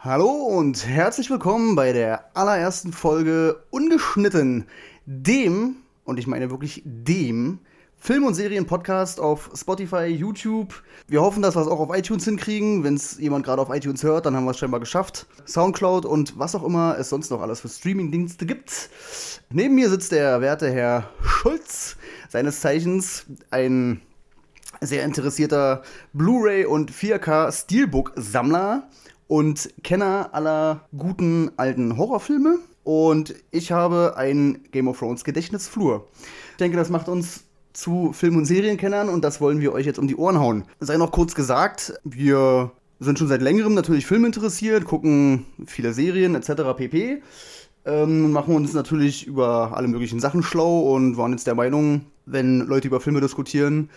Hallo und herzlich willkommen bei der allerersten Folge Ungeschnitten, dem, und ich meine wirklich dem, Film- und Serien-Podcast auf Spotify, YouTube. Wir hoffen, dass wir es auch auf iTunes hinkriegen. Wenn es jemand gerade auf iTunes hört, dann haben wir es scheinbar geschafft. Soundcloud und was auch immer es sonst noch alles für Streaming-Dienste gibt. Neben mir sitzt der werte Herr Schulz, seines Zeichens ein sehr interessierter Blu-ray und 4K Steelbook-Sammler und Kenner aller guten alten Horrorfilme. Und ich habe ein Game of Thrones Gedächtnisflur. Ich denke, das macht uns zu Film- und Serienkennern und das wollen wir euch jetzt um die Ohren hauen. Sei noch kurz gesagt, wir sind schon seit längerem natürlich Film interessiert, gucken viele Serien etc. pp. Ähm, machen uns natürlich über alle möglichen Sachen schlau und waren jetzt der Meinung, wenn Leute über Filme diskutieren,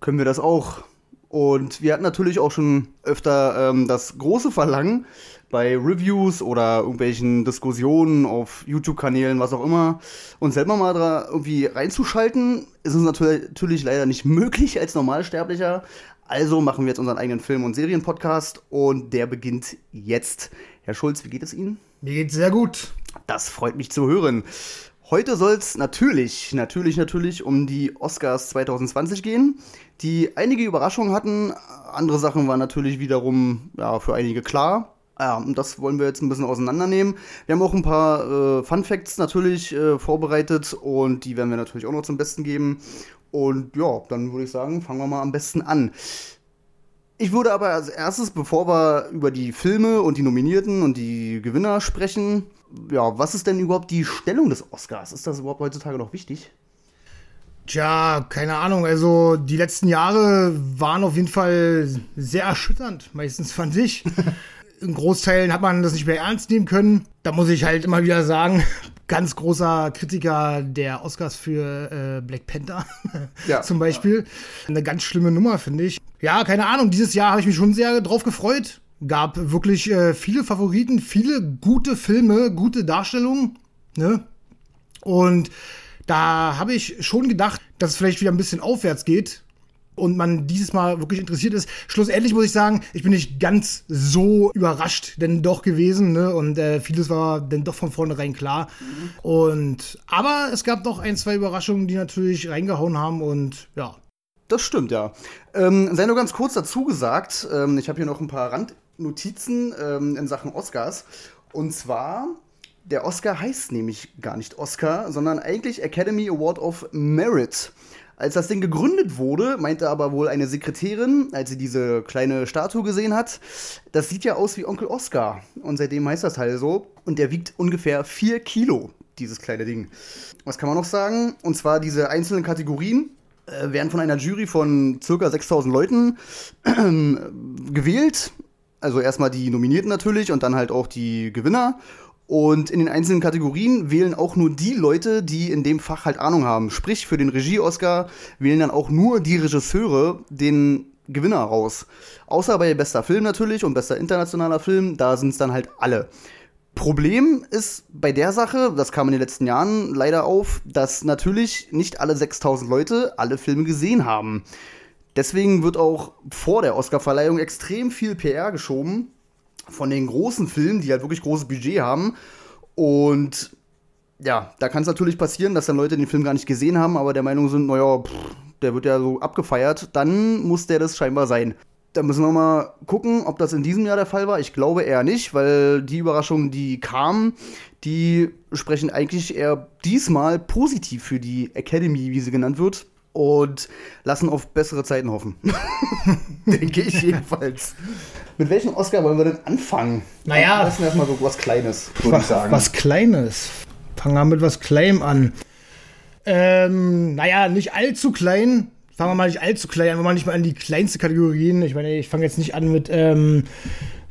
können wir das auch. Und wir hatten natürlich auch schon öfter ähm, das große Verlangen, bei Reviews oder irgendwelchen Diskussionen auf YouTube-Kanälen, was auch immer, uns selber mal da irgendwie reinzuschalten, ist uns natürlich leider nicht möglich als Normalsterblicher. Also machen wir jetzt unseren eigenen Film- und Serienpodcast und der beginnt jetzt. Herr Schulz, wie geht es Ihnen? Mir geht's sehr gut. Das freut mich zu hören. Heute soll es natürlich, natürlich, natürlich um die Oscars 2020 gehen, die einige Überraschungen hatten. Andere Sachen waren natürlich wiederum ja, für einige klar. Ja, und das wollen wir jetzt ein bisschen auseinandernehmen. Wir haben auch ein paar äh, Fun Facts natürlich äh, vorbereitet und die werden wir natürlich auch noch zum Besten geben. Und ja, dann würde ich sagen, fangen wir mal am besten an. Ich würde aber als erstes, bevor wir über die Filme und die Nominierten und die Gewinner sprechen, ja, was ist denn überhaupt die Stellung des Oscars? Ist das überhaupt heutzutage noch wichtig? Tja, keine Ahnung. Also die letzten Jahre waren auf jeden Fall sehr erschütternd, meistens fand ich. In Großteilen hat man das nicht mehr ernst nehmen können. Da muss ich halt immer wieder sagen, ganz großer Kritiker der Oscars für äh, Black Panther ja, zum Beispiel. Ja. Eine ganz schlimme Nummer, finde ich. Ja, keine Ahnung. Dieses Jahr habe ich mich schon sehr drauf gefreut gab wirklich äh, viele Favoriten, viele gute Filme, gute Darstellungen. Ne? Und da habe ich schon gedacht, dass es vielleicht wieder ein bisschen aufwärts geht und man dieses Mal wirklich interessiert ist. Schlussendlich muss ich sagen, ich bin nicht ganz so überrascht denn doch gewesen, ne? Und äh, vieles war dann doch von vornherein klar. Mhm. Und aber es gab doch ein, zwei Überraschungen, die natürlich reingehauen haben und ja. Das stimmt, ja. Ähm, sei nur ganz kurz dazu gesagt, ähm, ich habe hier noch ein paar Rand Notizen ähm, in Sachen Oscars. Und zwar, der Oscar heißt nämlich gar nicht Oscar, sondern eigentlich Academy Award of Merit. Als das Ding gegründet wurde, meinte aber wohl eine Sekretärin, als sie diese kleine Statue gesehen hat, das sieht ja aus wie Onkel Oscar. Und seitdem heißt das Teil so. Und der wiegt ungefähr 4 Kilo, dieses kleine Ding. Was kann man noch sagen? Und zwar diese einzelnen Kategorien äh, werden von einer Jury von circa 6000 Leuten äh, gewählt also erstmal die Nominierten natürlich und dann halt auch die Gewinner. Und in den einzelnen Kategorien wählen auch nur die Leute, die in dem Fach halt Ahnung haben. Sprich, für den Regie-Oscar wählen dann auch nur die Regisseure den Gewinner raus. Außer bei bester Film natürlich und bester internationaler Film, da sind es dann halt alle. Problem ist bei der Sache, das kam in den letzten Jahren leider auf, dass natürlich nicht alle 6000 Leute alle Filme gesehen haben. Deswegen wird auch vor der Oscarverleihung extrem viel PR geschoben von den großen Filmen, die halt wirklich großes Budget haben. Und ja, da kann es natürlich passieren, dass dann Leute den Film gar nicht gesehen haben, aber der Meinung sind, naja, pff, der wird ja so abgefeiert. Dann muss der das scheinbar sein. Da müssen wir mal gucken, ob das in diesem Jahr der Fall war. Ich glaube eher nicht, weil die Überraschungen, die kamen, die sprechen eigentlich eher diesmal positiv für die Academy, wie sie genannt wird und lassen auf bessere Zeiten hoffen. Denke ich jedenfalls. Mit welchem Oscar wollen wir denn anfangen? Naja. Das ist erstmal so was Kleines, würde ich sagen. Was Kleines. Fangen wir mit was Kleinem an. Ähm, naja, nicht allzu klein. Fangen wir mal nicht allzu klein an, wir mal nicht mal an die kleinste Kategorien. Ich meine, ich fange jetzt nicht an mit, ähm,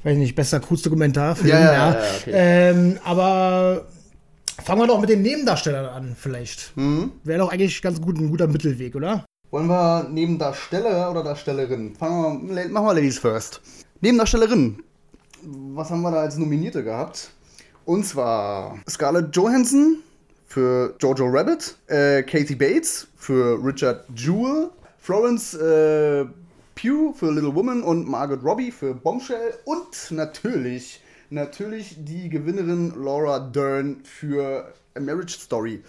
weiß nicht, besser Kurzdokumentarfilm. Ja, ja, ja. ja okay. ähm, aber Fangen wir doch mit den Nebendarstellern an, vielleicht. Mhm. Wäre doch eigentlich ganz gut ein guter Mittelweg, oder? Wollen wir Nebendarsteller oder Darstellerin? Fangen wir, machen wir Ladies first. Nebendarstellerin. Was haben wir da als Nominierte gehabt? Und zwar Scarlett Johansson für Jojo Rabbit, äh, Kathy Bates für Richard Jewell, Florence äh, Pugh für Little Woman und Margaret Robbie für Bombshell und natürlich natürlich die Gewinnerin Laura Dern für A Marriage Story.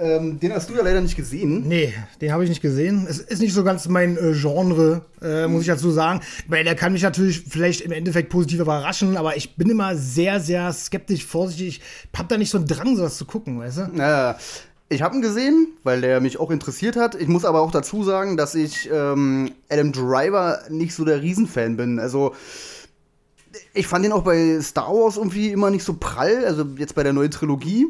Ähm, den hast du ja leider nicht gesehen. Nee, den habe ich nicht gesehen. Es ist nicht so ganz mein äh, Genre, äh, muss ich dazu sagen. Weil der kann mich natürlich vielleicht im Endeffekt positiv überraschen, aber ich bin immer sehr, sehr skeptisch, vorsichtig. Ich habe da nicht so einen Drang, sowas zu gucken, weißt du? Ja, ich habe ihn gesehen, weil der mich auch interessiert hat. Ich muss aber auch dazu sagen, dass ich ähm, Adam Driver nicht so der Riesenfan bin. Also ich fand ihn auch bei Star Wars irgendwie immer nicht so prall, also jetzt bei der neuen Trilogie.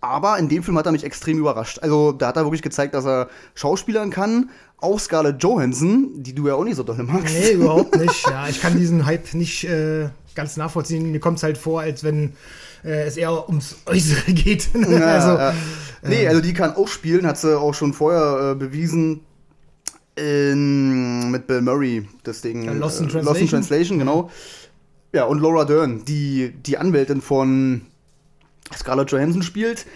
Aber in dem Film hat er mich extrem überrascht. Also, da hat er wirklich gezeigt, dass er Schauspielern kann. Auch Scarlett Johansson, die du ja auch nicht so doll magst. Nee, überhaupt nicht. Ja, ich kann diesen Hype nicht äh, ganz nachvollziehen. Mir kommt es halt vor, als wenn äh, es eher ums Äußere geht. Ja, also, ja. Nee, äh, also die kann auch spielen, hat sie auch schon vorher äh, bewiesen. In, mit Bill Murray, das Ding. Ja, Lost in Translation. Lost in Translation, genau. Ja, und Laura Dern, die, die Anwältin von Scarlett Johansson spielt.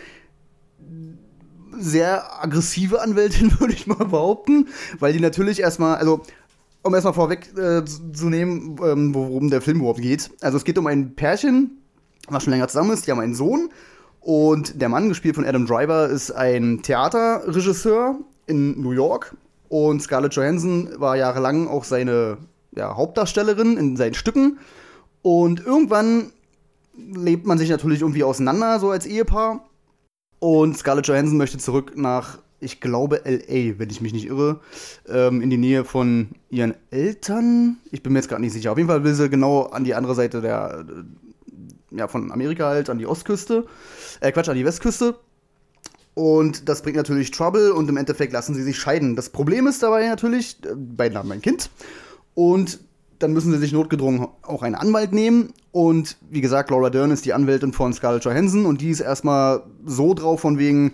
Sehr aggressive Anwältin, würde ich mal behaupten, weil die natürlich erstmal, also um erstmal vorweg äh, zu nehmen, ähm, worum der Film überhaupt geht. Also es geht um ein Pärchen, was schon länger zusammen ist, die haben einen Sohn und der Mann, gespielt von Adam Driver, ist ein Theaterregisseur in New York und Scarlett Johansson war jahrelang auch seine ja, Hauptdarstellerin in seinen Stücken und irgendwann lebt man sich natürlich irgendwie auseinander, so als Ehepaar. Und Scarlett Johansson möchte zurück nach, ich glaube, L.A., wenn ich mich nicht irre, ähm, in die Nähe von ihren Eltern. Ich bin mir jetzt gerade nicht sicher. Auf jeden Fall will sie genau an die andere Seite der, äh, ja, von Amerika halt, an die Ostküste. Äh, Quatsch, an die Westküste. Und das bringt natürlich Trouble und im Endeffekt lassen sie sich scheiden. Das Problem ist dabei natürlich, äh, beide haben ein Kind. Und dann müssen sie sich notgedrungen auch einen Anwalt nehmen. Und wie gesagt, Laura Dern ist die Anwältin von Scarlett Johansson und die ist erstmal so drauf von wegen,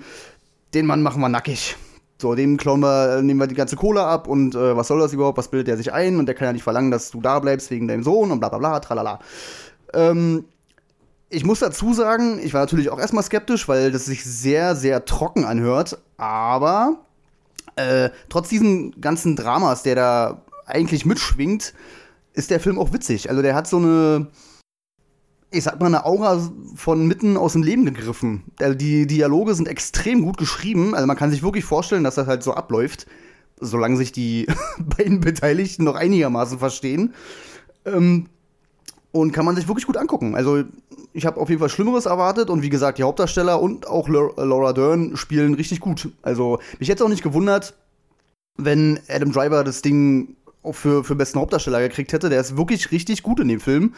den Mann machen wir nackig. So, dem klauen wir, nehmen wir die ganze Kohle ab und äh, was soll das überhaupt? Was bildet der sich ein? Und der kann ja nicht verlangen, dass du da bleibst wegen deinem Sohn und bla bla bla, tralala. Ähm, ich muss dazu sagen, ich war natürlich auch erstmal skeptisch, weil das sich sehr, sehr trocken anhört. Aber äh, trotz diesen ganzen Dramas, der da eigentlich mitschwingt, ist der Film auch witzig. Also der hat so eine, ich sag mal, eine Aura von mitten aus dem Leben gegriffen. Also die Dialoge sind extrem gut geschrieben. Also man kann sich wirklich vorstellen, dass das halt so abläuft, solange sich die beiden Beteiligten noch einigermaßen verstehen. Ähm, und kann man sich wirklich gut angucken. Also ich habe auf jeden Fall Schlimmeres erwartet und wie gesagt, die Hauptdarsteller und auch Laura Dern spielen richtig gut. Also mich hätte auch nicht gewundert, wenn Adam Driver das Ding auch für, für besten Hauptdarsteller gekriegt hätte. Der ist wirklich richtig gut in dem Film.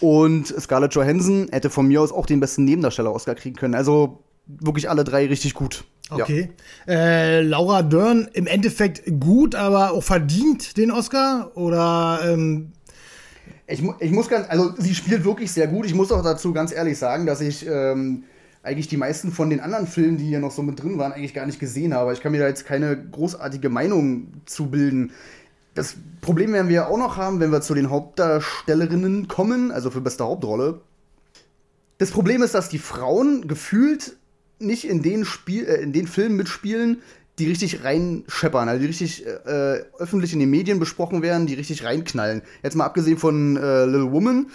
Und Scarlett Johansson hätte von mir aus auch den besten Nebendarsteller-Oscar kriegen können. Also wirklich alle drei richtig gut. Okay. Ja. Äh, Laura Dern im Endeffekt gut, aber auch verdient den Oscar? Oder. Ähm ich, ich muss ganz, also sie spielt wirklich sehr gut. Ich muss auch dazu ganz ehrlich sagen, dass ich ähm, eigentlich die meisten von den anderen Filmen, die hier noch so mit drin waren, eigentlich gar nicht gesehen habe. Ich kann mir da jetzt keine großartige Meinung zu bilden. Das Problem werden wir auch noch haben, wenn wir zu den Hauptdarstellerinnen kommen, also für beste Hauptrolle. Das Problem ist, dass die Frauen gefühlt nicht in den, Spiel, äh, in den Filmen mitspielen, die richtig reinscheppern, also die richtig äh, öffentlich in den Medien besprochen werden, die richtig reinknallen. Jetzt mal abgesehen von äh, Little Woman.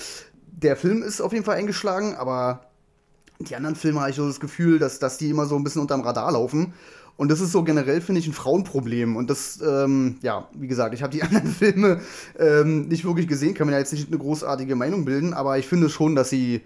Der Film ist auf jeden Fall eingeschlagen, aber die anderen Filme habe ich so das Gefühl, dass, dass die immer so ein bisschen unterm Radar laufen. Und das ist so generell, finde ich, ein Frauenproblem. Und das, ähm, ja, wie gesagt, ich habe die anderen Filme ähm, nicht wirklich gesehen, kann mir da jetzt nicht eine großartige Meinung bilden, aber ich finde schon, dass sie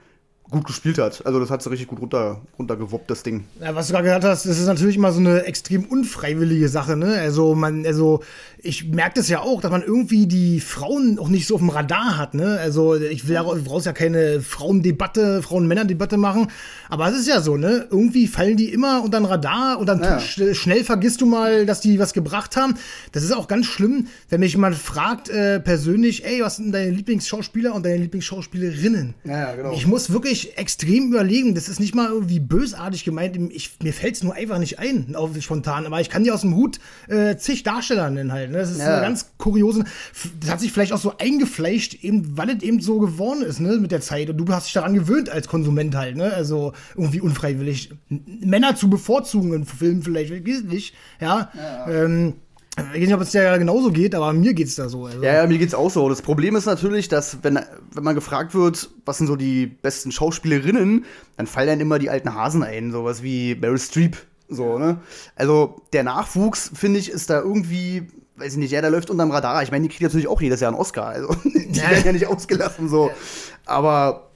gut gespielt hat. Also das hat sie richtig gut runter, runtergewuppt, das Ding. Ja, was du gerade gesagt hast, das ist natürlich immer so eine extrem unfreiwillige Sache, ne? Also man, also ich merke das ja auch, dass man irgendwie die Frauen auch nicht so auf dem Radar hat, ne? Also ich will ja, brauchst ja keine Frauendebatte, Frauen-Männer-Debatte machen, aber es ist ja so, ne? Irgendwie fallen die immer unter den Radar und dann ja. schnell vergisst du mal, dass die was gebracht haben. Das ist auch ganz schlimm, wenn mich jemand fragt äh, persönlich, ey, was sind deine Lieblingsschauspieler und deine Lieblingsschauspielerinnen? Ja, genau. Ich muss wirklich wirklich extrem überlegen. Das ist nicht mal irgendwie bösartig gemeint. Ich, mir fällt es nur einfach nicht ein, auf, spontan. Aber ich kann dir aus dem Hut äh, zig Darsteller nennen halt. Ne? Das ist ja. eine ganz kuriose. Das hat sich vielleicht auch so eingefleischt, eben, weil es eben so geworden ist, ne, mit der Zeit. Und du hast dich daran gewöhnt als Konsument halt, ne? Also irgendwie unfreiwillig. Männer zu bevorzugen in Filmen vielleicht, weiß nicht. Ja. ja. Ähm, Ich weiß nicht, ob es ja genauso geht, aber mir geht es da so. Also. Ja, ja, mir geht's auch so. Das Problem ist natürlich, dass, wenn, wenn man gefragt wird, was sind so die besten Schauspielerinnen, dann fallen dann immer die alten Hasen ein, sowas wie Meryl Streep. So, ne? Also, der Nachwuchs, finde ich, ist da irgendwie, weiß ich nicht, ja, der läuft unterm Radar. Ich meine, die kriegt natürlich auch jedes Jahr einen Oscar. Also, die werden ja nicht ausgelassen, so. Aber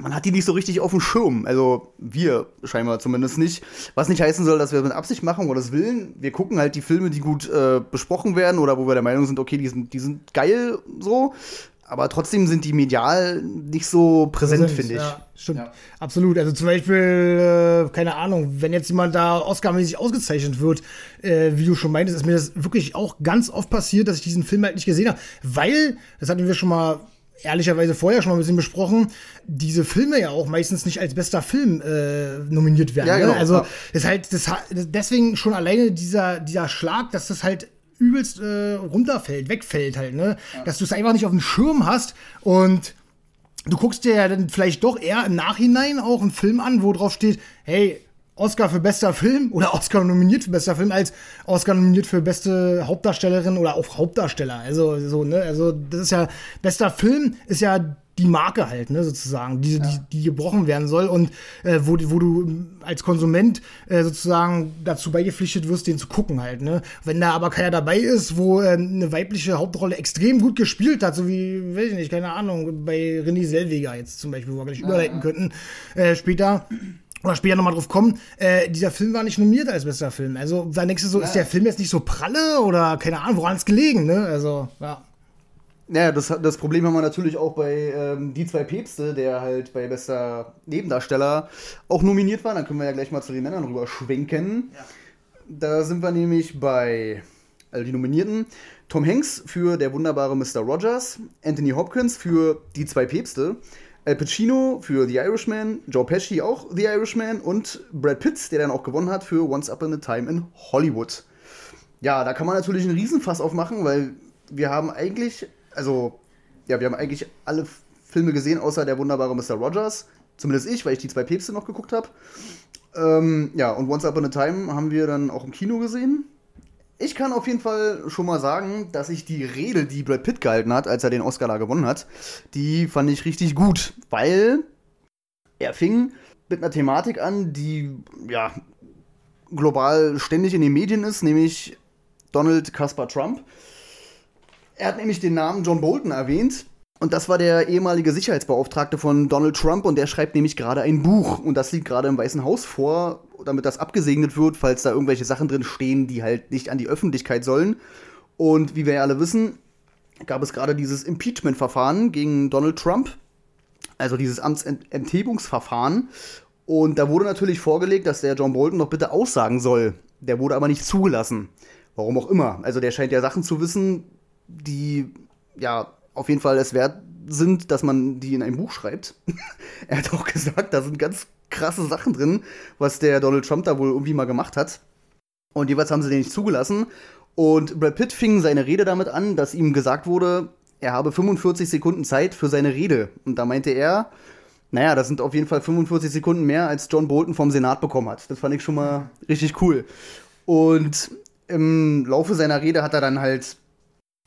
man hat die nicht so richtig auf dem Schirm. Also wir scheinbar zumindest nicht. Was nicht heißen soll, dass wir mit Absicht machen oder das willen. Wir gucken halt die Filme, die gut äh, besprochen werden oder wo wir der Meinung sind, okay, die sind, die sind geil so. Aber trotzdem sind die medial nicht so präsent, finde ich. Ja, stimmt. Ja. Absolut. Also zum Beispiel, äh, keine Ahnung, wenn jetzt jemand da Oscar-mäßig ausgezeichnet wird, äh, wie du schon meintest, ist mir das wirklich auch ganz oft passiert, dass ich diesen Film halt nicht gesehen habe. Weil, das hatten wir schon mal ehrlicherweise vorher schon mal ein bisschen besprochen, diese Filme ja auch meistens nicht als bester Film äh, nominiert werden. Ja, ne? genau. Ne? Also ja. ist halt das, deswegen schon alleine dieser, dieser Schlag, dass das halt übelst äh, runterfällt, wegfällt halt, ne? Ja. Dass du es einfach nicht auf dem Schirm hast und du guckst dir ja dann vielleicht doch eher im Nachhinein auch einen Film an, wo drauf steht, hey, Oscar für bester Film oder Oscar nominiert für bester Film als Oscar nominiert für beste Hauptdarstellerin oder auch Hauptdarsteller. Also so, ne, also das ist ja bester Film ist ja die Marke halt, ne, sozusagen, die, ja. die, die gebrochen werden soll und äh, wo, wo du als Konsument äh, sozusagen dazu beigepflichtet wirst, den zu gucken halt, ne. Wenn da aber keiner dabei ist, wo äh, eine weibliche Hauptrolle extrem gut gespielt hat, so wie, weiß ich nicht, keine Ahnung, bei René Selweger jetzt zum Beispiel, wo wir gleich ja. überleiten könnten, äh, später oder später nochmal drauf kommen, äh, dieser Film war nicht nominiert als bester Film. Also, denkst du so, ja. ist der Film jetzt nicht so pralle oder keine Ahnung, woran es gelegen, ne? Also, ja. Ja, das, das Problem haben wir natürlich auch bei ähm, Die zwei Päpste, der halt bei bester Nebendarsteller auch nominiert war. Dann können wir ja gleich mal zu den Männern rüber schwenken. Ja. Da sind wir nämlich bei, also die Nominierten, Tom Hanks für Der wunderbare Mr. Rogers, Anthony Hopkins für Die zwei Päpste, Al Pacino für The Irishman, Joe Pesci auch The Irishman und Brad Pitt, der dann auch gewonnen hat für Once Upon a Time in Hollywood. Ja, da kann man natürlich einen Riesenfass aufmachen, weil wir haben eigentlich, also, ja, wir haben eigentlich alle Filme gesehen, außer der wunderbare Mr. Rogers. Zumindest ich, weil ich die zwei Päpste noch geguckt habe. Ähm, ja, und Once Upon a Time haben wir dann auch im Kino gesehen. Ich kann auf jeden Fall schon mal sagen, dass ich die Rede, die Brad Pitt gehalten hat, als er den Oscar da gewonnen hat, die fand ich richtig gut, weil er fing mit einer Thematik an, die ja global ständig in den Medien ist, nämlich Donald Caspar Trump. Er hat nämlich den Namen John Bolton erwähnt. Und das war der ehemalige Sicherheitsbeauftragte von Donald Trump und der schreibt nämlich gerade ein Buch und das liegt gerade im Weißen Haus vor damit das abgesegnet wird, falls da irgendwelche Sachen drin stehen, die halt nicht an die Öffentlichkeit sollen. Und wie wir ja alle wissen, gab es gerade dieses Impeachment-Verfahren gegen Donald Trump, also dieses Amtsenthebungsverfahren. Und da wurde natürlich vorgelegt, dass der John Bolton noch bitte aussagen soll. Der wurde aber nicht zugelassen. Warum auch immer. Also der scheint ja Sachen zu wissen, die ja auf jeden Fall es wert sind, dass man die in ein Buch schreibt. er hat auch gesagt, da sind ganz krasse Sachen drin, was der Donald Trump da wohl irgendwie mal gemacht hat. Und jeweils haben sie den nicht zugelassen. Und Brad Pitt fing seine Rede damit an, dass ihm gesagt wurde, er habe 45 Sekunden Zeit für seine Rede. Und da meinte er, naja, das sind auf jeden Fall 45 Sekunden mehr, als John Bolton vom Senat bekommen hat. Das fand ich schon mal richtig cool. Und im Laufe seiner Rede hat er dann halt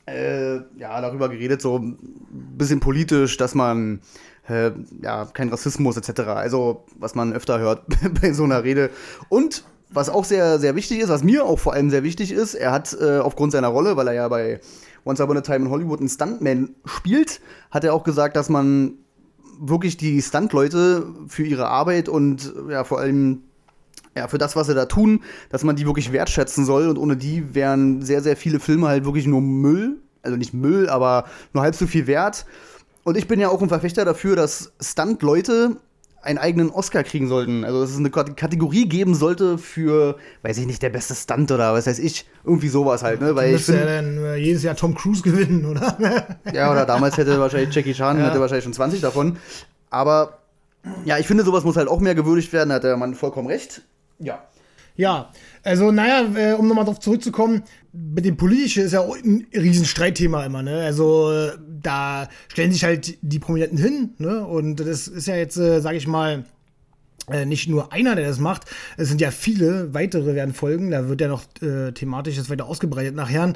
äh, ja, darüber geredet, so ein bisschen politisch, dass man äh, ja, kein Rassismus etc. Also, was man öfter hört bei so einer Rede. Und was auch sehr, sehr wichtig ist, was mir auch vor allem sehr wichtig ist, er hat äh, aufgrund seiner Rolle, weil er ja bei Once Upon a Time in Hollywood einen Stuntman spielt, hat er auch gesagt, dass man wirklich die Stuntleute für ihre Arbeit und ja, vor allem ja, für das, was sie da tun, dass man die wirklich wertschätzen soll und ohne die wären sehr, sehr viele Filme halt wirklich nur Müll. Also nicht Müll, aber nur halb so viel wert. Und ich bin ja auch ein Verfechter dafür, dass Stunt-Leute einen eigenen Oscar kriegen sollten. Also dass es eine Kategorie geben sollte für, weiß ich nicht, der beste Stunt oder was weiß ich, irgendwie sowas halt, ne? Weil ich ja dann äh, jedes Jahr Tom Cruise gewinnen, oder? ja, oder damals hätte wahrscheinlich Jackie Chan ja. hätte wahrscheinlich schon 20 davon. Aber ja, ich finde, sowas muss halt auch mehr gewürdigt werden, da hat der Mann vollkommen recht. Ja. Ja, also naja, äh, um nochmal darauf zurückzukommen, mit dem Politischen ist ja auch ein Riesenstreitthema immer, ne? Also äh, da stellen sich halt die Prominenten hin, ne? Und das ist ja jetzt, äh, sag ich mal, äh, nicht nur einer, der das macht, es sind ja viele weitere werden folgen, da wird ja noch thematisch das weiter ausgebreitet nachher.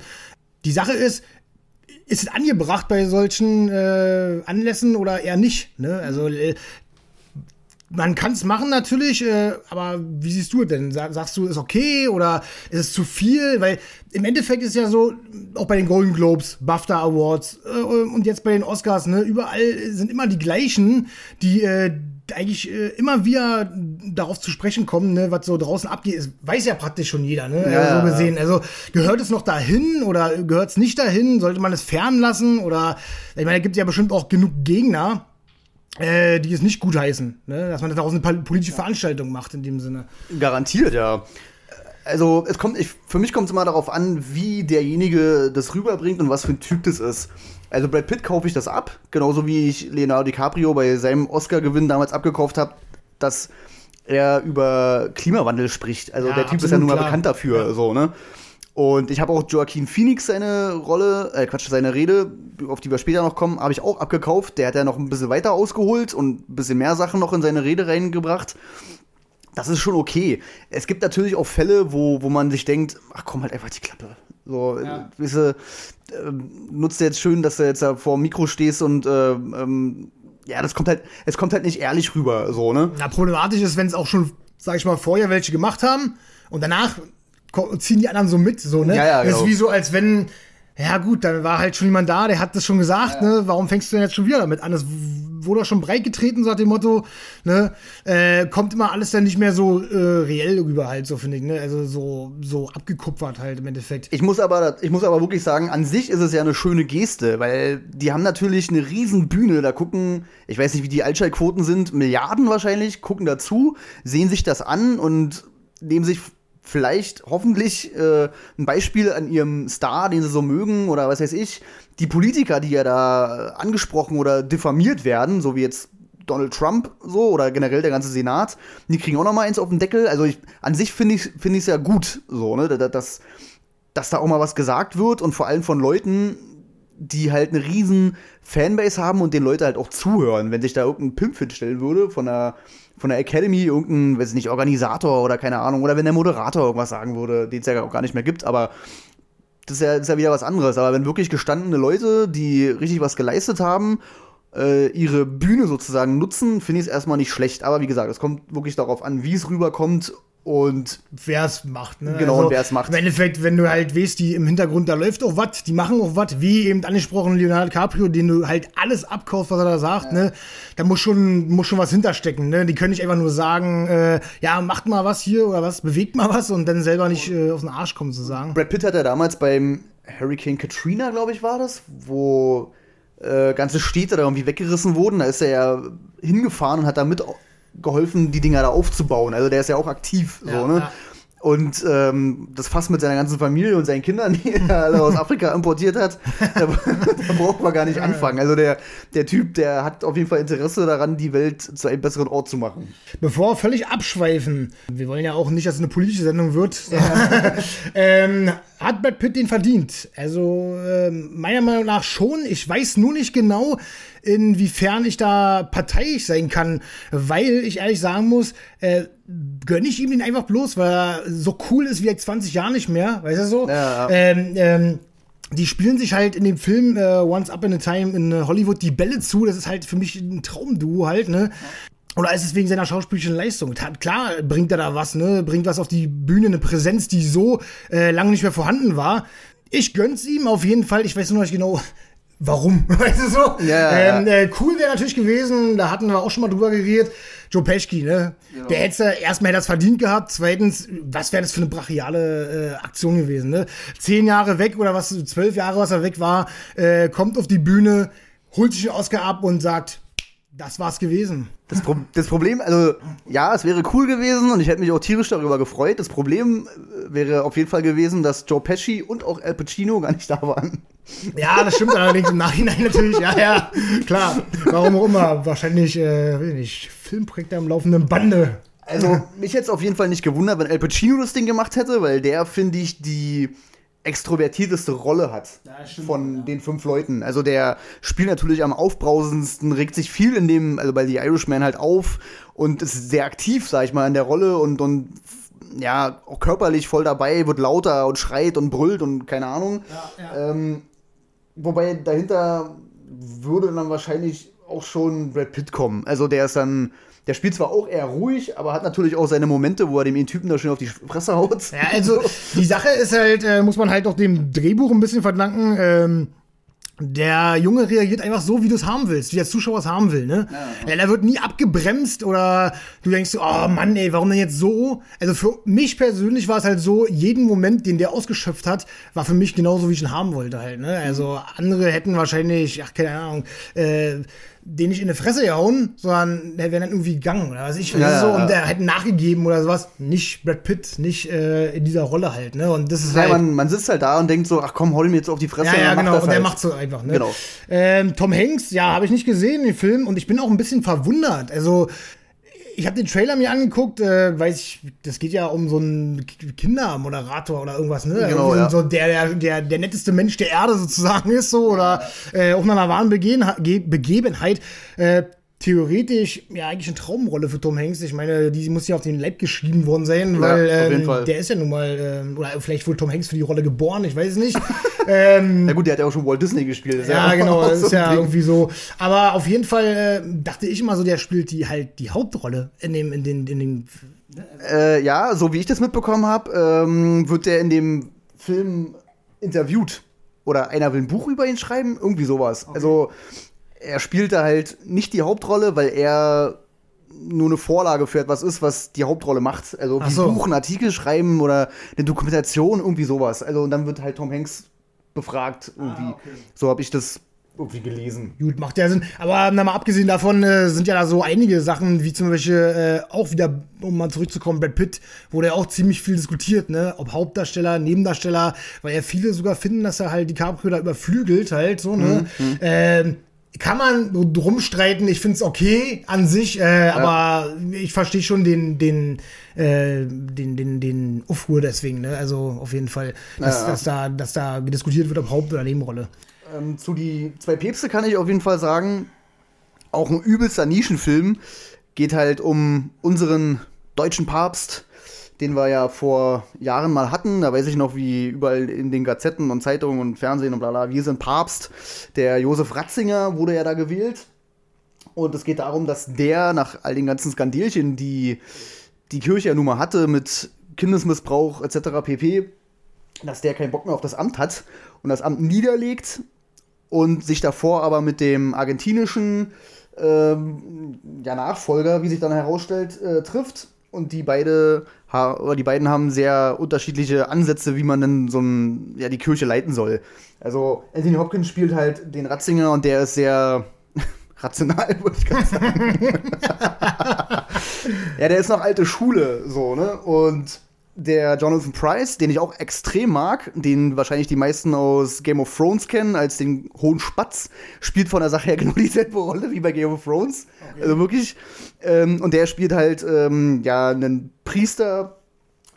Die Sache ist, ist es angebracht bei solchen äh, Anlässen oder eher nicht? Ne? Also äh, man kann es machen natürlich, äh, aber wie siehst du es denn? Sag, sagst du, ist okay oder ist es zu viel? Weil im Endeffekt ist ja so, auch bei den Golden Globes, BAFTA Awards äh, und jetzt bei den Oscars, ne, überall sind immer die gleichen, die äh, eigentlich äh, immer wieder darauf zu sprechen kommen, ne, was so draußen abgeht, ist, weiß ja praktisch schon jeder, ne? Ja, so gesehen. Also gehört es noch dahin oder gehört es nicht dahin? Sollte man es fernlassen? Oder ich meine, es gibt ja bestimmt auch genug Gegner, äh, die es nicht gutheißen, ne? dass man daraus eine politische Veranstaltung macht in dem Sinne. Garantiert, ja. Also es kommt, ich, für mich kommt es immer darauf an, wie derjenige das rüberbringt und was für ein Typ das ist. Also Brad Pitt kaufe ich das ab, genauso wie ich Leonardo DiCaprio bei seinem Oscar-Gewinn damals abgekauft habe, dass er über Klimawandel spricht. Also Ja, der Typ ist ja nun mal klar. bekannt dafür, so, ne? Und ich habe auch Joaquin Phoenix seine Rolle, äh, Quatsch, seine Rede, auf die wir später noch kommen, habe ich auch abgekauft. Der hat ja noch ein bisschen weiter ausgeholt und ein bisschen mehr Sachen noch in seine Rede reingebracht. Das ist schon okay. Es gibt natürlich auch Fälle, wo, wo man sich denkt, ach komm halt einfach die Klappe. So, Ja. äh, weißt du, ähm, nutzt jetzt schön, dass du jetzt da vor dem Mikro stehst und äh, ähm, ja, das kommt halt, es kommt halt nicht ehrlich rüber, so, ne? Na, problematisch ist, wenn es auch schon, sag ich mal, vorher welche gemacht haben und danach ziehen die anderen so mit, so, ne? Ja, ja, Das ist genau. wie so, als wenn, ja gut, dann war halt schon jemand da, der hat das schon gesagt, ne? Warum fängst du denn jetzt schon wieder damit an? Das wurde doch schon breit getreten, so nach dem Motto, ne? Äh, kommt immer alles dann nicht mehr so äh, reell rüber halt, so finde ich, ne? Also so, so abgekupfert halt im Endeffekt. Ich muss, aber, ich muss aber wirklich sagen, an sich ist es ja eine schöne Geste, weil die haben natürlich eine riesen Bühne, da gucken, ich weiß nicht, wie die Altschallquoten sind, Milliarden wahrscheinlich, gucken dazu, sehen sich das an und nehmen sich vielleicht hoffentlich äh, ein Beispiel an ihrem Star, den sie so mögen oder was weiß ich, die Politiker, die ja da angesprochen oder diffamiert werden, so wie jetzt Donald Trump so oder generell der ganze Senat, die kriegen auch noch mal eins auf den Deckel. Also ich, an sich finde ich finde ich es ja gut, so ne, dass, dass da auch mal was gesagt wird und vor allem von Leuten, die halt eine riesen Fanbase haben und den Leute halt auch zuhören. Wenn sich da irgendein Pimp hinstellen würde von der, von der Academy, irgendein, weiß ich nicht, Organisator oder keine Ahnung, oder wenn der Moderator irgendwas sagen würde, den es ja auch gar nicht mehr gibt, aber das ist ja, das ist ja wieder was anderes. Aber wenn wirklich gestandene Leute, die richtig was geleistet haben, äh, ihre Bühne sozusagen nutzen, finde ich es erstmal nicht schlecht. Aber wie gesagt, es kommt wirklich darauf an, wie es rüberkommt und wer es macht, ne? Genau, und wer es macht. Im Endeffekt, wenn du halt weißt, die im Hintergrund, da läuft auch was, die machen auch was, wie eben angesprochen Leonardo DiCaprio, den du halt alles abkaufst, was er da sagt, ne? Da muss schon, muss schon was hinterstecken, ne? Die können nicht einfach nur sagen, äh, ja, macht mal was hier oder was, bewegt mal was und dann selber nicht äh, auf den Arsch kommen zu sagen. Brad Pitt hat ja damals beim Hurricane Katrina, glaube ich, war das, wo äh, ganze Städte da irgendwie weggerissen wurden. Da ist er ja hingefahren und hat damit au- geholfen, die Dinger da aufzubauen. Also der ist ja auch aktiv, Ja, so, ne? ja. Und ähm, das fast mit seiner ganzen Familie und seinen Kindern, die er alle aus Afrika importiert hat, da, da braucht man gar nicht anfangen. Also der, der Typ, der hat auf jeden Fall Interesse daran, die Welt zu einem besseren Ort zu machen. Bevor wir völlig abschweifen, wir wollen ja auch nicht, dass es eine politische Sendung wird, ähm, hat Brad Pitt den verdient? Also ähm, meiner Meinung nach schon. Ich weiß nur nicht genau, inwiefern ich da parteiisch sein kann, weil ich ehrlich sagen muss, äh, gönne ich ihm den einfach bloß, weil er so cool ist wie seit 20 Jahren nicht mehr, weißt du so? Ja. Ähm, ähm, die spielen sich halt in dem Film äh, Once Up in a Time in äh, Hollywood die Bälle zu. Das ist halt für mich ein Traumduo halt, ne? Oder ist es wegen seiner schauspielerischen Leistung? Klar bringt er da was, ne? Bringt was auf die Bühne, eine Präsenz, die so äh, lange nicht mehr vorhanden war. Ich gönn's ihm auf jeden Fall. Ich weiß nur noch nicht genau, warum. Weißt du so? Ja, ähm, äh, cool wäre natürlich gewesen, da hatten wir auch schon mal drüber geredet. Joe Pesci, ne? Der hätte erstmal hätte das verdient gehabt. Zweitens, was wäre das für eine brachiale äh, Aktion gewesen, ne? Zehn Jahre weg oder was, zwölf Jahre, was er weg war, äh, kommt auf die Bühne, holt sich den Oscar ab und sagt, das war's gewesen. Das, Pro das Problem, also ja, es wäre cool gewesen und ich hätte mich auch tierisch darüber gefreut. Das Problem äh, wäre auf jeden Fall gewesen, dass Joe Pesci und auch Al Pacino gar nicht da waren. Ja, das stimmt allerdings im Nachhinein natürlich. Ja, ja, klar. Warum auch immer. Wahrscheinlich, äh, weiß ich nicht, Filmprojekte am laufenden Bande. Also mich hätte es auf jeden Fall nicht gewundert, wenn Al Pacino das Ding gemacht hätte, weil der, finde ich, die extrovertierteste Rolle hat Ja, stimmt, von ja. den fünf Leuten. Also der spielt natürlich am aufbrausendsten, regt sich viel in dem, also bei The Irishman halt auf und ist sehr aktiv, sag ich mal, in der Rolle und, und ja, auch körperlich voll dabei, wird lauter und schreit und brüllt und keine Ahnung. Ja, Ähm, wobei dahinter würde dann wahrscheinlich auch schon Brad Pitt kommen. Also der ist dann, der spielt zwar auch eher ruhig, aber hat natürlich auch seine Momente, wo er dem Typen da schön auf die Fresse haut. Ja, also die Sache ist halt, äh, muss man halt auch dem Drehbuch ein bisschen verdanken. Ähm, der Junge reagiert einfach so, wie du es haben willst, wie der Zuschauer es haben will, ne? Ja, der wird nie abgebremst oder du denkst so, oh Mann, ey, warum denn jetzt so? Also für mich persönlich war es halt so, jeden Moment, den der ausgeschöpft hat, war für mich genauso, wie ich ihn haben wollte halt, ne? Also andere hätten wahrscheinlich, ach, keine Ahnung, äh, den nicht in die Fresse gehauen, sondern der wäre dann irgendwie gegangen oder was ich Ja, so ja. und der hätte nachgegeben oder sowas. Nicht Brad Pitt, nicht äh, in dieser Rolle halt, ne? Und das ist Ja, halt. man, man sitzt halt da und denkt so, ach komm, hol ihm jetzt auf die Fresse. Ja, ja, und macht genau. Und der halt. macht so einfach, ne? Genau. Ähm, Tom Hanks, ja, habe ich nicht gesehen, den Film. Und ich bin auch ein bisschen verwundert. Also, ich habe den Trailer mir angeguckt, äh, weiß ich, das geht ja um so einen Kindermoderator oder irgendwas, ne? Genau, Irgendwie ja. so der, der, der, der netteste Mensch der Erde sozusagen ist, so, oder äh, auf einer wahren Begehen, Ge- Begebenheit. Äh, theoretisch ja eigentlich eine Traumrolle für Tom Hanks. Ich meine, die muss ja auf den Leib geschrieben worden sein, weil ähm, der ist ja nun mal, ähm, oder vielleicht wurde Tom Hanks für die Rolle geboren, ich weiß es nicht. ähm, Na gut, der hat ja auch schon Walt Disney gespielt. Ist ja, genau, das so ist ja Ding. irgendwie so. Aber auf jeden Fall äh, dachte ich immer so, der spielt die halt die Hauptrolle in dem, in den, in dem. Äh, ja, so wie ich das mitbekommen habe, ähm, wird der in dem Film interviewt. Oder einer will ein Buch über ihn schreiben, irgendwie sowas. Also er spielt da halt nicht die Hauptrolle, weil er nur eine Vorlage für etwas ist, was die Hauptrolle macht. Also wie so. Buch, einen Artikel schreiben oder eine Dokumentation, irgendwie sowas. Also und dann wird halt Tom Hanks befragt irgendwie. Ah, okay. So habe ich das irgendwie gelesen. Gut, macht ja Sinn. Aber na, mal abgesehen davon äh, sind ja da so einige Sachen, wie zum Beispiel äh, auch wieder, um mal zurückzukommen, Brad Pitt, wo der auch ziemlich viel diskutiert, ne? Ob Hauptdarsteller, Nebendarsteller, weil ja viele sogar finden, dass er halt DiCaprio da überflügelt halt, so, ne? Ähm, kann man drum streiten, ich finde es okay an sich, äh, aber ich verstehe schon den, den, äh, den, den, den Aufruhr deswegen, ne? Also auf jeden Fall, dass, Ja. dass, da, dass da diskutiert wird, ob Haupt- oder Nebenrolle. Ähm, zu die zwei Päpste kann ich auf jeden Fall sagen, auch ein übelster Nischenfilm. Geht halt um unseren deutschen Papst, den wir ja vor Jahren mal hatten. Da weiß ich noch, wie überall in den Gazetten und Zeitungen und Fernsehen und bla bla, wir sind Papst. Der Josef Ratzinger wurde ja da gewählt. Und es geht darum, dass der nach all den ganzen Skandälchen, die die Kirche ja nun mal hatte mit Kindesmissbrauch etc. pp., dass der keinen Bock mehr auf das Amt hat und das Amt niederlegt und sich davor aber mit dem argentinischen ähm, ja, Nachfolger, wie sich dann herausstellt, äh, trifft. Und die, beide, die beiden haben sehr unterschiedliche Ansätze, wie man denn so ein, ja, die Kirche leiten soll. Also Anthony Hopkins spielt halt den Ratzinger und der ist sehr rational, würde ich gerade sagen. ja, der ist noch alte Schule, so, ne? Und der Jonathan Price, den ich auch extrem mag, den wahrscheinlich die meisten aus Game of Thrones kennen, als den hohen Spatz, spielt von der Sache her genau dieselbe Rolle wie bei Game of Thrones. Also wirklich. Ähm, und der spielt halt, ähm, ja, einen Priester,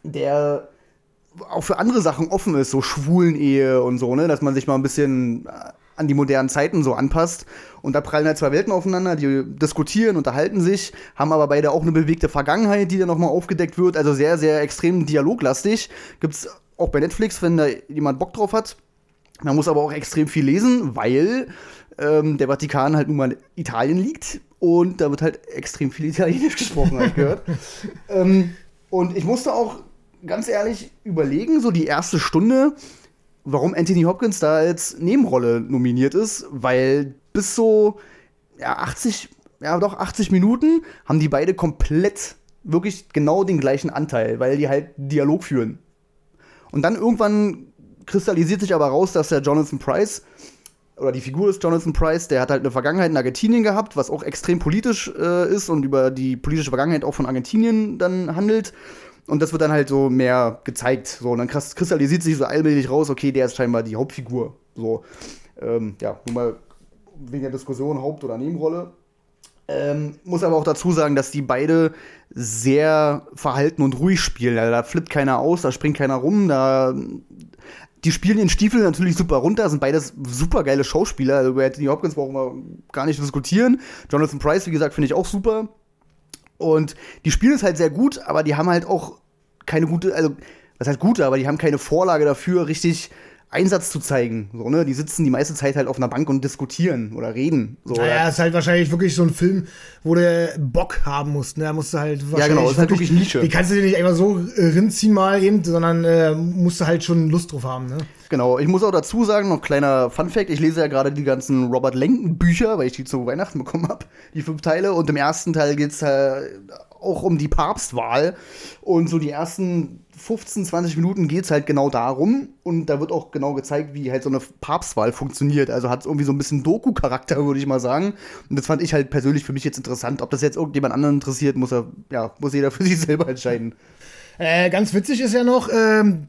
der auch für andere Sachen offen ist, so Schwulen-Ehe und so, ne, dass man sich mal ein bisschen äh, an die modernen Zeiten so anpasst. Und da prallen halt zwei Welten aufeinander, die diskutieren, unterhalten sich, haben aber beide auch eine bewegte Vergangenheit, die dann nochmal aufgedeckt wird. Also sehr, sehr extrem dialoglastig. Gibt's auch bei Netflix, wenn da jemand Bock drauf hat. Man muss aber auch extrem viel lesen, weil ähm, der Vatikan halt nun mal in Italien liegt und da wird halt extrem viel Italienisch gesprochen, habe ich gehört. ähm, und ich musste auch ganz ehrlich überlegen, so die erste Stunde, warum Anthony Hopkins da als Nebenrolle nominiert ist, weil bis so ja, 80, ja doch 80 Minuten haben die beide komplett wirklich genau den gleichen Anteil, weil die halt Dialog führen. Und dann irgendwann kristallisiert sich aber raus, dass der Jonathan Price oder die Figur des Jonathan Price, der hat halt eine Vergangenheit in Argentinien gehabt, was auch extrem politisch äh, ist und über die politische Vergangenheit auch von Argentinien dann handelt. Und das wird dann halt so mehr gezeigt. So, und dann kristallisiert sich so allmählich raus, okay, der ist scheinbar die Hauptfigur. So, ähm, ja, nur mal wegen der Diskussion Haupt- oder Nebenrolle. Ähm, muss aber auch dazu sagen, dass die beide sehr verhalten und ruhig spielen. Also, da flippt keiner aus, da springt keiner rum, da. Die spielen den Stiefel natürlich super runter, sind beides super geile Schauspieler. Also über Anthony Hopkins brauchen wir gar nicht diskutieren. Jonathan Price, wie gesagt, finde ich auch super. Und die spielen es halt sehr gut, aber die haben halt auch keine gute, also was heißt gute, aber die haben keine Vorlage dafür, richtig Einsatz zu zeigen. So, ne? Die sitzen die meiste Zeit halt auf einer Bank und diskutieren oder reden. So, Naja, ist halt wahrscheinlich wirklich so ein Film, wo du Bock haben musst. Ne? Da musst du halt Ja, genau, ist halt wirklich Nische. Die kannst du dir nicht einfach so äh, rinziehen mal eben, sondern äh, musst du halt schon Lust drauf haben. Ne? Genau, ich muss auch dazu sagen, noch kleiner Fun-Fact: Ich lese ja gerade die ganzen Robert Lenken-Bücher, weil ich die zu Weihnachten bekommen habe, die fünf Teile. Und im ersten Teil geht es äh, auch um die Papstwahl. Und so die ersten 15, 20 Minuten geht es halt genau darum. Und da wird auch genau gezeigt, wie halt so eine Papstwahl funktioniert. Also hat es irgendwie so ein bisschen Doku-Charakter, würde ich mal sagen. Und das fand ich halt persönlich für mich jetzt interessant. Ob das jetzt irgendjemand anderen interessiert, muss er, ja, muss jeder für sich selber entscheiden. Äh, ganz witzig ist ja noch, ähm,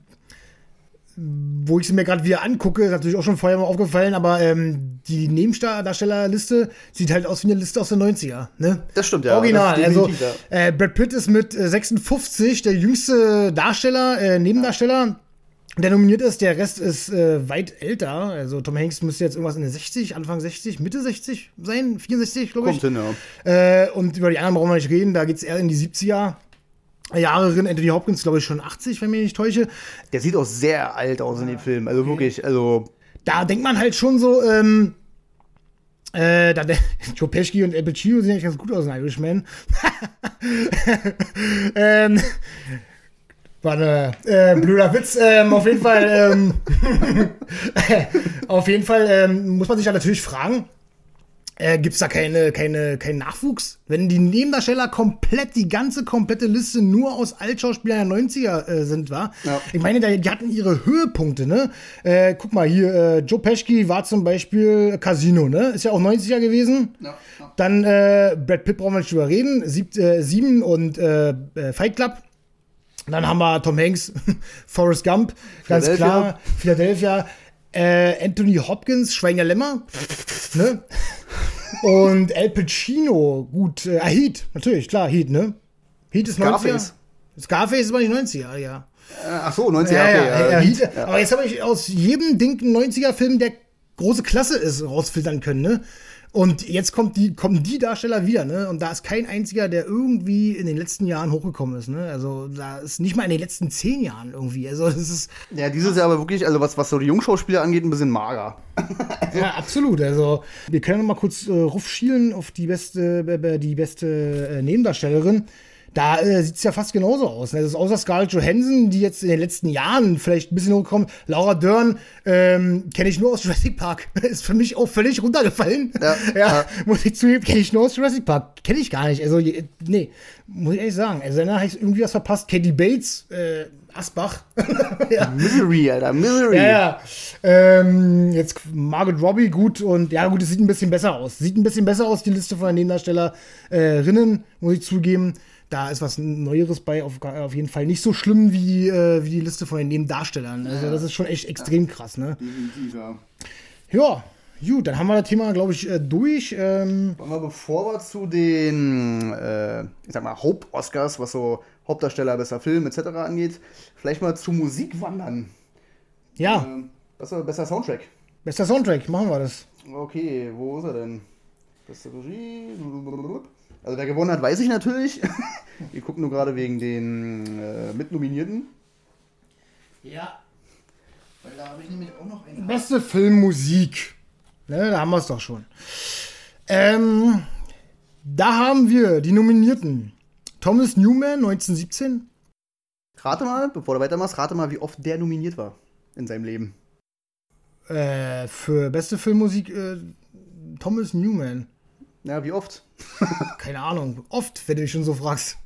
wo ich es mir gerade wieder angucke, ist natürlich auch schon vorher mal aufgefallen, aber ähm, die Nebendarstellerliste sieht halt aus wie eine Liste aus den 90er. Ne? Das stimmt, ja. Original. Also äh, Brad Pitt ist mit äh, 56 der jüngste Darsteller, äh, Nebendarsteller. Der nominiert ist, der Rest ist äh, weit älter. Also Tom Hanks müsste jetzt irgendwas in der 60, Anfang 60, Mitte 60 sein, 64, glaube ich. Kommt hin, ja. Äh, und über die anderen brauchen wir nicht reden, da geht es eher in die 70er Jahre drin. Anthony Hopkins, glaube ich, schon 80, wenn ich mich nicht täusche. Der sieht auch sehr alt aus in dem Film. Also wirklich, also. Da denkt man halt schon so, ähm, äh, da, Joe Pesci und Al Pacino sehen eigentlich ganz gut aus in Irishman. ähm, war eine äh, blöder Witz. Ähm, auf jeden Fall, ähm, auf jeden Fall ähm, muss man sich ja natürlich fragen, äh, gibt es da keine, keine, keinen Nachwuchs? Wenn die Nebendarsteller komplett, die ganze komplette Liste nur aus Altschauspielern der 90er äh, sind, war. Ja. Ich meine, da- die hatten ihre Höhepunkte, ne? Äh, guck mal, hier, äh, Joe Pesci war zum Beispiel Casino, ne? Ist ja auch 90er gewesen. Ja, ja. Dann äh, Brad Pitt brauchen wir nicht drüber reden. Sieb, äh, Sieben und Fight Club. Dann haben wir Tom Hanks, Forrest Gump, ganz klar. Philadelphia. Äh, Anthony Hopkins, Schwein der Lämmer. ne? Und Al Pacino, gut. Äh, ah, Heat, natürlich, klar, Heat, ne? Heat ist 90er. Scarface. Scarface ist aber nicht 90er, ja. Ach so, 90 Ja, okay. ja, ja, Heat. Aber jetzt habe ich aus jedem Ding einen 90er-Film, der große Klasse ist, rausfiltern können, ne? Und jetzt kommt die, kommen die Darsteller wieder, ne? Und da ist kein einziger, der irgendwie in den letzten Jahren hochgekommen ist, ne? Also da ist nicht mal in den letzten zehn Jahren irgendwie. Also das ist Ja, dieses Jahr aber wirklich, also was, was so die Jungschauspieler angeht, ein bisschen mager. ja absolut. Also wir können noch mal kurz äh, rufschielen auf die beste, äh, die beste äh, Nebendarstellerin. Da äh, sieht es ja fast genauso aus. Ne? Das ist außer Scarlett Johansson, die jetzt in den letzten Jahren vielleicht ein bisschen hochkommt. Laura Dern ähm, kenne ich nur aus Jurassic Park. ist für mich auch völlig runtergefallen. Ja, ja, ja. muss ich zugeben, kenne ich nur aus Jurassic Park. Kenne ich gar nicht. Also, nee, muss ich ehrlich sagen. Also, danach habe ich irgendwie was verpasst. Katie Bates, äh, Asbach. ja. Misery, Alter, Misery. Ja, ja. Ähm, jetzt Margot Robbie, gut. Und ja, gut, es sieht ein bisschen besser aus. Sieht ein bisschen besser aus, die Liste von den Nebendarstellerinnen, muss ich zugeben. Da ist was Neueres bei, auf, auf jeden Fall nicht so schlimm wie, äh, wie die Liste von den Nebendarstellern. Also, das ist schon echt extrem krass, ne? Definitiv, ja. Ja, gut, dann haben wir das Thema, glaube ich, äh, durch. Ähm, Wollen wir, bevor wir zu den, äh, ich sag mal, Haupt-Oscars, was so Hauptdarsteller, besser Film etc. angeht, vielleicht mal zu Musik wandern. ja, Ähm, besser, besser Soundtrack. bester Soundtrack, machen wir das. Okay, wo ist er denn? Beste Regie. Also wer gewonnen hat, weiß ich natürlich. Wir gucken nur gerade wegen den äh, Mitnominierten. Ja. Weil da habe ich nämlich auch noch einen. Beste Filmmusik. Ne, da haben wir es doch schon. Ähm, da haben wir die Nominierten. Thomas Newman, 1917. Rate mal, bevor du weitermachst, rate mal, wie oft der nominiert war in seinem Leben. Äh, für beste Filmmusik äh, Thomas Newman. Ja, wie oft? Keine Ahnung. Oft, wenn du dich schon so fragst.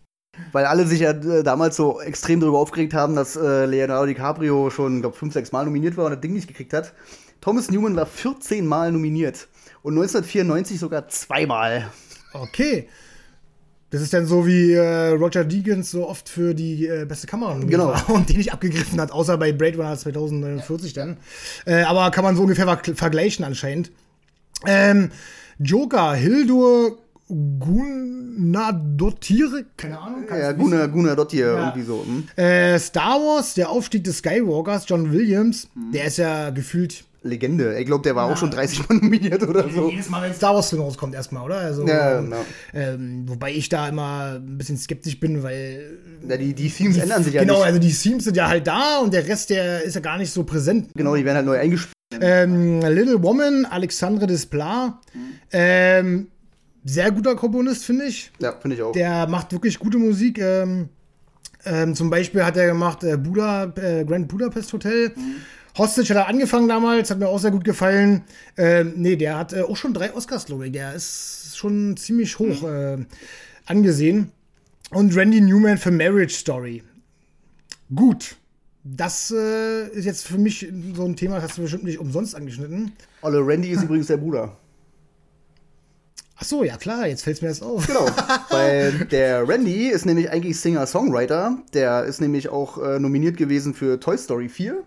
Weil alle sich ja äh, damals so extrem darüber aufgeregt haben, dass äh, Leonardo DiCaprio schon, glaube fünf, sechs Mal nominiert war und das Ding nicht gekriegt hat. Thomas Newman war 14 Mal nominiert und 1994 sogar zweimal. Okay. Das ist dann so wie äh, Roger Deakins so oft für die äh, beste Kamera nominiert Genau. und die nicht abgegriffen hat, außer bei Blade Runner 2049 dann. Äh, aber kann man so ungefähr ver vergleichen anscheinend. Ähm, Joker, Hildur Gunnar keine Ahnung. Ja, Gunnar, Gunnar Dottir, Ja. irgendwie so. Hm? Äh, Star Wars, der Aufstieg des Skywalkers, John Williams, Mhm. der ist ja gefühlt Legende. Ich glaube, der war auch schon 30 Mal nominiert oder so. jedes Mal, wenn Star Wars Film rauskommt, erstmal, oder? Also, Ja, ähm, genau. ähm, wobei ich da immer ein bisschen skeptisch bin, weil. Ja, die, die Themes ändern sich ja genau, nicht. also die Themes sind ja halt da und der Rest, der ist ja gar nicht so präsent. Genau, die werden halt neu eingespielt. Ähm, Little Woman, Alexandre Desplat. Ähm, sehr guter Komponist, finde ich. Ja, finde ich auch. Der macht wirklich gute Musik. Ähm, ähm, zum Beispiel hat er gemacht äh, Buda, äh, Grand Budapest Hotel. Hostage hat er angefangen damals, hat mir auch sehr gut gefallen. Ähm, nee, der hat äh, auch schon drei Oscars, glaube ich. Der ist schon ziemlich hoch äh, angesehen. Und Randy Newman für Marriage Story. Gut. Das äh, ist jetzt für mich so ein Thema, das hast du bestimmt nicht umsonst angeschnitten. Olle Randy ist übrigens der Bruder. Ach so, ja klar, jetzt fällt mir das auf. Genau, weil der Randy ist nämlich eigentlich Singer-Songwriter. Der ist nämlich auch äh, nominiert gewesen für Toy Story 4,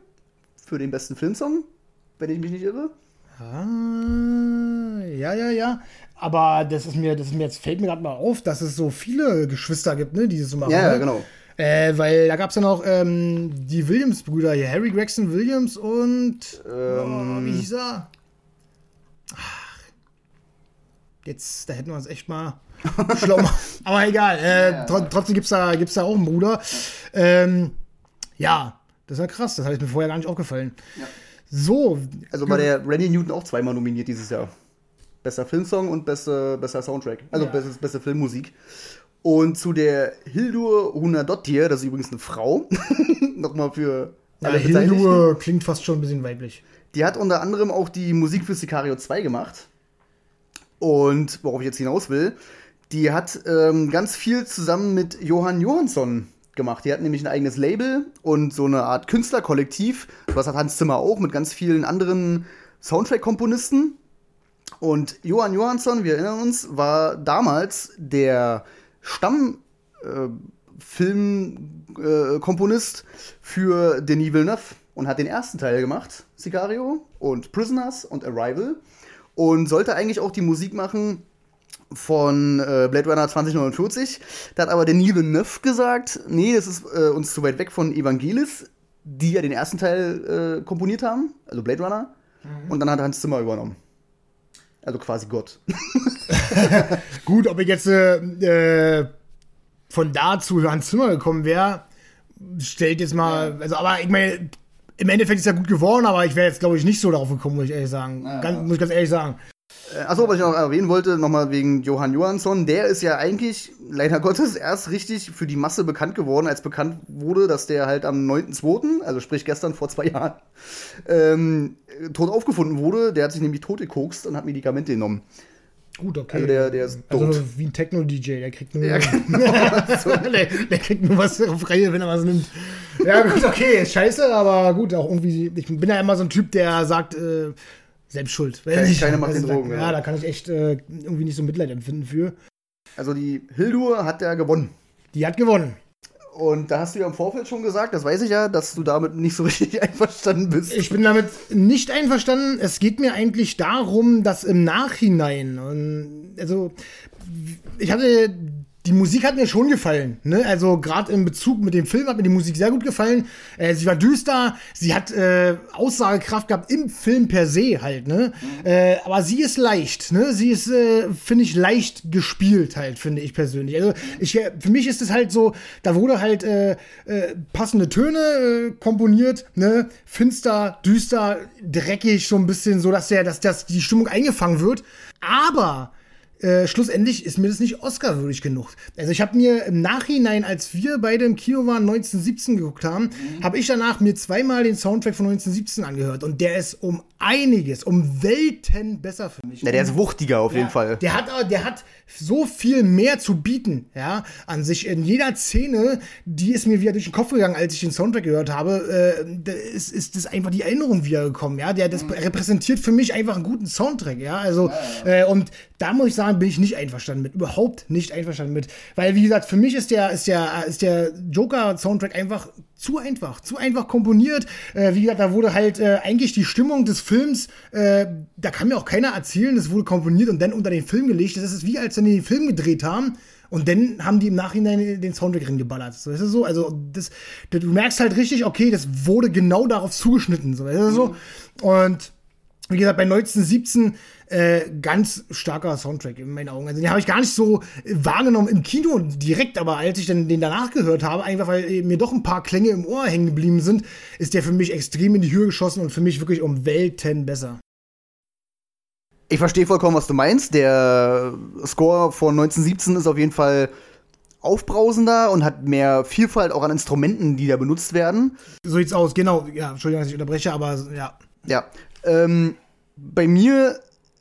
für den besten Filmsong, wenn ich mich nicht irre. Ah, ja, ja, ja. Aber das ist mir, das ist mir jetzt fällt mir gerade mal auf, dass es so viele Geschwister gibt, ne, die das so machen. Ja, ja, ne? genau. Äh, weil da gab es ja noch ähm, die Williams-Brüder hier, Harry Gregson Williams und Ähm. oh, wie hieß er? Ach, jetzt, da hätten wir uns echt mal schlau machen. Aber egal, äh, tro trotzdem gibt es da, gibt's da auch einen Bruder. Ähm, ja, das ist ja krass, das hat mir vorher gar nicht aufgefallen. So, Also war der Randy Newton auch zweimal nominiert dieses Jahr. Bester Filmsong und beste, bester Soundtrack. Also Ja. beste, beste Filmmusik. Und zu der Hildur Hunadottir, das ist übrigens eine Frau, nochmal für ja, alle Beteiligten. Hildur klingt fast schon ein bisschen weiblich. Die hat unter anderem auch die Musik für Sicario 2 gemacht. Und worauf ich jetzt hinaus will, die hat ähm, ganz viel zusammen mit Johann Johansson gemacht. Die hat nämlich ein eigenes Label und so eine Art Künstlerkollektiv. Was hat Hans Zimmer auch mit ganz vielen anderen Soundtrack-Komponisten. Und Johann Johansson, wir erinnern uns, war damals der Stammfilmkomponist für Denis Villeneuve und hat den ersten Teil gemacht, Sicario und Prisoners und Arrival und sollte eigentlich auch die Musik machen von äh, Blade Runner 2049. Da hat aber Denis Villeneuve gesagt, nee, das ist äh, uns zu weit weg von Evangelis, die ja den ersten Teil äh, komponiert haben, also Blade Runner. Und dann hat Hans Zimmer übernommen. Also quasi Gott. Gut, ob ich jetzt äh, äh, von da zu Hans Zimmer gekommen wäre, stellt jetzt mal, also aber ich meine, im Endeffekt ist er gut geworden, aber ich wäre jetzt glaube ich nicht so darauf gekommen, muss ich ehrlich sagen. Ganz, muss ich ganz ehrlich sagen. Äh, Achso, was ich noch erwähnen wollte, nochmal wegen Johann Johansson, der ist ja eigentlich, leider Gottes, erst richtig für die Masse bekannt geworden, als bekannt wurde, dass der halt am 9.2., also sprich gestern vor zwei Jahren, ähm, tot aufgefunden wurde. Der hat sich nämlich tot gekokst und hat Medikamente genommen. Gut, okay. Also der- der ist also tot. wie ein Techno-DJ, der kriegt nur. Ja, genau. der, der kriegt nur was auf Reihe, wenn er was nimmt. Ja, gut, okay, ist scheiße, aber gut, auch irgendwie. Ich bin ja immer so ein Typ, der sagt, äh, selbst schuld. Keine- nicht. keine macht Also den da- Drogen, Ja, ja. da kann ich echt äh, irgendwie nicht so Mitleid empfinden für. Also die Hildur hat ja gewonnen. Die hat gewonnen. Und da hast du ja im Vorfeld schon gesagt, das weiß ich ja, dass du damit nicht so richtig einverstanden bist. Ich bin damit nicht einverstanden. Es geht mir eigentlich darum, dass im Nachhinein, also ich hatte, die Musik hat mir schon gefallen. Ne? Also gerade im Bezug mit dem Film hat mir die Musik sehr gut gefallen. Äh, sie war düster, sie hat äh, Aussagekraft gehabt im Film per se halt. Ne? Äh, aber sie ist leicht. Ne? Sie ist, äh, finde ich, leicht gespielt halt, finde ich persönlich. Also ich, äh, für mich ist es halt so, da wurde halt äh, passende Töne komponiert, ne? finster, düster, dreckig, so ein bisschen so, dass der, dass, dass die Stimmung eingefangen wird. Aber äh, schlussendlich ist mir das nicht Oscar-würdig genug. Also ich habe mir im Nachhinein, als wir beide im Kino waren, 1917 geguckt haben, habe ich danach mir zweimal den Soundtrack von 1917 angehört und der ist um einiges, um Welten besser für mich. Ja, der ist wuchtiger auf jeden Fall. Der hat, der hat so viel mehr zu bieten, ja, an sich. In jeder Szene, die ist mir wieder durch den Kopf gegangen, als ich den Soundtrack gehört habe, äh, ist, ist das einfach die Erinnerung wiedergekommen, ja. Der, das repräsentiert für mich einfach einen guten Soundtrack, ja. Also, Äh, und da muss ich sagen, bin ich nicht einverstanden mit. Überhaupt nicht einverstanden mit. Weil, wie gesagt, für mich ist der, ist der, ist der Joker-Soundtrack einfach zu einfach, zu einfach komponiert. Äh, wie gesagt, da wurde halt äh, eigentlich die Stimmung des Films, äh, da kann mir auch keiner erzählen, das wurde komponiert und dann unter den Film gelegt. Das ist wie als wenn die den Film gedreht haben und dann haben die im Nachhinein den Soundtrack reingeballert. So, ist so? Also, das, du merkst halt richtig, okay, das wurde genau darauf zugeschnitten. So, ist so? Mhm. Und wie gesagt, bei 1917 äh, ganz starker Soundtrack in meinen Augen. Also den habe ich gar nicht so wahrgenommen im Kino direkt, aber als ich dann den danach gehört habe, einfach weil mir doch ein paar Klänge im Ohr hängen geblieben sind, ist der für mich extrem in die Höhe geschossen und für mich wirklich um Welten besser. Ich verstehe vollkommen, was du meinst. Der Score von 1917 ist auf jeden Fall aufbrausender und hat mehr Vielfalt auch an Instrumenten, die da benutzt werden. So sieht's aus, genau. Ja, Entschuldigung, dass ich unterbreche, aber ja. Ja. Ähm, bei mir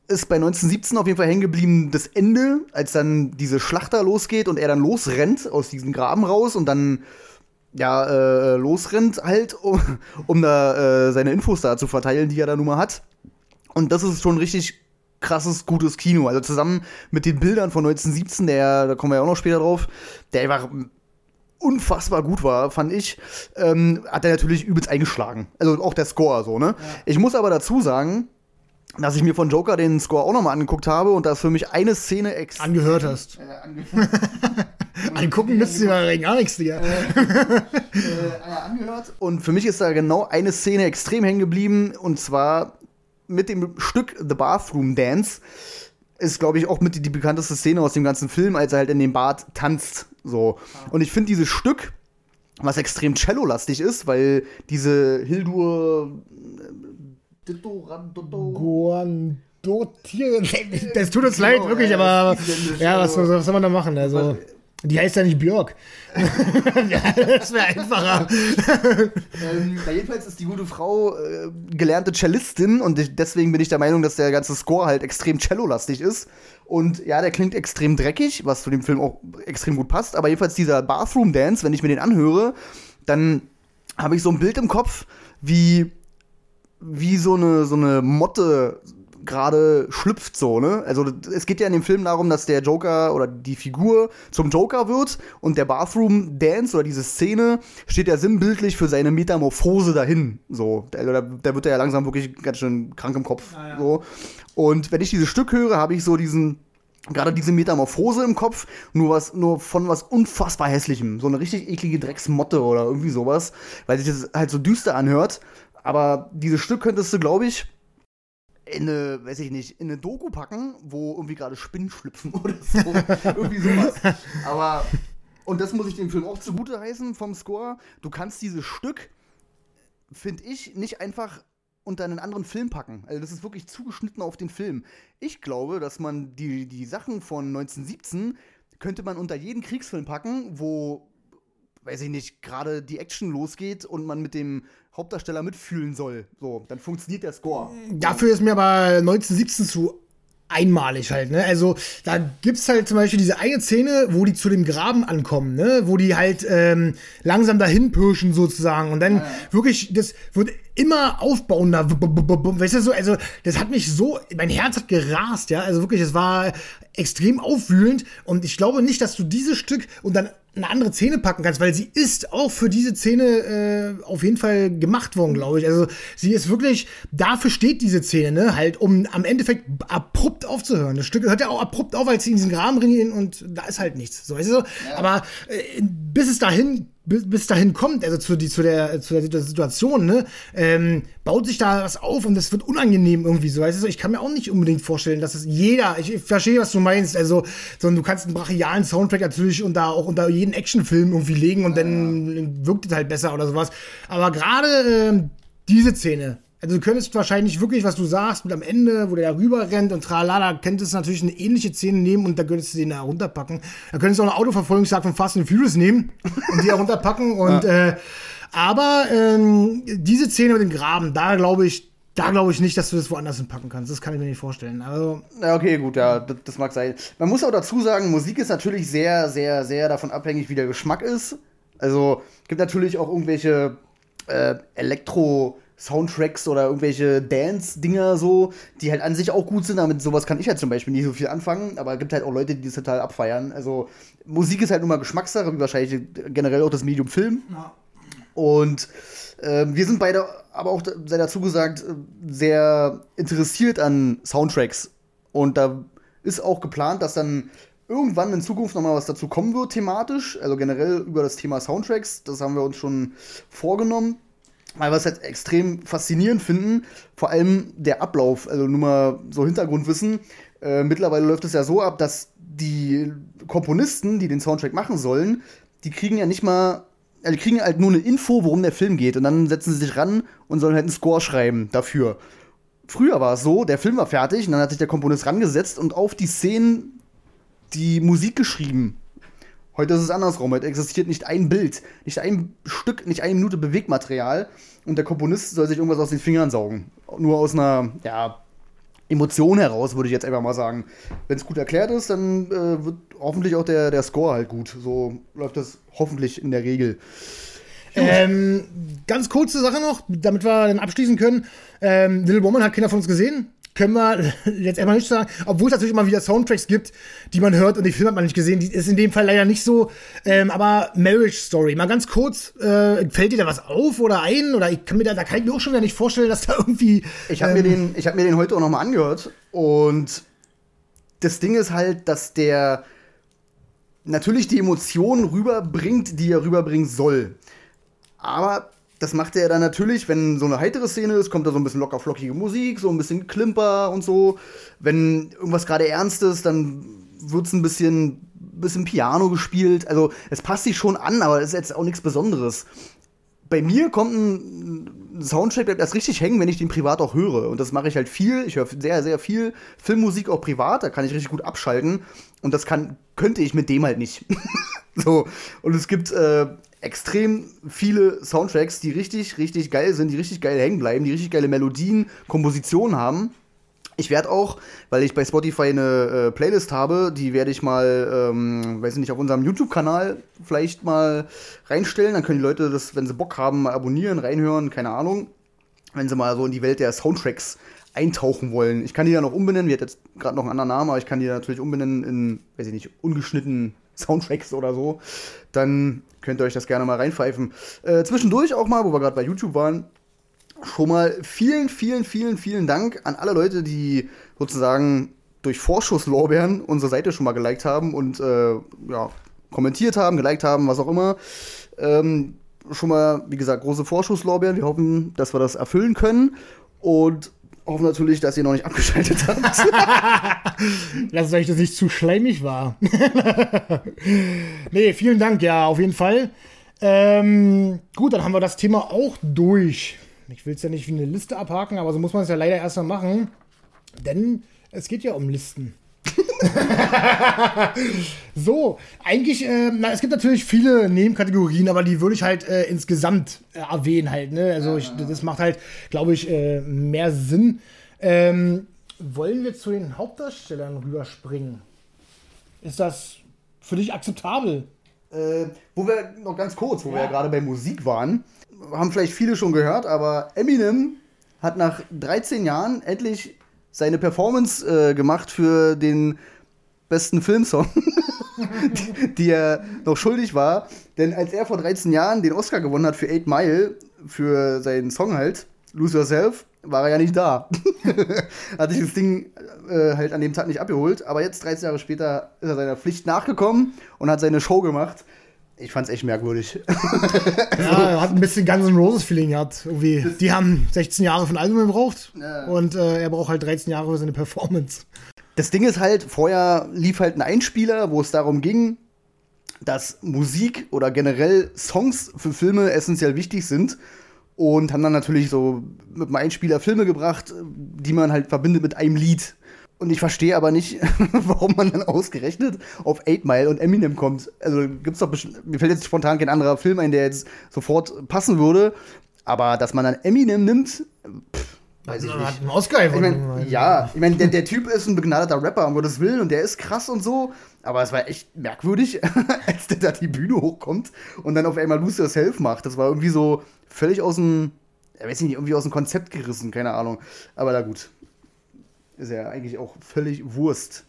ist bei 1917 auf jeden Fall hängen geblieben das Ende, als dann diese Schlachter losgeht und er dann losrennt aus diesem Graben raus und dann ja äh, losrennt halt, um, um da äh, seine Infos da zu verteilen, die er da nun mal hat. Und das ist schon richtig krasses, gutes Kino. Also zusammen mit den Bildern von 1917, der, da kommen wir ja auch noch später drauf, der einfach unfassbar gut war, fand ich, ähm, hat er natürlich übelst eingeschlagen. Also auch der Score so, ne? Ja. Ich muss aber dazu sagen, dass ich mir von Joker den Score auch nochmal angeguckt habe und da ist für mich eine Szene ex angehört hast. Äh, angehört. Angucken nützt dir mal gar nichts, Digga. Äh, äh, angehört. Und für mich ist da genau eine Szene extrem hängen geblieben und zwar mit dem Stück The Bathroom Dance. Ist, glaube ich, auch mit die, die, bekannteste Szene aus dem ganzen Film, als er halt in dem Bad tanzt. So. Und ich finde dieses Stück, was extrem cello-lastig ist, weil diese Hildur Guandotier. Das tut uns leid, wirklich, aber ja, was, was soll man da machen? Also. Die heißt ja nicht Björk. das wäre einfacher. ähm, jedenfalls ist die gute Frau äh, gelernte Cellistin und deswegen bin ich der Meinung, dass der ganze Score halt extrem cellolastig ist. Und ja, der klingt extrem dreckig, was zu dem Film auch extrem gut passt. Aber jedenfalls dieser Bathroom Dance, wenn ich mir den anhöre, dann habe ich so ein Bild im Kopf, wie wie so eine, so eine Motte gerade schlüpft so, ne? Also es geht ja in dem Film darum, dass der Joker oder die Figur zum Joker wird und der Bathroom Dance oder diese Szene steht ja sinnbildlich für seine Metamorphose dahin. So, also da, da wird er ja langsam wirklich ganz schön krank im Kopf. Ah, ja. so. Und wenn ich dieses Stück höre, habe ich so diesen gerade diese Metamorphose im Kopf, nur was, nur von was unfassbar hässlichem, so eine richtig eklige Drecksmotte oder irgendwie sowas, weil sich das halt so düster anhört aber dieses Stück könntest du, glaube ich, in eine, weiß ich nicht, in eine Doku packen, wo irgendwie gerade Spinnen schlüpfen oder so. irgendwie sowas. Aber, und das muss ich dem Film auch zugute heißen vom Score, du kannst dieses Stück, finde ich, nicht einfach unter einen anderen Film packen. Also das ist wirklich zugeschnitten auf den Film. Ich glaube, dass man die, die Sachen von 1917 könnte man unter jeden Kriegsfilm packen, wo, weiß ich nicht, gerade die Action losgeht und man mit dem Hauptdarsteller mitfühlen soll. So, dann funktioniert der Score. Dafür ist mir aber 1917 zu einmalig halt, ne? Also da gibt's halt zum Beispiel diese eine Szene, wo die zu dem Graben ankommen, ne? Wo die halt ähm, langsam dahin pirschen sozusagen und dann ja. wirklich, das wird immer aufbauender, weißt du so, also das hat mich so, mein Herz hat gerast, ja, also wirklich, es war extrem aufwühlend und ich glaube nicht, dass du dieses Stück und dann eine andere Szene packen kannst, weil sie ist auch für diese Szene äh, auf jeden Fall gemacht worden, glaube ich. Also sie ist wirklich, dafür steht diese Szene, ne? halt, um am Endeffekt abrupt aufzuhören. Das Stück hört ja auch abrupt auf, als sie in diesen Rahmen rennen und da ist halt nichts. So, weißt du so? Ja. Aber äh, bis es dahin bis, bis dahin kommt, also zu, die, zu, der, zu der Situation, ne, ähm, baut sich da was auf und das wird unangenehm irgendwie so. Weißt du, ich kann mir auch nicht unbedingt vorstellen, dass es jeder, ich, ich verstehe, was du meinst, also, sondern du kannst einen brachialen Soundtrack natürlich unter, auch unter jeden Actionfilm irgendwie legen und ja. dann wirkt es halt besser oder sowas. Aber gerade ähm, diese Szene, also du könntest wahrscheinlich wirklich, was du sagst, mit am Ende, wo der da rüber rennt und tralala, könntest du natürlich eine ähnliche Szene nehmen und da könntest du den da runterpacken. Da könntest du auch eine Autoverfolgungsjagd von Fast and Furious nehmen und die da runterpacken. Und ja. äh, aber ähm, diese Szene mit dem Graben, da glaube ich, da glaube ich nicht, dass du das woanders hinpacken kannst. Das kann ich mir nicht vorstellen. Also ja, okay, gut, ja, das, das, mag sein. Man muss auch dazu sagen, Musik ist natürlich sehr, sehr, sehr davon abhängig, wie der Geschmack ist. Also gibt natürlich auch irgendwelche äh, Elektro- Soundtracks oder irgendwelche Dance-Dinger so, die halt an sich auch gut sind. Damit sowas kann ich halt zum Beispiel nicht so viel anfangen, aber es gibt halt auch Leute, die das total abfeiern. Also Musik ist halt nur mal Geschmackssache, wie wahrscheinlich generell auch das Medium Film. Ja. Und äh, wir sind beide aber auch, sei dazu gesagt, sehr interessiert an Soundtracks. Und da ist auch geplant, dass dann irgendwann in Zukunft noch mal was dazu kommen wird, thematisch. Also generell über das Thema Soundtracks. Das haben wir uns schon vorgenommen. Weil wir es halt extrem faszinierend finden. Vor allem der Ablauf. Also nur mal so Hintergrundwissen. Äh, mittlerweile läuft es ja so ab, dass die Komponisten, die den Soundtrack machen sollen, die kriegen ja nicht mal also die kriegen halt nur eine Info, worum der Film geht. Und dann setzen sie sich ran und sollen halt einen Score schreiben dafür. Früher war es so, der Film war fertig und dann hat sich der Komponist rangesetzt und auf die Szenen die Musik geschrieben. Heute ist es andersrum. Heute existiert nicht ein Bild, nicht ein Stück, nicht eine Minute Bewegmaterial und der Komponist soll sich irgendwas aus den Fingern saugen. Nur aus einer, ja, Emotion heraus, würde ich jetzt einfach mal sagen. Wenn es gut erklärt ist, dann äh, wird hoffentlich auch der, der Score halt gut. So läuft das hoffentlich in der Regel. Ähm, ganz kurze Sache noch, damit wir dann abschließen können. Ähm, Little Woman hat keiner von uns gesehen können wir jetzt erstmal nicht sagen, obwohl es natürlich immer wieder Soundtracks gibt, die man hört und die Film hat man nicht gesehen. Die ist in dem Fall leider nicht so. Ähm, aber Marriage Story, mal ganz kurz, äh, fällt dir da was auf oder ein? Oder ich kann mir da, da kann ich mir auch schon wieder nicht vorstellen, dass da irgendwie. Ich habe ähm, mir, den, hab mir den heute auch nochmal angehört und das Ding ist halt, dass der natürlich die Emotionen rüberbringt, die er rüberbringen soll. Aber das macht er dann natürlich, wenn so eine heitere Szene ist, kommt da so ein bisschen locker flockige Musik, so ein bisschen Klimper und so. Wenn irgendwas gerade ernst ist, dann wird es ein bisschen, bisschen Piano gespielt. Also es passt sich schon an, aber es ist jetzt auch nichts Besonderes. Bei mir kommt ein Soundtrack bleibt erst richtig hängen, wenn ich den privat auch höre. Und das mache ich halt viel. Ich höre sehr, sehr viel Filmmusik auch privat. Da kann ich richtig gut abschalten. Und das kann, könnte ich mit dem halt nicht. so. Und es gibt äh, extrem viele Soundtracks, die richtig, richtig geil sind, die richtig geil hängen bleiben, die richtig geile Melodien, Kompositionen haben. Ich werde auch, weil ich bei Spotify eine äh, Playlist habe, die werde ich mal, ähm, weiß ich nicht, auf unserem YouTube-Kanal vielleicht mal reinstellen. Dann können die Leute das, wenn sie Bock haben, mal abonnieren, reinhören, keine Ahnung. Wenn sie mal so in die Welt der Soundtracks eintauchen wollen. Ich kann die ja noch umbenennen, die hat jetzt gerade noch einen anderen Namen, aber ich kann die natürlich umbenennen in, weiß ich nicht, ungeschnitten Soundtracks oder so. Dann könnt ihr euch das gerne mal reinpfeifen. Äh, zwischendurch auch mal, wo wir gerade bei YouTube waren, schon mal vielen, vielen, vielen, vielen Dank an alle Leute, die sozusagen durch Vorschusslorbeeren unsere Seite schon mal geliked haben und äh, ja, kommentiert haben, geliked haben, was auch immer. Ähm, schon mal, wie gesagt, große Vorschusslorbeeren. Wir hoffen, dass wir das erfüllen können. Und hoffen natürlich, dass ihr noch nicht abgeschaltet habt. Lasst euch das nicht zu schleimig war. nee, vielen Dank, ja, auf jeden Fall. Ähm, gut, dann haben wir das Thema auch durch. Ich will es ja nicht wie eine Liste abhaken, aber so muss man es ja leider erstmal machen. Denn es geht ja um Listen. so, eigentlich, äh, na, es gibt natürlich viele Nebenkategorien, aber die würde ich halt äh, insgesamt äh, erwähnen halt, ne? Also ich, das macht halt, glaube ich, äh, mehr Sinn. Ähm, wollen wir zu den Hauptdarstellern rüberspringen? Ist das für dich akzeptabel? Äh, wo wir noch ganz kurz, wo ja. wir ja gerade bei Musik waren, haben vielleicht viele schon gehört, aber Eminem hat nach 13 Jahren endlich seine Performance äh, gemacht für den besten Filmsong, die, die, er noch schuldig war. Denn als er vor 13 Jahren den Oscar gewonnen hat für Eight Mile, für seinen Song halt, Lose Yourself, war er ja nicht da. hat sich das Ding äh, halt an dem Tag nicht abgeholt. Aber jetzt, 13 Jahre später, ist er seiner Pflicht nachgekommen und hat seine Show gemacht. Ich fand's echt merkwürdig. ja, er hat ein bisschen Guns N' Roses Feeling gehabt. Irgendwie. Die haben 16 Jahre ein Album gebraucht ja. und äh, er braucht halt 13 Jahre für seine Performance. Das Ding ist halt, vorher lief halt ein Einspieler, wo es darum ging, dass Musik oder generell Songs für Filme essentiell wichtig sind und haben dann natürlich so mit einem Einspieler Filme gebracht, die man halt verbindet mit einem Lied. Und ich verstehe aber nicht, warum man dann ausgerechnet auf 8 Mile und Eminem kommt. Also gibt's doch mir fällt jetzt spontan kein anderer Film ein, der jetzt sofort passen würde. Aber dass man dann Eminem nimmt, pff, weiß ich nicht. Hat einen Oscar ich mein, Ja, ich meine, der, der Typ ist ein begnadeter Rapper, um Gottes Willen, und der ist krass und so. Aber es war echt merkwürdig, als der da die Bühne hochkommt und dann auf einmal Lose Yourself macht. Das war irgendwie so völlig aus dem, ich weiß nicht, irgendwie aus dem Konzept gerissen, keine Ahnung. Aber na gut ist ja eigentlich auch völlig Wurst.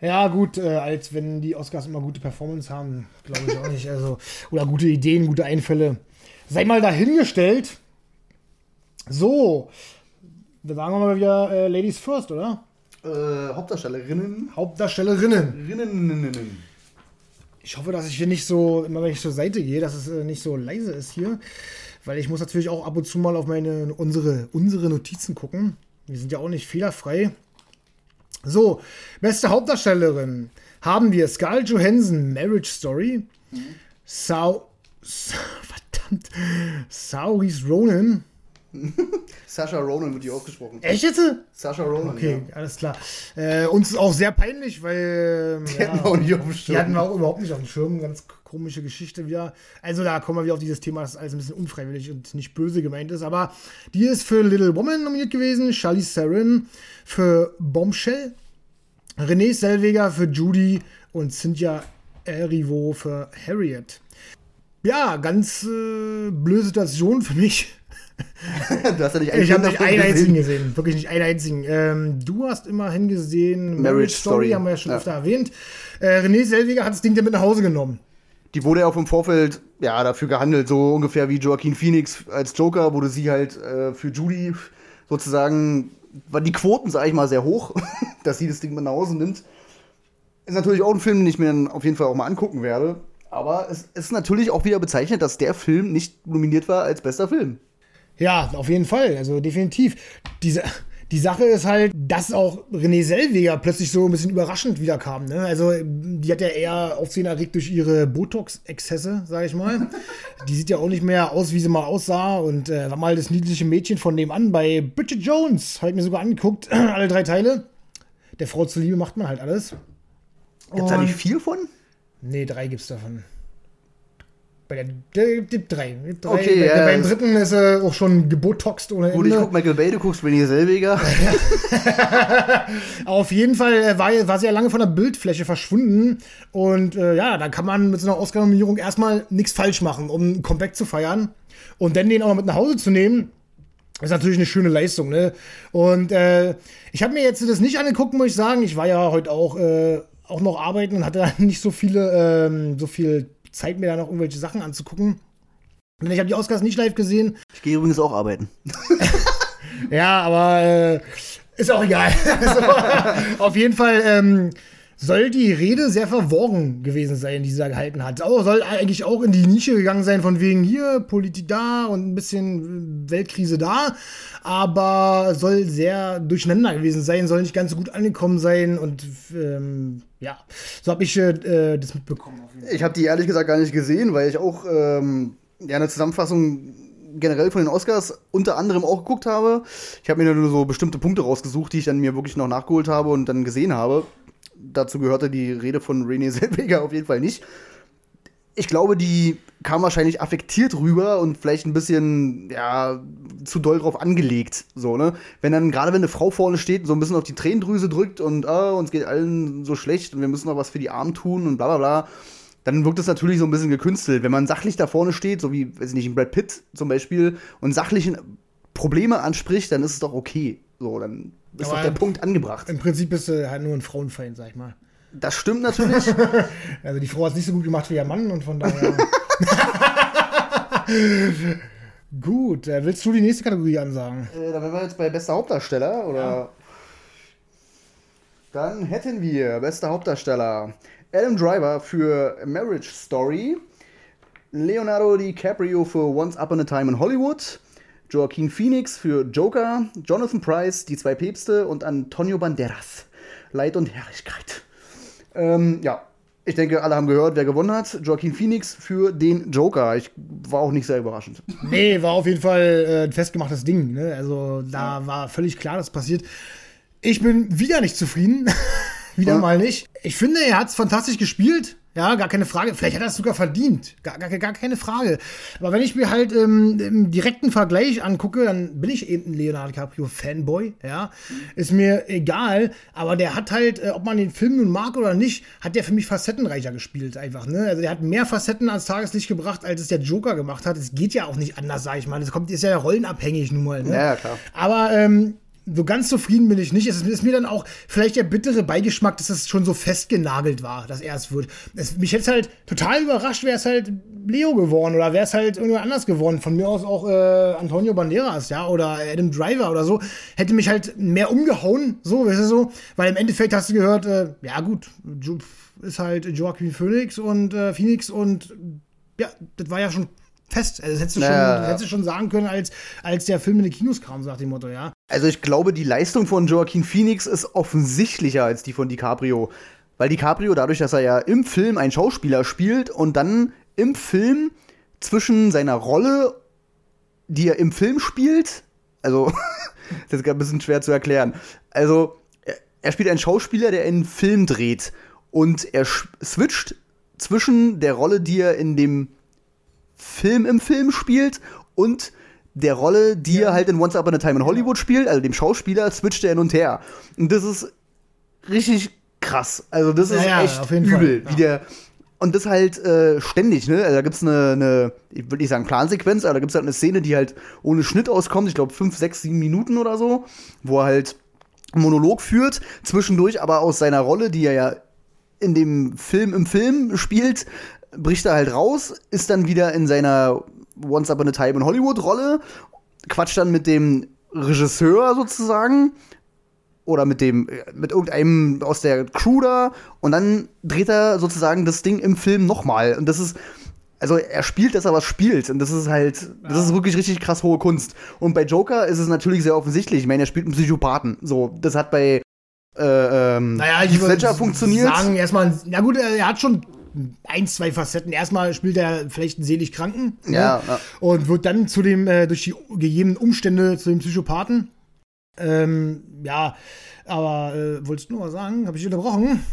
Ja, gut, äh, als wenn die Oscars immer gute Performance haben, glaube ich auch nicht. Also, oder gute Ideen, gute Einfälle. Sei mal dahingestellt. So, da sagen wir mal wieder äh, Ladies First, oder? Äh, Hauptdarstellerinnen. Hauptdarstellerinnen. Rinnen. Ich hoffe, dass ich hier nicht so, immer wenn ich zur Seite gehe, dass es äh, nicht so leise ist hier. Weil ich muss natürlich auch ab und zu mal auf meine, unsere, unsere Notizen gucken. Die sind ja auch nicht fehlerfrei. So, beste Hauptdarstellerin haben wir Scarlett Johansson, Marriage Story. Mhm. Sau, Sa verdammt, Saoirse Ronan. Sascha Ronan wird hier ausgesprochen. Echt jetzt? Sascha Ronan. Okay, ja. alles klar. Äh, uns ist auch sehr peinlich, weil. Die ja, hatten wir auch nicht auf dem Schirm. Die hatten wir auch überhaupt nicht auf dem Schirm. Ganz komische Geschichte wieder. Also da kommen wir wieder auf dieses Thema, das alles ein bisschen unfreiwillig und nicht böse gemeint ist. Aber die ist für Little Woman nominiert gewesen. Charlize Theron für Bombshell. René Selweger für Judy und Cynthia Erivo für Harriet. Ja, ganz äh, blöde Situation für mich du hast ja nicht einen Ich habe nicht einen einzigen gesehen. Wirklich nicht einen einzigen. Ähm, du hast immerhin gesehen Marriage Story, Story, haben wir ja schon ja. öfter erwähnt. Äh, René Selviger hat das Ding dann mit nach Hause genommen. Die wurde ja auch im Vorfeld ja, dafür gehandelt, so ungefähr wie Joaquin Phoenix als Joker, wurde sie halt äh, für Judy sozusagen, waren die Quoten, sag ich mal, sehr hoch, dass sie das Ding mit nach Hause nimmt. Ist natürlich auch ein Film, den ich mir auf jeden Fall auch mal angucken werde. Aber es ist natürlich auch wieder bezeichnet, dass der Film nicht nominiert war als bester Film. Ja, auf jeden Fall. Also definitiv. Diese, die Sache ist halt, dass auch René Selweger plötzlich so ein bisschen überraschend wiederkam. Ne? Also, die hat ja eher Aufsehen erregt durch ihre Botox-Exzesse, sag ich mal. die sieht ja auch nicht mehr aus, wie sie mal aussah. Und äh, war mal das niedliche Mädchen von nebenan bei Bridget Jones. Habe ich mir sogar angeguckt, alle drei Teile. Der Frau zuliebe macht man halt alles. Gibt's da nicht viel von? Nee, drei gibt's davon. Bei der, der, der drei. drei okay, bei, ja, beim dritten ist er auch schon gebotoxt ohne Ende. Gut, ich guck Michael Bay, du guckst René Selweger. Auf jeden Fall äh, war, war sie ja lange von der Bildfläche verschwunden. Und äh, ja, da kann man mit so einer Oscar-Nominierung erstmal nichts falsch machen, um ein Comeback zu feiern. Und dann den auch noch mit nach Hause zu nehmen. ist natürlich eine schöne Leistung, ne? Und äh, ich habe mir jetzt das nicht angeguckt, muss ich sagen. Ich war ja heute auch, äh, auch noch arbeiten und hatte nicht so viele, ähm, so viel Zeit, mir da noch irgendwelche Sachen anzugucken. Denn ich habe die Oscars nicht live gesehen. Ich gehe übrigens auch arbeiten. ja, aber äh, ist auch egal. also, auf jeden Fall ähm, soll die Rede sehr verworren gewesen sein, die sie da gehalten hat. Auch, soll eigentlich auch in die Nische gegangen sein, von wegen hier, Politik da und ein bisschen Weltkrise da. Aber soll sehr durcheinander gewesen sein, soll nicht ganz so gut angekommen sein und ähm, ja, so habe ich äh, das mitbekommen. Ich habe die ehrlich gesagt gar nicht gesehen, weil ich auch ähm, ja, eine Zusammenfassung generell von den Oscars unter anderem auch geguckt habe. Ich habe mir nur so bestimmte Punkte rausgesucht, die ich dann mir wirklich noch nachgeholt habe und dann gesehen habe. Dazu gehörte die Rede von René Selweger auf jeden Fall nicht ich glaube, die kam wahrscheinlich affektiert rüber und vielleicht ein bisschen, ja, zu doll drauf angelegt. So, ne? Wenn dann, gerade wenn eine Frau vorne steht, so ein bisschen auf die Tränendrüse drückt und ah, uns geht allen so schlecht und wir müssen noch was für die Armen tun und bla bla bla, dann wirkt das natürlich so ein bisschen gekünstelt. Wenn man sachlich da vorne steht, so wie, weiß ich nicht, Brad Pitt zum Beispiel, und sachlich Probleme anspricht, dann ist es doch okay. So, dann ist Aber doch der Punkt angebracht. Im Prinzip bist du halt nur ein Frauenfeind, sag ich mal. Das stimmt natürlich. also die Frau hat es nicht so gut gemacht wie ihr Mann und von daher. gut, äh, willst du die nächste Kategorie ansagen? Äh, da wären wir jetzt bei bester Hauptdarsteller, oder? Ja. Dann hätten wir bester Hauptdarsteller Adam Driver für Marriage Story, Leonardo DiCaprio für Once Upon a Time in Hollywood, Joaquin Phoenix für Joker, Jonathan Price, Die zwei Päpste und Antonio Banderas, Leid und Herrlichkeit. Ähm, ja, ich denke, alle haben gehört, wer gewonnen hat. Joaquin Phoenix für den Joker. Ich war auch nicht sehr überraschend. Nee, war auf jeden Fall äh, ein festgemachtes Ding. Ne? Also da war völlig klar, dass passiert. Ich bin wieder nicht zufrieden. wieder ja. mal nicht. Ich finde, er hat es fantastisch gespielt. Ja, gar keine Frage. Vielleicht hat er es sogar verdient. Gar, gar, gar keine Frage. Aber wenn ich mir halt ähm, im direkten Vergleich angucke, dann bin ich eben ein Leonardo DiCaprio-Fanboy. Ja, ist mir egal. Aber der hat halt, äh, ob man den Film nun mag oder nicht, hat der für mich facettenreicher gespielt einfach. Ne? Also der hat mehr Facetten ans Tageslicht gebracht, als es der Joker gemacht hat. Es geht ja auch nicht anders, sag ich mal. Das kommt, ist ja rollenabhängig nun mal. Ne? Ja, klar. Aber ähm, so ganz zufrieden bin ich nicht. Es ist, ist mir dann auch vielleicht der bittere Beigeschmack, dass es schon so festgenagelt war, dass er es wird. Es, mich hätte halt total überrascht, wäre es halt Leo geworden oder wäre es halt irgendjemand anders geworden. Von mir aus auch äh, Antonio Banderas, ja, oder Adam Driver oder so. Hätte mich halt mehr umgehauen, so, weißt du so. Weil im Endeffekt hast du gehört, äh, ja gut, ist halt Joaquin Phoenix und äh, Phoenix und ja, das war ja schon fest. Also das hättest du, schon, hättest du schon sagen können, als, als der Film in die Kinos kam, sagt dem Motto, ja. Also ich glaube, die Leistung von Joaquin Phoenix ist offensichtlicher als die von DiCaprio. Weil DiCaprio, dadurch, dass er ja im Film einen Schauspieler spielt und dann im Film zwischen seiner Rolle, die er im Film spielt, also das ist gerade ein bisschen schwer zu erklären. Also er, spielt einen Schauspieler, der einen Film dreht und er switcht zwischen der Rolle, die er in dem Film im Film spielt und der Rolle, die er halt in Once Upon a Time in Hollywood spielt, also dem Schauspieler, switcht er hin und her. Und das ist richtig krass. Also das ist Ja, ja, echt übel, Fall, wie ja. der und das halt äh, ständig, ne? Also da gibt's eine, eine ich würde nicht sagen Plansequenz, aber da gibt's halt eine Szene, die halt ohne Schnitt auskommt, ich glaube fünf, sechs, sieben Minuten oder so, wo er halt einen Monolog führt, zwischendurch aber aus seiner Rolle, die er ja in dem Film im Film spielt, bricht er halt raus, ist dann wieder in seiner Once Upon a Time in Hollywood Rolle, quatscht dann mit dem Regisseur sozusagen oder mit dem mit irgendeinem aus der Crew da und dann dreht er sozusagen das Ding im Film nochmal und das ist also er spielt, dass er was spielt und das ist halt das ist wirklich richtig krass hohe Kunst. Und bei Joker ist es natürlich sehr offensichtlich ich meine er spielt einen Psychopathen so das hat bei äh, ähm, Naja, ich Heath würde Ledger funktioniert. sagen, erstmal, na gut, er hat schon ein, zwei Facetten. Erstmal spielt er vielleicht einen seelisch Kranken ne? Ja, und wird dann zu dem, äh, durch die gegebenen Umstände zu dem Psychopathen. Ähm, ja, aber äh, wolltest du noch was sagen? Habe ich unterbrochen?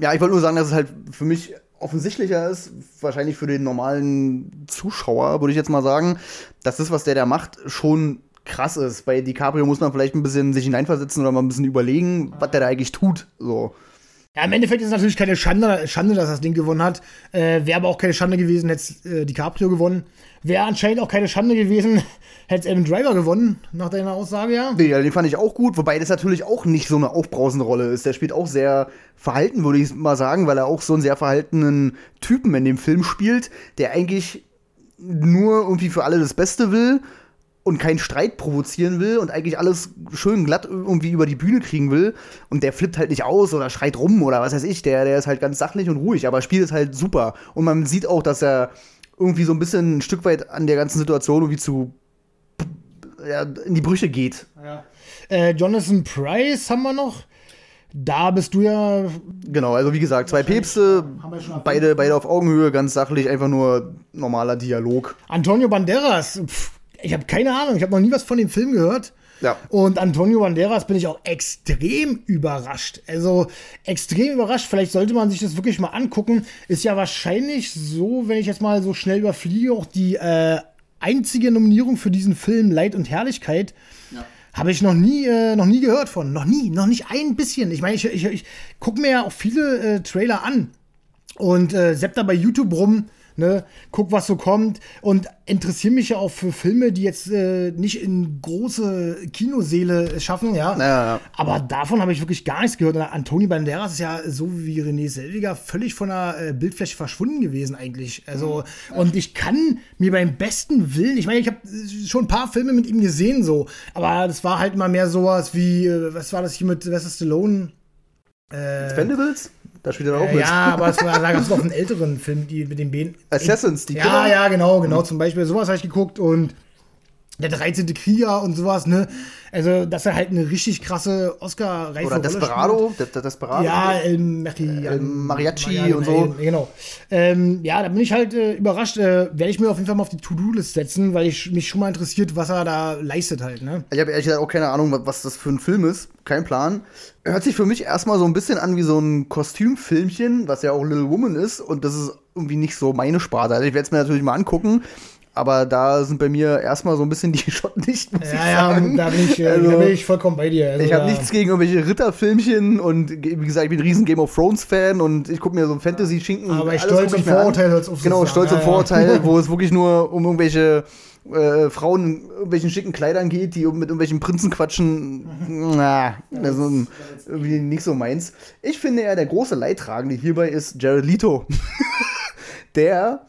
Ja, ich wollte nur sagen, dass es halt für mich offensichtlicher ist, wahrscheinlich für den normalen Zuschauer, würde ich jetzt mal sagen, dass das, was der da macht, schon krass ist. Bei DiCaprio muss man vielleicht ein bisschen sich hineinversetzen oder mal ein bisschen überlegen, was der da eigentlich tut. So. Ja, im Endeffekt ist es natürlich keine Schande, Schande, dass das Ding gewonnen hat. Äh, Wäre aber auch keine Schande gewesen, hätte äh, DiCaprio gewonnen. Wäre anscheinend auch keine Schande gewesen, hätte Adam Driver gewonnen, nach deiner Aussage, ja. Ja, den fand ich auch gut, wobei das natürlich auch nicht so eine aufbrausende Rolle ist. Der spielt auch sehr verhalten, würde ich mal sagen, weil er auch so einen sehr verhaltenen Typen in dem Film spielt, der eigentlich nur irgendwie für alle das Beste will und keinen Streit provozieren will und eigentlich alles schön glatt irgendwie über die Bühne kriegen will. Und der flippt halt nicht aus oder schreit rum oder was weiß ich. Der, der ist halt ganz sachlich und ruhig, aber spielt es halt super. Und man sieht auch, dass er irgendwie so ein bisschen ein Stück weit an der ganzen Situation irgendwie zu ja, in die Brüche geht. ja. Äh, Jonathan Price haben wir noch. Da bist du ja Genau, also wie gesagt, zwei Päpste, beide, beide auf Augenhöhe, ganz sachlich, einfach nur normaler Dialog. Antonio Banderas. Pff, ich habe keine Ahnung, ich habe noch nie was von dem Film gehört. Ja. Und Antonio Banderas bin ich auch extrem überrascht. Also extrem überrascht. Vielleicht sollte man sich das wirklich mal angucken. Ist ja wahrscheinlich so, wenn ich jetzt mal so schnell überfliege, auch die äh, einzige Nominierung für diesen Film Leid und Herrlichkeit. Habe ich noch nie, äh, noch nie gehört von. Noch nie, noch nicht ein bisschen. Ich meine, ich, ich, ich gucke mir ja auch viele äh, Trailer an und äh, sepp da bei YouTube rum, ne, guck, was so kommt und interessiere mich ja auch für Filme, die jetzt äh, nicht in große Kinoseele schaffen, ja. Ja, ja. Aber davon habe ich wirklich gar nichts gehört. Und Antoni Banderas ist ja so wie René Selviger völlig von der äh, Bildfläche verschwunden gewesen eigentlich. Also und ich kann mir beim besten Willen, ich meine, ich habe schon ein paar Filme mit ihm gesehen so, aber das war halt mal mehr sowas wie, äh, was war das hier mit Sylvester Stallone? Expendables? Da spielt er auch mit. ja, aber es war, da gab es noch einen älteren Film, die mit den Bänen. Assassins, die Ja, Killer? ja, genau, genau. Zum Beispiel sowas habe ich geguckt und der 13. Krieger und sowas, ne? Also, dass er halt eine richtig krasse Oscar-reife Oder Desperado? Desperado? Ja, El, Mari El Mariachi und so. Genau. Ähm, ja, da bin ich halt äh, überrascht. Äh, Werde ich mir auf jeden Fall mal auf die To-Do-List setzen, weil ich mich schon mal interessiert, was er da leistet halt, ne? Ich habe ehrlich gesagt auch keine Ahnung, was- was das für ein Film ist. Kein Plan. Hört sich für mich erstmal so ein bisschen an wie so ein Kostümfilmchen, was ja auch Little Woman ist. Und das ist irgendwie nicht so meine Sparte. Also ich werde es mir natürlich mal angucken. Aber da sind bei mir erstmal so ein bisschen die Schotten nicht, muss ich Ja, ja, sagen. da bin ich, äh, Also, da bin ich vollkommen bei dir. Also ich habe nichts gegen irgendwelche Ritterfilmchen und wie gesagt, ich bin ein riesen Game of Thrones Fan und ich gucke mir so ein Fantasy-Schinken. Aber alles Stolz ich und an. Vorurteil hört's auf Genau. Stolz und Ja, ja. Vorurteil, wo es wirklich nur um irgendwelche äh, Frauen in irgendwelchen schicken Kleidern geht, die mit irgendwelchen Prinzen quatschen. Na, das ist irgendwie nicht so meins. Ich finde ja, der große Leidtragende hierbei ist Jared Leto. der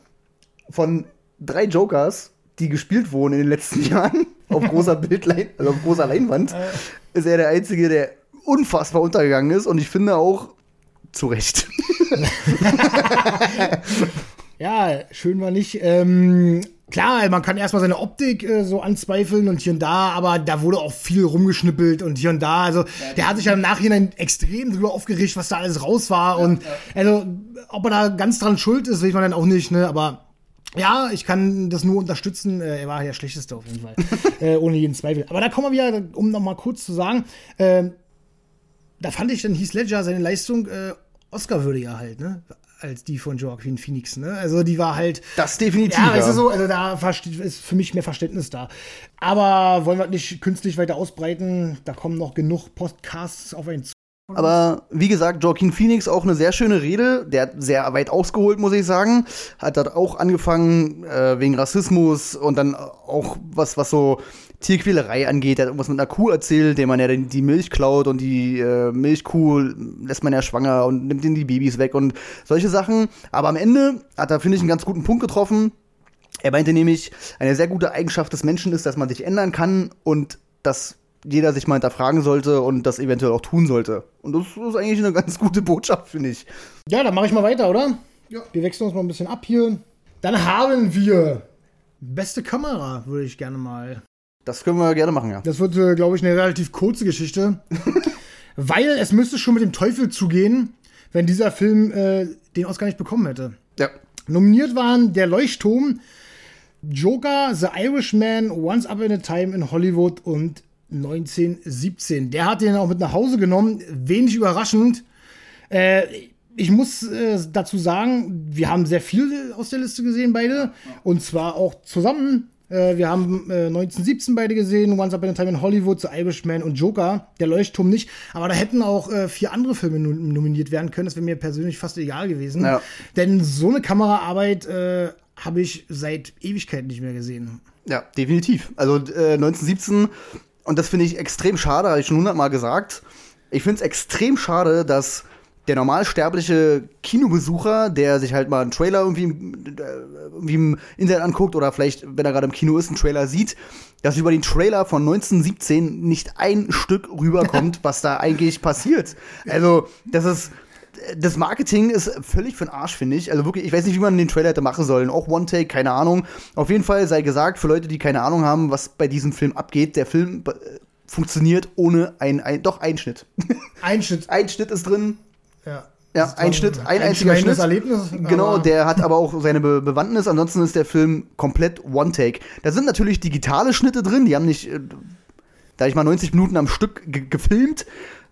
von drei Jokers, die gespielt wurden in den letzten Jahren, auf großer Bildlein, also auf großer Leinwand, ist er der Einzige, der unfassbar untergegangen ist und ich finde auch zu Recht. Ja, schön war nicht. Ähm, klar, man kann erstmal seine Optik äh, so anzweifeln und hier und da, aber da wurde auch viel rumgeschnippelt und hier und da. Also, der hat sich ja im Nachhinein extrem drüber aufgeregt, was da alles raus war. und also, ob er da ganz dran schuld ist, weiß man dann auch nicht, ne? Aber ja, ich kann das nur unterstützen. Äh, er war der Schlechteste auf jeden Fall. äh, ohne jeden Zweifel. Aber da kommen wir wieder, um noch mal kurz zu sagen, ähm, da fand ich dann Heath Ledger seine Leistung äh, Oscar-würdiger halt, ne? Als die von Joaquin Phoenix, ne? Also die war halt. Das definitiv. Ja, weißt du so, also da ist für mich mehr Verständnis da. Aber wollen wir nicht künstlich weiter ausbreiten? Da kommen noch genug Podcasts auf einen zu. Aber wie gesagt, Joaquin Phoenix auch eine sehr schöne Rede. Der hat sehr weit ausgeholt, muss ich sagen. Hat dort auch angefangen äh, wegen Rassismus und dann auch was, was so Tierquälerei angeht. Er hat irgendwas mit einer Kuh erzählt, der man ja die Milch klaut und die äh, Milchkuh lässt man ja schwanger und nimmt ihnen die Babys weg und solche Sachen. Aber am Ende hat er, finde ich, einen ganz guten Punkt getroffen. Er meinte nämlich, eine sehr gute Eigenschaft des Menschen ist, dass man sich ändern kann und dass jeder sich mal hinterfragen sollte und das eventuell auch tun sollte. Und das ist eigentlich eine ganz gute Botschaft, finde ich. Ja, dann mache ich mal weiter, oder? Ja. Wir wechseln uns mal ein bisschen ab hier. Dann haben wir beste Kamera, würde ich gerne mal Das können wir gerne machen, ja. Das wird, äh, glaube ich, eine relativ kurze Geschichte. weil es müsste schon mit dem Teufel zugehen, wenn dieser Film äh, den Oscar nicht bekommen hätte. Ja. Nominiert waren Der Leuchtturm, Joker, The Irishman, Once Upon a Time in Hollywood und 1917. Der hat den auch mit nach Hause genommen. Wenig überraschend. Äh, ich muss äh, dazu sagen, wir haben sehr viel aus der Liste gesehen, beide. Und zwar auch zusammen. Äh, wir haben äh, 1917 beide gesehen, Once Upon a Time in Hollywood, The Irishman und Joker. Der Leuchtturm nicht. Aber da hätten auch äh, vier andere Filme nom- nominiert werden können. Das wäre mir persönlich fast egal gewesen. Ja. Denn so eine Kameraarbeit äh, habe ich seit Ewigkeiten nicht mehr gesehen. Ja, definitiv. Also äh, 1917, und das finde ich extrem schade, habe ich schon hundertmal gesagt. Ich finde es extrem schade, dass der normalsterbliche Kinobesucher, der sich halt mal einen Trailer irgendwie, im- äh, irgendwie im Internet anguckt oder vielleicht, wenn er gerade im Kino ist, einen Trailer sieht, dass über den Trailer von 1917 nicht ein Stück rüberkommt, was da eigentlich passiert. Also, das ist das Marketing ist völlig für den Arsch, finde ich. Also wirklich, ich weiß nicht, wie man den Trailer hätte machen sollen. Auch One-Take, keine Ahnung. Auf jeden Fall sei gesagt, für Leute, die keine Ahnung haben, was bei diesem Film abgeht, der Film äh, funktioniert ohne ein, ein doch ein Schnitt. Ein Schnitt. ein Schnitt ist drin. Ja. Ja, ein Schnitt, ein, einziger einschneidendes Schnitt. Erlebnis. Genau, der hat aber auch seine Be Bewandtnis. Ansonsten ist der Film komplett One-Take. Da sind natürlich digitale Schnitte drin, die haben nicht, äh, da ich mal 90 Minuten am Stück ge gefilmt,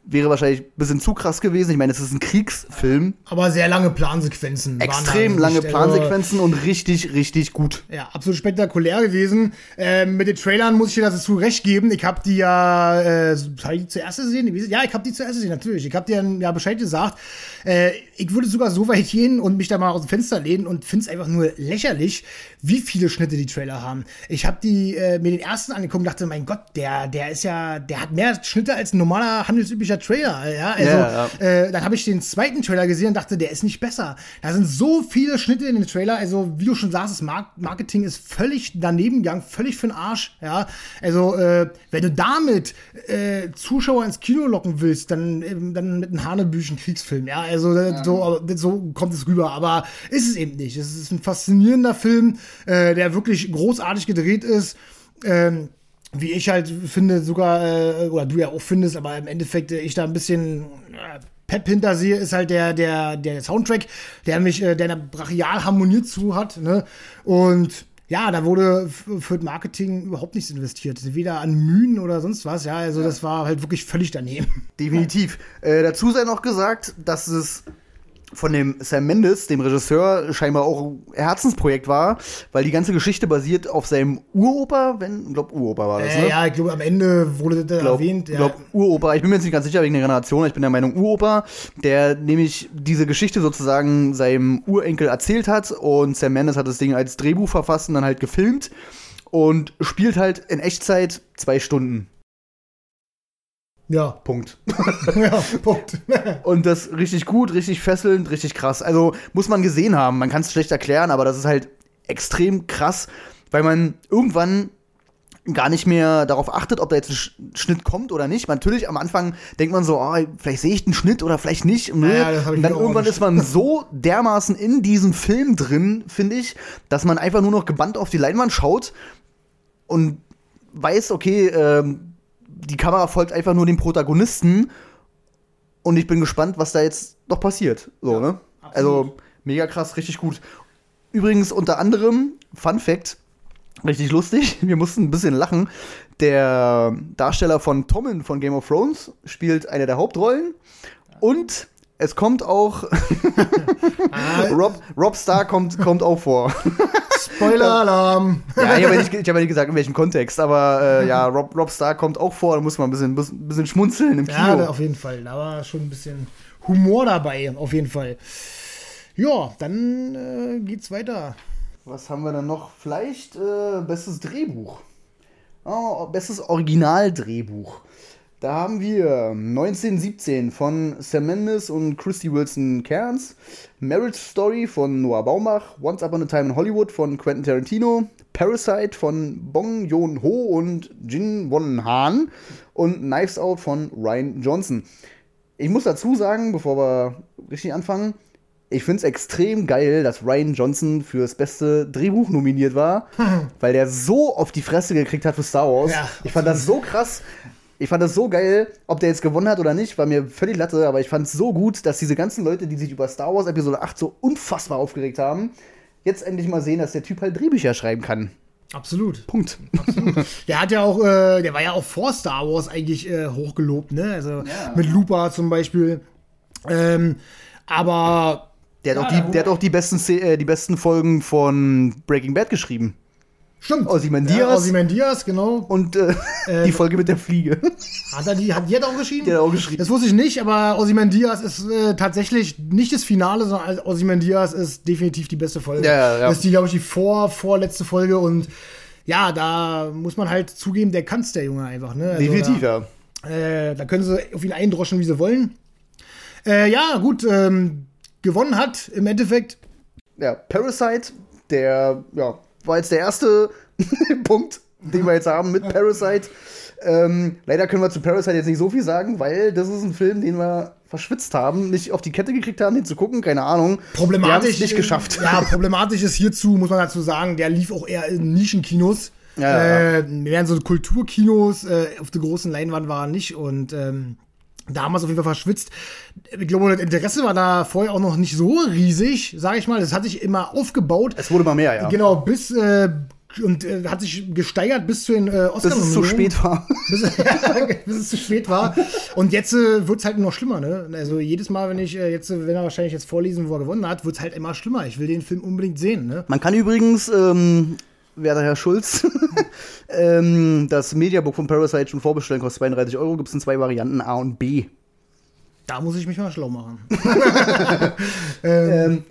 wäre wahrscheinlich ein bisschen zu krass gewesen. Ich meine, es ist ein Kriegsfilm. Aber sehr lange Plansequenzen. Extrem lange. Also, Plansequenzen und richtig, richtig gut. Ja, absolut spektakulär gewesen. Ähm, mit den Trailern muss ich dir dazu recht geben. Ich habe die ja, äh, habe ich die zuerst gesehen? Ja, ich habe die zuerst gesehen, natürlich. Ich habe dir ja Bescheid gesagt. Äh, ich würde sogar so weit gehen und mich da mal aus dem Fenster lehnen und finde es einfach nur lächerlich, wie viele Schnitte die Trailer haben. Ich habe die äh, mir den ersten angeguckt und dachte, mein Gott, der, der ist ja, der hat mehr Schnitte als ein normaler handelsüblicher Trailer. Ja, also Ja, Äh, dann habe ich den zweiten Trailer gesehen und dachte, der ist nicht besser. Da sind so viele Schnitte in den Trailer. Also, wie du schon sagst, das Mar Marketing ist völlig daneben gegangen, völlig für den Arsch. Ja, also, äh, wenn du damit äh, Zuschauer ins Kino locken willst, dann, ähm, dann mit einem Hanebüchen Kriegsfilm. Ja, also, so, so kommt es rüber. Aber ist es eben nicht. Es ist ein faszinierender Film, äh, der wirklich großartig gedreht ist. Ähm, wie ich halt finde, sogar, äh, oder du ja auch findest, aber im Endeffekt äh, ich da ein bisschen äh, Pep hinter sehe, ist halt der, der, der Soundtrack, der mich, äh, der da brachial harmoniert zu hat, ne? Und ja, da wurde für das Marketing überhaupt nichts investiert. Weder an Mühen oder sonst was, ja. Also das war halt wirklich völlig daneben. Definitiv. Äh, dazu sei noch gesagt, dass es von dem Sam Mendes, dem Regisseur, scheinbar auch ein Herzensprojekt war, weil die ganze Geschichte basiert auf seinem Uropa, wenn, ich glaube Uropa war das, Äh, ne? ja, ich glaube, am Ende wurde das glaub, erwähnt. Ja. glaub, Uropa, ich bin mir jetzt nicht ganz sicher wegen der Generation, ich bin der Meinung Uropa, der nämlich diese Geschichte sozusagen seinem Urenkel erzählt hat und Sam Mendes hat das Ding als Drehbuch verfasst und dann halt gefilmt und spielt halt in Echtzeit zwei Stunden. Ja. Punkt. ja, Punkt. Und das richtig gut, richtig fesselnd, richtig krass. Also muss man gesehen haben. Man kann es schlecht erklären, aber das ist halt extrem krass, weil man irgendwann gar nicht mehr darauf achtet, ob da jetzt ein Sch- Schnitt kommt oder nicht. Natürlich am Anfang denkt man so, oh, vielleicht sehe ich einen Schnitt oder vielleicht nicht. Und, Ja, das hab ich und dann irgendwann ist man so dermaßen in diesem Film drin, finde ich, dass man einfach nur noch gebannt auf die Leinwand schaut und weiß, okay, ähm, die Kamera folgt einfach nur dem Protagonisten und ich bin gespannt, was da jetzt noch passiert. So, ne? Also mega krass, richtig gut. Übrigens unter anderem, Fun Fact, richtig lustig, wir mussten ein bisschen lachen. Der Darsteller von Tommen von Game of Thrones spielt eine der Hauptrollen und es kommt auch Rob, Rob Starr kommt, kommt auch vor. Spoiler-Alarm. Ja, ich habe ja, nicht- ich hab ja nicht gesagt, in welchem Kontext, aber äh, ja, Rob, Rob Starr kommt auch vor, da muss man ein bisschen, bisschen, bisschen schmunzeln im Kino. Ja, auf jeden Fall. Da war schon ein bisschen Humor dabei, auf jeden Fall. Ja, dann äh, geht's weiter. Was haben wir dann noch? Vielleicht äh, bestes Drehbuch. Oh, bestes Originaldrehbuch. Da haben wir 1917 von Sam Mendes und Christy Wilson Cairns, Marriage Story von Noah Baumbach, Once Upon a Time in Hollywood von Quentin Tarantino, Parasite von Bong Joon-ho und Jin Won Han und Knives Out von Ryan Johnson. Ich muss dazu sagen, bevor wir richtig anfangen, ich finde es extrem geil, dass Ryan Johnson fürs beste Drehbuch nominiert war, weil der so auf die Fresse gekriegt hat für Star Wars. Ja, ich fand das so krass. Ich fand das so geil, ob der jetzt gewonnen hat oder nicht, war mir völlig Latte, aber ich fand es so gut, dass diese ganzen Leute, die sich über Star Wars Episode 8 so unfassbar aufgeregt haben, jetzt endlich mal sehen, dass der Typ halt Drehbücher schreiben kann. Absolut. Punkt. Der hat ja auch, äh, der war ja auch vor Star Wars eigentlich äh, hochgelobt, ne? Also Ja. mit Lupa zum Beispiel. Ähm, aber Der hat, auch Ja, die, der hat auch die besten, äh, die besten Folgen von Breaking Bad geschrieben. Stimmt. Ozymandias. Ja, Ozymandias, genau. Und äh, Äh, die Folge mit der Fliege. Hat er die, hat die hat auch geschrieben? Die hat auch geschrieben. Das wusste ich nicht, aber Ozymandias ist äh, tatsächlich nicht das Finale, sondern Ozymandias ist definitiv die beste Folge. Ja, ja, ja. Das ist die, glaube ich, die vor, vorletzte Folge und ja, da muss man halt zugeben, der kann's der Junge einfach, ne? Also Definitiv, ja. da, äh, da können sie auf ihn eindroschen, wie sie wollen. Äh, ja, gut, ähm, gewonnen hat im Endeffekt. Ja, Parasite, der, ja, war jetzt der erste Punkt, den wir jetzt haben mit Parasite. Ähm, leider können wir zu Parasite jetzt nicht so viel sagen, weil das ist ein Film, den wir verschwitzt haben, nicht auf die Kette gekriegt haben, den zu gucken, keine Ahnung. Problematisch. nicht geschafft. Ja, problematisch ist hierzu, muss man dazu sagen, der lief auch eher in Nischenkinos. Ja, ja. Äh, während so Kulturkinos äh, auf der großen Leinwand war er nicht und ähm, da haben wir es auf jeden Fall verschwitzt. Ich glaube, das Interesse war da vorher auch noch nicht so riesig, sage ich mal. Das hat sich immer aufgebaut. Es wurde mal mehr, ja. Genau, bis äh, und äh, hat sich gesteigert bis zu den äh, oscar Bis es zu spät war. bis, bis es zu spät war. Und jetzt äh, wird es halt noch schlimmer, ne? Also jedes Mal, wenn ich äh, jetzt, äh, wenn er wahrscheinlich jetzt vorlesen, wo er gewonnen hat, wird es halt immer schlimmer. Ich will den Film unbedingt sehen, ne? Man kann übrigens, ähm, werter Herr Schulz, ähm, das Mediabook von Parasite schon vorbestellen, kostet 32 Euro, gibt es in zwei Varianten, A und B. Da muss ich mich mal schlau machen. Ähm,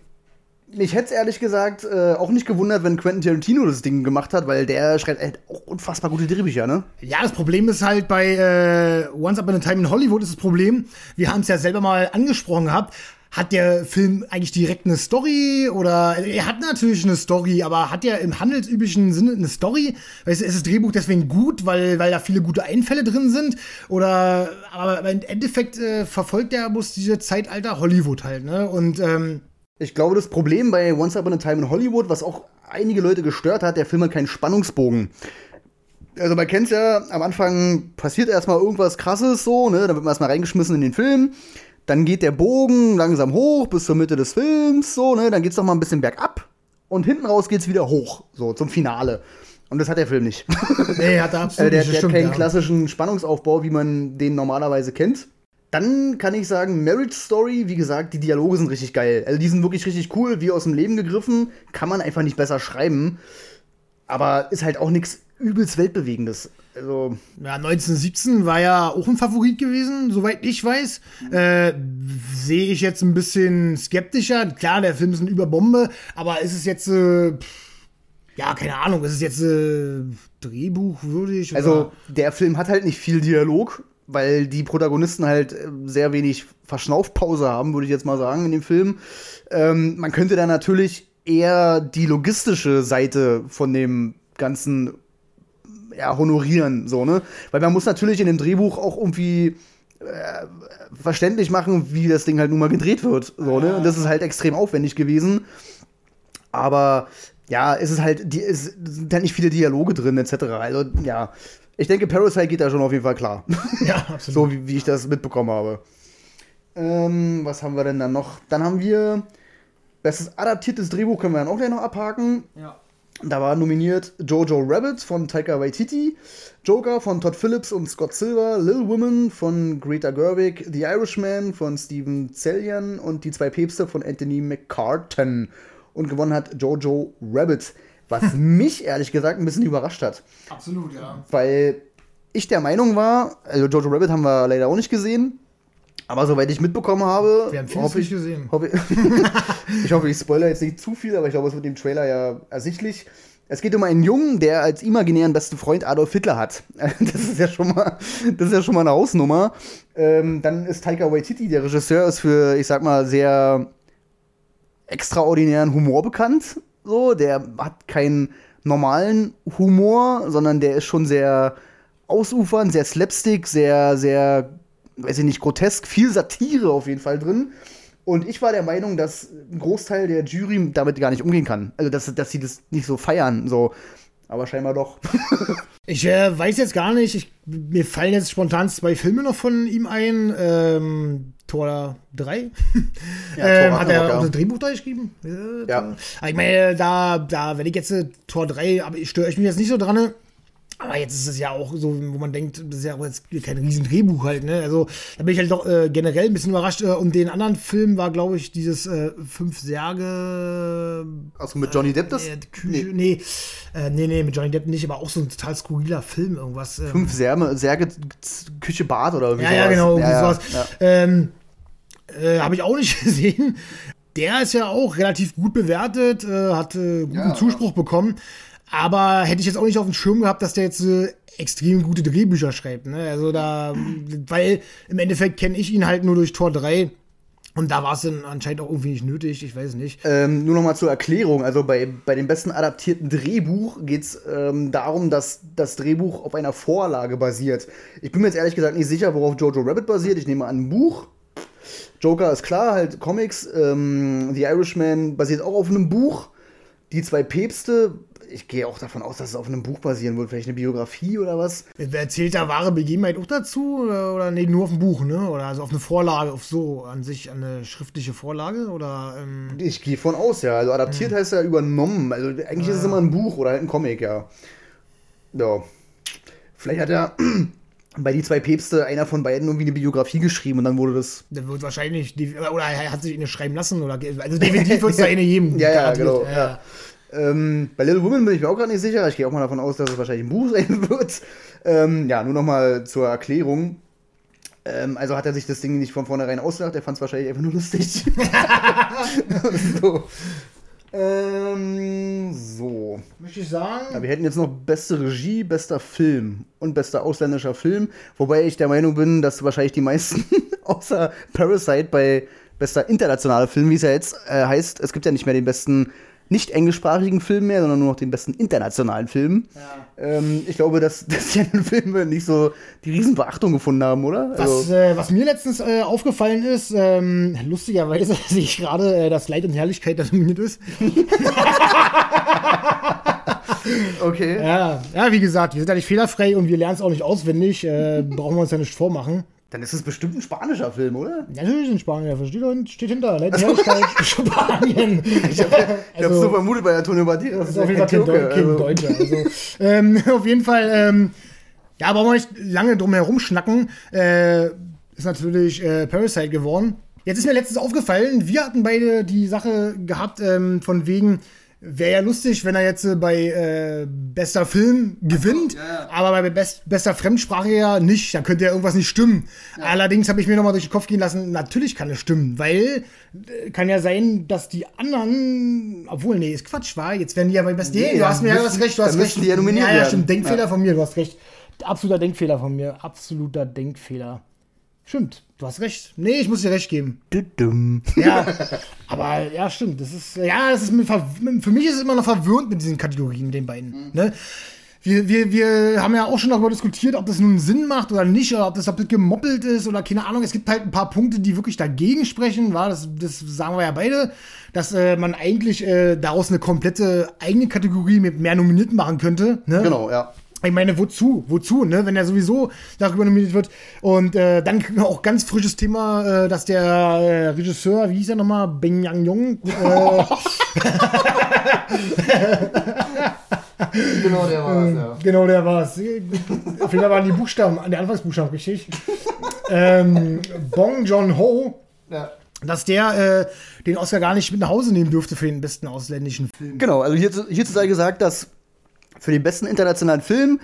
mich hätte es ehrlich gesagt äh, auch nicht gewundert, wenn Quentin Tarantino das Ding gemacht hat, weil der schreibt halt auch unfassbar gute Drehbücher, ne? Ja, das Problem ist halt bei äh, Once Upon a Time in Hollywood ist das Problem, wir haben es ja selber mal angesprochen gehabt, hat der Film eigentlich direkt eine Story oder er hat natürlich eine Story, aber hat er im handelsüblichen Sinne eine Story? Weißt du, ist das Drehbuch deswegen gut, weil, weil da viele gute Einfälle drin sind? Oder aber im Endeffekt äh, verfolgt er bloß diese Zeitalter Hollywood halt, ne? Und ähm, Ich glaube, das Problem bei Once Upon a Time in Hollywood, was auch einige Leute gestört hat, der Film hat keinen Spannungsbogen. Also man kennt's ja, am Anfang passiert erstmal irgendwas krasses so, ne? Dann wird man erstmal reingeschmissen in den Film. Dann geht der Bogen langsam hoch bis zur Mitte des Films, so, ne? Dann geht's noch mal ein bisschen bergab und hinten raus geht's wieder hoch, so zum Finale. Und das hat der Film nicht. nee, hat er Also absolut der, nicht, der hat keinen ja. klassischen Spannungsaufbau, wie man den normalerweise kennt. Dann kann ich sagen, Marriage Story, wie gesagt, die Dialoge sind richtig geil. Also die sind wirklich richtig cool, wie aus dem Leben gegriffen. Kann man einfach nicht besser schreiben. Aber ist halt auch nichts übelst Weltbewegendes. Also, Ja, 1917 war ja auch ein Favorit gewesen, soweit ich weiß. Äh, Sehe ich jetzt ein bisschen skeptischer. Klar, der Film ist eine Überbombe, aber ist es jetzt, äh, ja, keine Ahnung, ist es jetzt äh, drehbuchwürdig? oder- also der Film hat halt nicht viel Dialog, weil die Protagonisten halt äh, sehr wenig Verschnaufpause haben, würde ich jetzt mal sagen, in dem Film. Ähm, man könnte da natürlich eher die logistische Seite von dem ganzen ja, honorieren, so, ne? Weil man muss natürlich in dem Drehbuch auch irgendwie äh, verständlich machen, wie das Ding halt nun mal gedreht wird, so, ne? Und das ist halt extrem aufwendig gewesen. Aber ja, es ist halt, die, es sind halt nicht viele Dialoge drin, etc. Also, ja. Ich denke, Parasite geht da schon auf jeden Fall klar. ja, absolut. so wie, wie ich das mitbekommen habe. Ähm, was haben wir denn dann noch? Dann haben wir bestes adaptiertes Drehbuch, können wir dann auch gleich noch abhaken. Ja. Da war nominiert Jojo Rabbit von Taika Waititi, Joker von Todd Phillips und Scott Silver, Lil Woman von Greta Gerwig, The Irishman von Steven Zellian und Die zwei Päpste von Anthony McCartan. Und gewonnen hat Jojo Rabbit, was mich ehrlich gesagt ein bisschen überrascht hat. Absolut, ja. Weil ich der Meinung war, also Jojo Rabbit haben wir leider auch nicht gesehen, aber soweit ich mitbekommen habe, Wir haben vieles hoffe ich, nicht gesehen. Hoffe, ich hoffe, ich spoilere jetzt nicht zu viel, aber ich glaube, es wird dem Trailer ja ersichtlich. Es geht um einen Jungen, der als imaginären besten Freund Adolf Hitler hat. Das ist ja schon mal, das ist ja schon mal eine Hausnummer. Ähm, dann ist Taika Waititi, der Regisseur, ist für, ich sag mal, sehr extraordinären Humor bekannt. So, der hat keinen normalen Humor, sondern der ist schon sehr ausufernd, sehr slapstick, sehr, sehr, weiß ich nicht, grotesk, viel Satire auf jeden Fall drin. Und ich war der Meinung, dass ein Großteil der Jury damit gar nicht umgehen kann. Also, dass, dass sie das nicht so feiern, so. Aber scheinbar doch. Ich äh, weiß jetzt gar nicht, ich, mir fallen jetzt spontan zwei Filme noch von ihm ein. Ähm, Tor 3. Ja, ähm, hat er auch ja. das Drehbuch da geschrieben? Äh, Ja. Aber ich meine, da, da, wenn ich jetzt äh, Tor 3, aber ich störe ich mich jetzt nicht so dran. Aber jetzt ist es ja auch so, wo man denkt, das ist ja auch jetzt kein riesen Drehbuch halt, ne? Also, da bin ich halt doch äh, generell ein bisschen überrascht. Äh, Und den anderen Film war, glaube ich, dieses äh, Fünf Särge. Achso, mit Johnny Depp das? Äh, Küche, nee, äh, nee, nee, mit Johnny Depp nicht, aber auch so ein total skurriler Film, irgendwas. ähm, Fünf Särme, Särge, Küche, Bad oder irgendwie ja, ja, sowas. genau, irgendwie ja, sowas. Ja. Ähm, äh, Habe ich auch nicht gesehen. Der ist ja auch relativ gut bewertet, äh, hat guten Ja, Zuspruch bekommen. Aber hätte ich jetzt auch nicht auf dem Schirm gehabt, dass der jetzt äh, extrem gute Drehbücher schreibt. Ne? Also da, weil im Endeffekt kenne ich ihn halt nur durch Tor 3. Und da war es dann anscheinend auch irgendwie nicht nötig, ich weiß nicht. Ähm, nur noch mal zur Erklärung. Also bei, bei dem besten adaptierten Drehbuch geht es ähm, darum, dass das Drehbuch auf einer Vorlage basiert. Ich bin mir jetzt ehrlich gesagt nicht sicher, worauf Jojo Rabbit basiert. Ich nehme an, ein Buch. Joker ist klar, halt Comics. Ähm, The Irishman basiert auch auf einem Buch. Die zwei Päpste, ich gehe auch davon aus, dass es auf einem Buch basieren wird. Vielleicht eine Biografie oder was. Erzählt da wahre Begebenheit auch dazu? Oder, oder nee, nur auf dem Buch, ne? Oder also auf eine Vorlage, auf so an sich, eine schriftliche Vorlage? Oder ähm, Ich gehe von aus, ja. Also adaptiert heißt ja übernommen. Also eigentlich ist es immer ein Buch oder halt ein Comic, ja. Ja. Vielleicht hat er bei die zwei Päpste einer von beiden irgendwie eine Biografie geschrieben und dann wurde das. der wird wahrscheinlich, die- oder er hat sich eine schreiben lassen, oder also definitiv wird es da eine geben. Ja, ja, genau. Ja. Ähm, bei Little Women bin ich mir auch gerade nicht sicher. Ich gehe auch mal davon aus, dass es wahrscheinlich ein Buch sein wird. Ähm, ja, nur noch mal zur Erklärung. Ähm, also hat er sich das Ding nicht von vornherein ausgedacht, er fand es wahrscheinlich einfach nur lustig. so. Ähm, so. Möchte ich sagen, Ja, wir hätten jetzt noch beste Regie, bester Film und bester ausländischer Film. Wobei ich der Meinung bin, dass wahrscheinlich die meisten, außer Parasite, bei bester internationaler Film, wie es ja jetzt äh, heißt, es gibt ja nicht mehr den besten nicht englischsprachigen Film mehr, sondern nur noch den besten internationalen Film. Ähm, ich glaube, dass, dass die Filme nicht so die Riesenbeachtung gefunden haben, oder? Also, was, äh, was mir letztens äh, aufgefallen ist, ähm, lustigerweise sehe ich gerade, äh, dass Leid und Herrlichkeit da nominiert ist. okay. Ja, ja, wie gesagt, wir sind ja nicht fehlerfrei und wir lernen es auch nicht auswendig. Äh, brauchen wir uns ja nicht vormachen. Dann ist es bestimmt ein spanischer Film, oder? Natürlich in Spanien, versteht und steht hinter. Leid und Herrlichkeit, Spanien. Ich habe ich hab's so vermutet bei Antonio Banderas. Das ist auf jeden Fall kein, Deu kein also. Deutscher. Also, ähm, auf jeden Fall, ähm, ja, brauchen wir nicht lange drum herum schnacken. Äh, ist natürlich äh, Parasite geworden. Jetzt ist mir letztens aufgefallen, wir hatten beide die Sache gehabt, ähm, von wegen, wäre ja lustig, wenn er jetzt äh, bei äh, bester Film gewinnt, ja, ja. aber bei best, bester Fremdsprache ja nicht, da könnte ja irgendwas nicht stimmen. Allerdings habe ich mir nochmal durch den Kopf gehen lassen, natürlich kann es stimmen, weil äh, kann ja sein, dass die anderen, obwohl, nee, ist Quatsch, war, jetzt werden die ja bei besten, Nee, du dann hast mir ja du hast recht, du hast recht. die ja nominiert ja, ja, stimmt, Denkfehler Ja. von mir, du hast recht. Absoluter Denkfehler von mir, absoluter Denkfehler. Stimmt, du hast recht. Nee, ich muss dir recht geben. Düdüm. Ja, aber ja, stimmt. Das ist, ja, das ist für mich ist es immer noch verwirrend mit diesen Kategorien, mit den beiden. Ne? Wir, wir, wir haben ja auch schon darüber diskutiert, ob das nun Sinn macht oder nicht, oder ob das doppelt gemoppelt ist oder keine Ahnung. Es gibt halt ein paar Punkte, die wirklich dagegen sprechen, war das, das sagen wir ja beide, dass äh, man eigentlich äh, daraus eine komplette eigene Kategorie mit mehr Nominierten machen könnte. Ne? Genau, ja. Ich meine, wozu? Wozu, ne? Wenn er sowieso darüber nominiert wird. Und äh, dann auch ganz frisches Thema, äh, dass der äh, Regisseur, wie hieß er nochmal? Beng Yang Jong. Äh, Genau, der war das, ja. genau, der. Auf jeden Fall waren die Buchstaben, die Anfangsbuchstaben richtig. ähm, Bong Joon Ho, ja. dass der äh, den Oscar gar nicht mit nach Hause nehmen dürfte für den besten ausländischen Film. Genau, also hierzu, hierzu sei gesagt, dass für den besten internationalen Film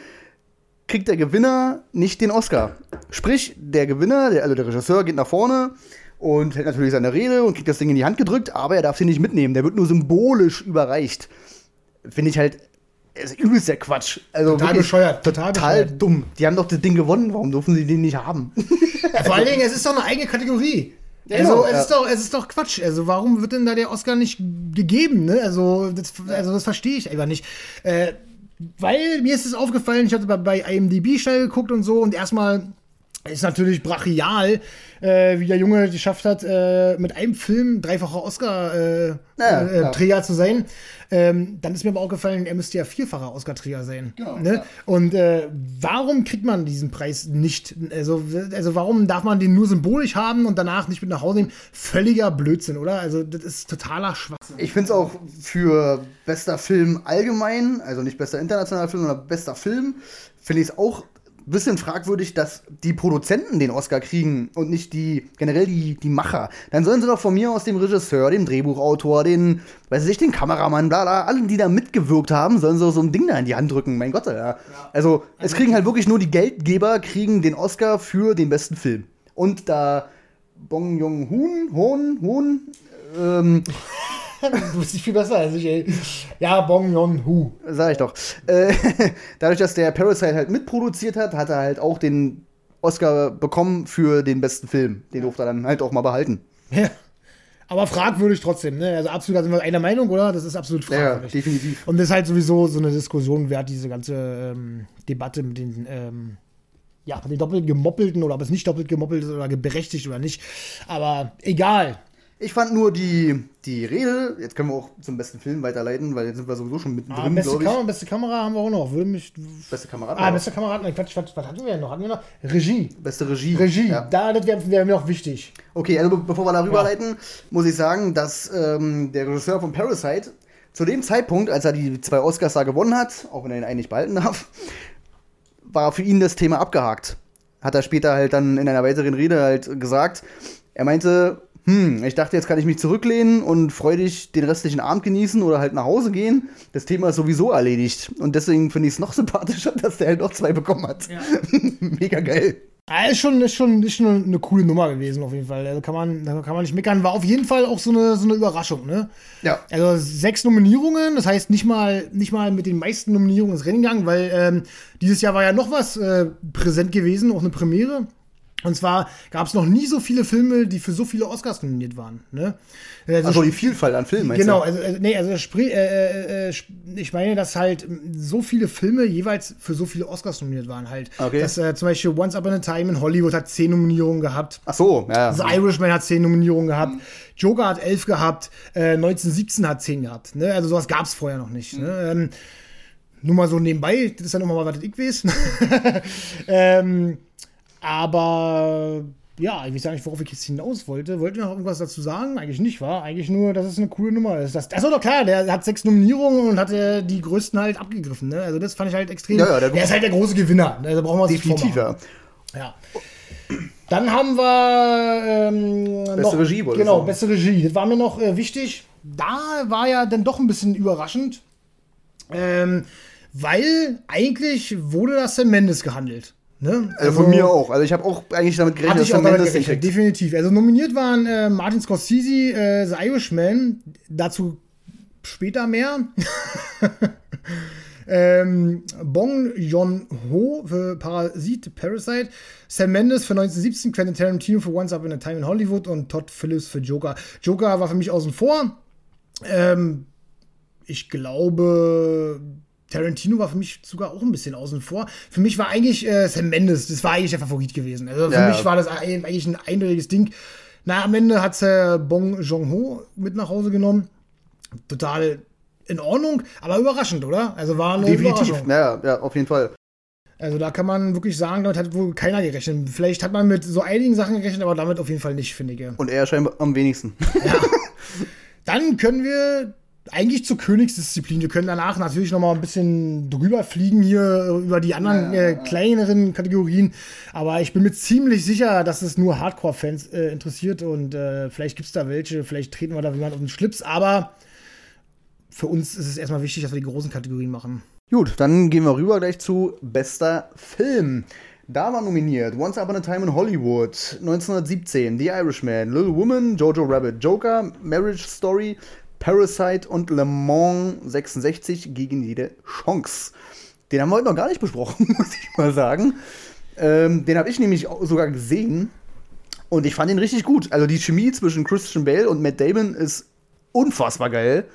kriegt der Gewinner nicht den Oscar. Sprich, der Gewinner, der, also der Regisseur, geht nach vorne und hält natürlich seine Rede und kriegt das Ding in die Hand gedrückt, aber er darf sie nicht mitnehmen. Der wird nur symbolisch überreicht. Finde ich halt, ist übelst der Quatsch. Also Total bescheuert, total Total bescheuert. dumm. Die haben doch das Ding gewonnen, warum dürfen sie den nicht haben? Vor allen Dingen, es ist doch eine eigene Kategorie. Ja, also, genau, es, ja. ist doch, es ist doch Quatsch. Also, warum wird denn da der Oscar nicht gegeben? Ne? Also, das, also, das verstehe ich einfach nicht. Äh, weil mir ist es aufgefallen, ich hatte bei, bei IMDb schnell geguckt und so und erstmal ist natürlich brachial, äh, wie der Junge es geschafft hat, äh, mit einem Film dreifacher Oscar-Träger äh, Ja, äh, zu sein. Ähm, dann ist mir aber auch gefallen, er müsste ja vierfacher Oscar-Träger sein. Genau, ne? ja. Und äh, warum kriegt man diesen Preis nicht? Also, also warum darf man den nur symbolisch haben und danach nicht mit nach Hause nehmen? Völliger Blödsinn, oder? Also das ist totaler Schwachsinn. Ich finde es auch für bester Film allgemein, also nicht bester internationaler Film, sondern bester Film, finde ich es auch bisschen fragwürdig, dass die Produzenten den Oscar kriegen und nicht die, generell die, die Macher. Dann sollen sie doch von mir aus dem Regisseur, dem Drehbuchautor, den, weiß ich, den Kameramann, bla bla, allen, die da mitgewirkt haben, sollen so, so ein Ding da in die Hand drücken. Mein Gott, ja. Also, es kriegen halt wirklich nur die Geldgeber, kriegen den Oscar für den besten Film. Und da Bong Joon-hoon, Hoon, Hoon, ähm, Du bist nicht viel besser als ich, ey. Ja, Bong Joon-Hu. Sag ich doch. Äh, dadurch, dass der Parasite halt mitproduziert hat, hat er halt auch den Oscar bekommen für den besten Film. Den durfte er dann halt auch mal behalten. Ja. Aber fragwürdig trotzdem, ne? Also absolut, da sind wir einer Meinung, oder? Das ist absolut Ja, fragwürdig. definitiv. Und das ist halt sowieso so eine Diskussion wert, diese ganze ähm, Debatte mit den, ähm, ja, den doppelt gemoppelten oder ob es nicht doppelt gemoppelt ist oder berechtigt oder nicht. Aber egal. Ich fand nur die, die Rede, jetzt können wir auch zum besten Film weiterleiten, weil jetzt sind wir sowieso schon Ah, mittendrin, beste, glaube ich. Kamera, beste Kamera haben wir auch noch. Würde mich. Beste Kamerad. Ah, beste Kamera, nein, Quatsch, Quatsch, was hatten wir denn noch? Hatten wir noch? Regie. Beste Regie. Regie, Ja. da, das wäre wär mir noch wichtig. Okay, also be bevor wir darüber Ja. leiten, muss ich sagen, dass ähm, der Regisseur von Parasite zu dem Zeitpunkt, als er die zwei Oscars da gewonnen hat, auch wenn er ihn eigentlich behalten darf, war für ihn das Thema abgehakt. Hat er später halt dann in einer weiteren Rede halt gesagt. Er meinte, hm, ich dachte, jetzt kann ich mich zurücklehnen und freudig den restlichen Abend genießen oder halt nach Hause gehen. Das Thema ist sowieso erledigt. Und deswegen finde ich es noch sympathischer, dass der halt noch zwei bekommen hat. Ja. Mega geil. Ah, ist schon, ist schon, ist schon eine coole Nummer gewesen, auf jeden Fall. Also kann man, da kann man nicht meckern. War auf jeden Fall auch so eine, so eine Überraschung, ne? Ja. Also sechs Nominierungen, das heißt nicht mal, nicht mal mit den meisten Nominierungen ins Rennen gegangen, weil ähm, dieses Jahr war ja noch was äh, präsent gewesen, auch eine Premiere. Und zwar gab es noch nie so viele Filme, die für so viele Oscars nominiert waren. Ne? Also, Also die Vielfalt an Filmen, meinst Genau, du? also, also nee, also sprich, äh, äh, äh, ich meine, dass halt m, so viele Filme jeweils für so viele Oscars nominiert waren halt. Okay. Dass äh, zum Beispiel Once Upon a Time in Hollywood hat zehn Nominierungen gehabt. Ach so, ja. The Irishman hat zehn Nominierungen gehabt. Joker hat elf gehabt. Äh, 1917 hat zehn gehabt. Ne? Also sowas gab es vorher noch nicht. Ne? Ähm, nur mal so nebenbei, das ist dann immer mal, was ich weiß. ähm, aber ja, ich weiß gar nicht, worauf ich jetzt hinaus wollte. Wollte noch irgendwas dazu sagen? Eigentlich nicht, war Eigentlich nur, dass es eine coole Nummer ist. Das, achso, doch klar, der hat sechs Nominierungen und hat äh, die größten halt abgegriffen. Ne? Also das fand ich halt extrem. Ja, ja, der- der ist halt der große Gewinner. Ne? Da brauchen wir Definitiv, ja. Ja. Dann haben wir ähm, Beste noch, Regie, wollte ich Genau, beste Regie. Das war mir noch äh, wichtig. Da war ja dann doch ein bisschen überraschend. Ähm, weil eigentlich wurde das Sam Mendes gehandelt. Ne? Also von mir auch. Also ich habe auch eigentlich damit gerechnet, dass ich auch damit gerechnet, kriegt. definitiv. Also nominiert waren äh, Martin Scorsese, äh, The Irishman, dazu später mehr. ähm, Bong Joon-ho für Parasit, Parasite, Sam Mendes für 1917, Quentin Tarantino für Once Up in a Time in Hollywood und Todd Phillips für Joker. Joker war für mich außen vor. Ähm, ich glaube, Tarantino war für mich sogar auch ein bisschen außen vor. Für mich war eigentlich äh, Sam Mendes, das war eigentlich der Favorit gewesen. Also für Ja, mich ja. war das eigentlich ein eindeutiges Ding. Na, am Ende hat äh, Bong Joon-ho mit nach Hause genommen. Total in Ordnung, aber überraschend, oder? Also war eine Definitiv. Ja, ja, auf jeden Fall. Also da kann man wirklich sagen, damit hat wohl keiner gerechnet. Vielleicht hat man mit so einigen Sachen gerechnet, aber damit auf jeden Fall nicht, finde ich. Und er scheinbar am wenigsten. Dann können wir eigentlich zur Königsdisziplin. Wir können danach natürlich noch mal ein bisschen drüber fliegen hier äh, über die anderen äh, kleineren Kategorien. Aber ich bin mir ziemlich sicher, dass es nur Hardcore-Fans äh, interessiert und äh, vielleicht gibt es da welche, vielleicht treten wir da jemand auf den Schlips. Aber für uns ist es erstmal wichtig, dass wir die großen Kategorien machen. Gut, dann gehen wir rüber gleich zu bester Film. Da war nominiert Once Upon a Time in Hollywood, 1917, The Irishman, Little Woman, Jojo Rabbit, Joker, Marriage Story, Parasite und Le Mans 66 gegen jede Chance. Den haben wir heute noch gar nicht besprochen, muss ich mal sagen. Ähm, den habe ich nämlich sogar gesehen und ich fand ihn richtig gut. Also die Chemie zwischen Christian Bale und Matt Damon ist unfassbar geil.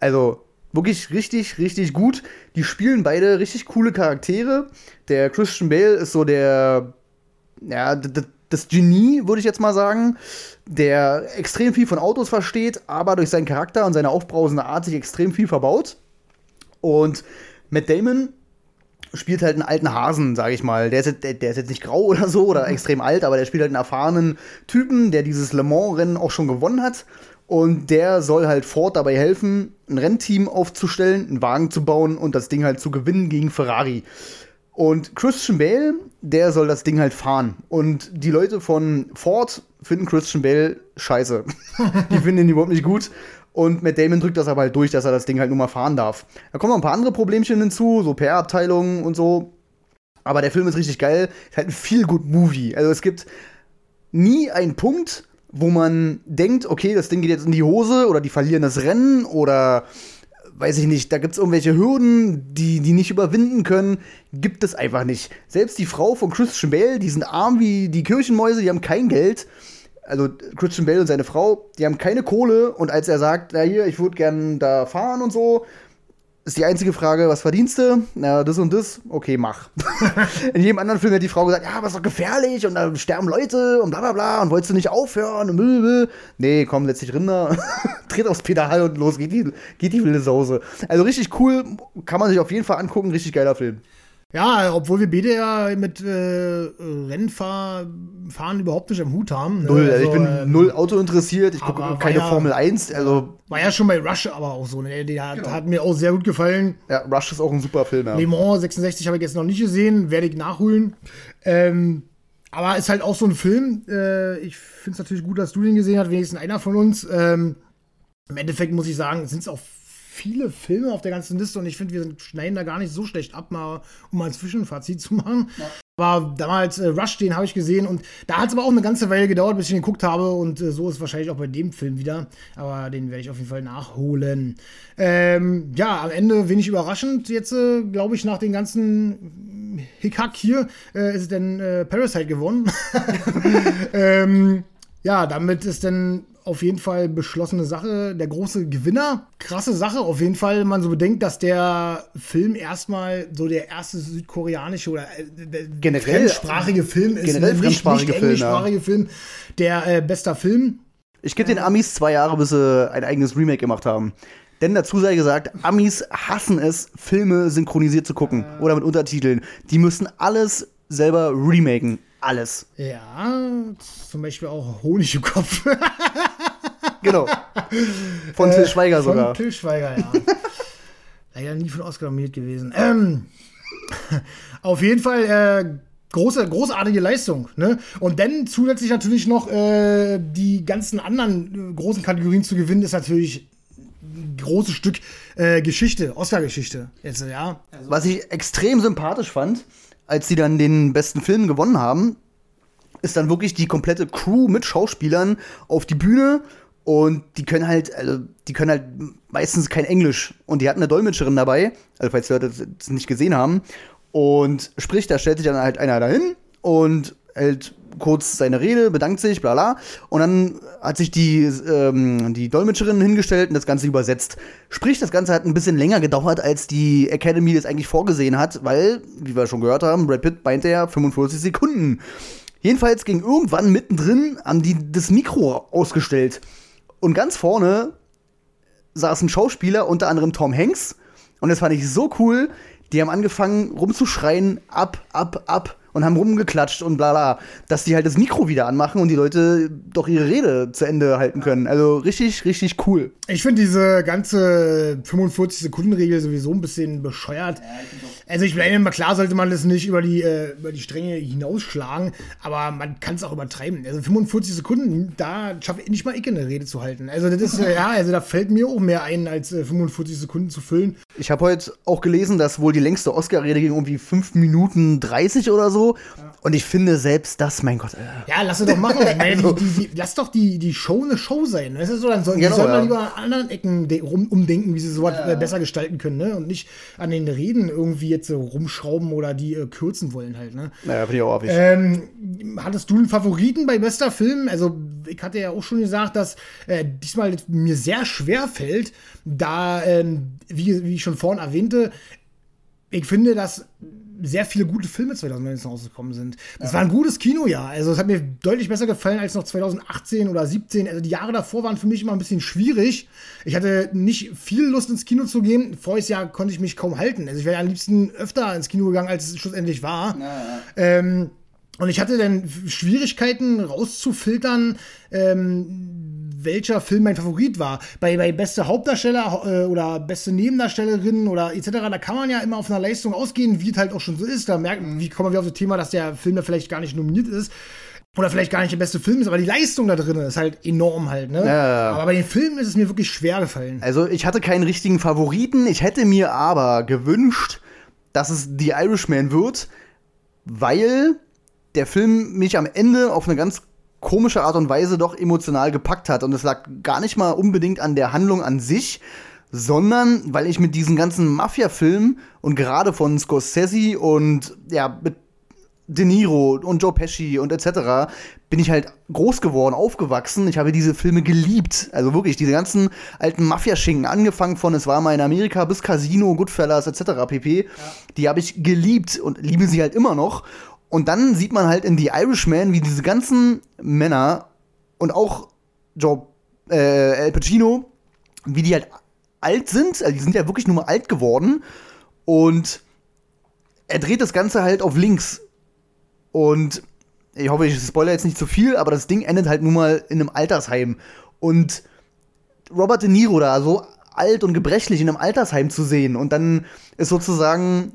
Also wirklich richtig, richtig gut. Die spielen beide richtig coole Charaktere. Der Christian Bale ist so der, ja, das Genie, würde ich jetzt mal sagen, der extrem viel von Autos versteht, aber durch seinen Charakter und seine aufbrausende Art sich extrem viel verbaut. Und Matt Damon spielt halt einen alten Hasen, sage ich mal. Der ist, jetzt- der, ist jetzt nicht grau oder so oder extrem alt, aber der spielt halt einen erfahrenen Typen, der dieses Le Mans-Rennen auch schon gewonnen hat. Und der soll halt Ford dabei helfen, ein Rennteam aufzustellen, einen Wagen zu bauen und das Ding halt zu gewinnen gegen Ferrari. Und Christian Bale, der soll das Ding halt fahren. Und die Leute von Ford finden Christian Bale scheiße. die finden ihn überhaupt nicht gut. Und Matt Damon drückt das aber halt durch, dass er das Ding halt nur mal fahren darf. Da kommen noch ein paar andere Problemchen hinzu, so PR-Abteilungen und so. Aber der Film ist richtig geil. Ist halt ein viel gut Movie. Also es gibt nie einen Punkt, wo man denkt, okay, das Ding geht jetzt in die Hose oder die verlieren das Rennen oder weiß ich nicht, da gibt es irgendwelche Hürden, die die nicht überwinden können. Gibt es einfach nicht. Selbst die Frau von Christian Bale, die sind arm wie die Kirchenmäuse, die haben kein Geld. Also Christian Bale und seine Frau, die haben keine Kohle und als er sagt, na hier, ich würde gern da fahren und so, ist die einzige Frage, was verdienst du? Na, das und das. Okay, mach. In jedem anderen Film hat die Frau gesagt, ja, aber ist doch gefährlich und da sterben Leute und bla bla bla und wolltest du nicht aufhören und blablabla. Nee, komm, setz dich rinder, tritt aufs Pedal und los geht die, geht die wilde Sause. Also richtig cool, kann man sich auf jeden Fall angucken, richtig geiler Film. Ja, obwohl wir beide ja mit äh, Rennfahren überhaupt nicht am Hut haben. ne? Null, also ich bin ähm, null Auto interessiert, ich gucke keine ja- Formel 1, also War ja schon bei Rush aber auch so. Ne? Der hat, Genau. hat mir auch sehr gut gefallen. ja, Rush ist auch ein super Film, ja. Le Mans 66 habe ich jetzt noch nicht gesehen, werde ich nachholen. Ähm, aber ist halt auch so ein Film. Äh, ich finde es natürlich gut, dass du den gesehen hast, wenigstens einer von uns. Ähm, Im Endeffekt muss ich sagen, sind es auch viele Filme auf der ganzen Liste und ich finde, wir schneiden da gar nicht so schlecht ab, mal, um mal ein Zwischenfazit zu machen. Aber damals äh, Rush, den habe ich gesehen und da hat es aber auch eine ganze Weile gedauert, bis ich ihn geguckt habe und äh, so ist wahrscheinlich auch bei dem Film wieder. Aber den werde ich auf jeden Fall nachholen. Ähm, ja, am Ende wenig überraschend jetzt, äh, glaube ich, nach den ganzen Hickhack hier, äh, ist es denn äh, Parasite gewonnen. ähm, ja, damit ist dann auf jeden Fall beschlossene Sache. Der große Gewinner, krasse Sache auf jeden Fall, wenn man so bedenkt, dass der Film erstmal so der erste südkoreanische oder äh, Generell- fremdsprachige Film ist. generell nicht, fremdsprachige nicht Film, englischsprachige Film, der äh, bester Film. Ich gebe den Amis zwei Jahre, bis sie ein eigenes Remake gemacht haben. Denn dazu sei gesagt, Amis hassen es, Filme synchronisiert zu gucken oder mit Untertiteln. Die müssen alles selber remaken. Alles. Ja, zum Beispiel auch Honig im Kopf. Genau. Von Till Schweiger Äh, Von sogar. Till Schweiger, ja. Leider nie von Oscar nominiert gewesen. Ähm, auf jeden Fall, äh, große, großartige Leistung. Ne? Und dann zusätzlich natürlich noch äh, die ganzen anderen äh, großen Kategorien zu gewinnen, ist natürlich ein großes Stück äh, Geschichte, Oscar-Geschichte. Jetzt, ja. Also Was ich extrem sympathisch fand, als sie dann den besten Film gewonnen haben, ist dann wirklich die komplette Crew mit Schauspielern auf die Bühne und die können halt, also die können halt meistens kein Englisch. Und die hatten eine Dolmetscherin dabei, also falls die Leute das nicht gesehen haben. Und sprich, da stellt sich dann halt einer dahin und hält kurz seine Rede, bedankt sich, bla bla. Und dann hat sich die, ähm, die Dolmetscherin hingestellt und das Ganze übersetzt. Sprich, das Ganze hat ein bisschen länger gedauert, als die Academy das eigentlich vorgesehen hat, weil, wie wir schon gehört haben, Brad Pitt meinte ja 45 Sekunden. Jedenfalls ging irgendwann mittendrin, haben die das Mikro ausgestellt. Und ganz vorne saß ein Schauspieler, unter anderem Tom Hanks. Und das fand ich so cool. Die haben angefangen rumzuschreien, ab, ab, ab und haben rumgeklatscht und bla bla, dass die halt das Mikro wieder anmachen und die Leute doch ihre Rede zu Ende halten können. Also richtig, richtig cool. Ich finde diese ganze 45-Sekunden-Regel sowieso ein bisschen bescheuert. Also ich meine, klar sollte man das nicht über die, äh, über die Stränge hinausschlagen, aber man kann es auch übertreiben. Also 45 Sekunden, da schaffe ich nicht mal ich eine Rede zu halten. Also das ist, äh, ja, also da fällt mir auch mehr ein, als äh, 45 Sekunden zu füllen. Ich habe heute auch gelesen, dass wohl die längste Oscar-Rede ging irgendwie 5 Minuten 30 oder so. Ja. Und ich finde selbst das, mein Gott. Äh. Ja, lass es doch machen. also, die, die, die, lass doch die, die Show eine Show sein. Das ist so, dann sollen genau, soll man ja. lieber an anderen Ecken rum, umdenken, wie sie sowas ja. Äh, besser gestalten können, ne? Und nicht an den Reden irgendwie jetzt so rumschrauben oder die äh, kürzen wollen halt, ne? Naja, finde ich auch ähm, Hattest du einen Favoriten bei bester Film? Also, ich hatte ja auch schon gesagt, dass äh, diesmal mir sehr schwer fällt, da, ähm, wie, wie ich schon vorhin erwähnte, ich finde, dass sehr viele gute Filme 2019 rausgekommen sind. Das ja. war ein gutes Kinojahr. Also es hat mir deutlich besser gefallen als noch 2018 oder 2017. Also die Jahre davor waren für mich immer ein bisschen schwierig. Ich hatte nicht viel Lust ins Kino zu gehen. Voriges Jahr konnte ich mich kaum halten. Also ich wäre am liebsten öfter ins Kino gegangen, als es schlussendlich war. Ja. Ähm, und ich hatte dann Schwierigkeiten rauszufiltern, ähm, welcher Film mein Favorit war. Bei, bei beste Hauptdarsteller äh, oder beste Nebendarstellerin oder etc., da kann man ja immer auf einer Leistung ausgehen, wie es halt auch schon so ist. Da merken, wie kommen wir auf das Thema, dass der Film da vielleicht gar nicht nominiert ist. Oder vielleicht gar nicht der beste Film ist, aber die Leistung da drin ist halt enorm halt, ne? Ja. Aber bei den Filmen ist es mir wirklich schwer gefallen. Also ich hatte keinen richtigen Favoriten. Ich hätte mir aber gewünscht, dass es The Irishman wird, weil der Film mich am Ende auf eine ganz komische Art und Weise doch emotional gepackt hat. Und es lag gar nicht mal unbedingt an der Handlung an sich, sondern weil ich mit diesen ganzen Mafia-Filmen und gerade von Scorsese und ja, mit De Niro und Joe Pesci und etc. bin ich halt groß geworden, aufgewachsen. Ich habe diese Filme geliebt. Also wirklich, diese ganzen alten Mafia-Schinken, angefangen von Es war mal in Amerika bis Casino, Goodfellas etc. pp. Ja. Die habe ich geliebt und liebe sie halt immer noch. Und dann sieht man halt in The Irishman, wie diese ganzen Männer und auch Joe äh, Al Pacino, wie die halt alt sind. Also die sind ja wirklich nur mal alt geworden. Und er dreht das Ganze halt auf links. Und ich hoffe, ich spoilere jetzt nicht zu viel, aber das Ding endet halt nun mal in einem Altersheim. Und Robert De Niro da so alt und gebrechlich in einem Altersheim zu sehen und dann ist sozusagen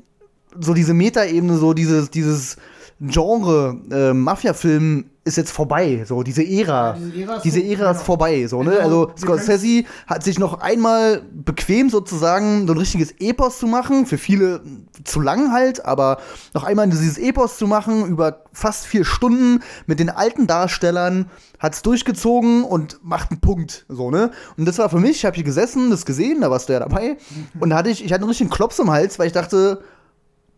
so diese Metaebene, so dieses, dieses Genre äh, Mafia-Film ist jetzt vorbei, so diese Ära, ja, diese Ära ist, diese Ära ist vorbei, so ne? Genau. Also Scorsese hat sich noch einmal bequem sozusagen so ein richtiges Epos zu machen, für viele zu lang halt, aber noch einmal dieses Epos zu machen über fast vier Stunden mit den alten Darstellern, hat's durchgezogen und macht einen Punkt, so ne? Und das war für mich, ich habe hier gesessen, das gesehen, da warst du ja dabei und da hatte ich, ich hatte einen richtigen Klops im Hals, weil ich dachte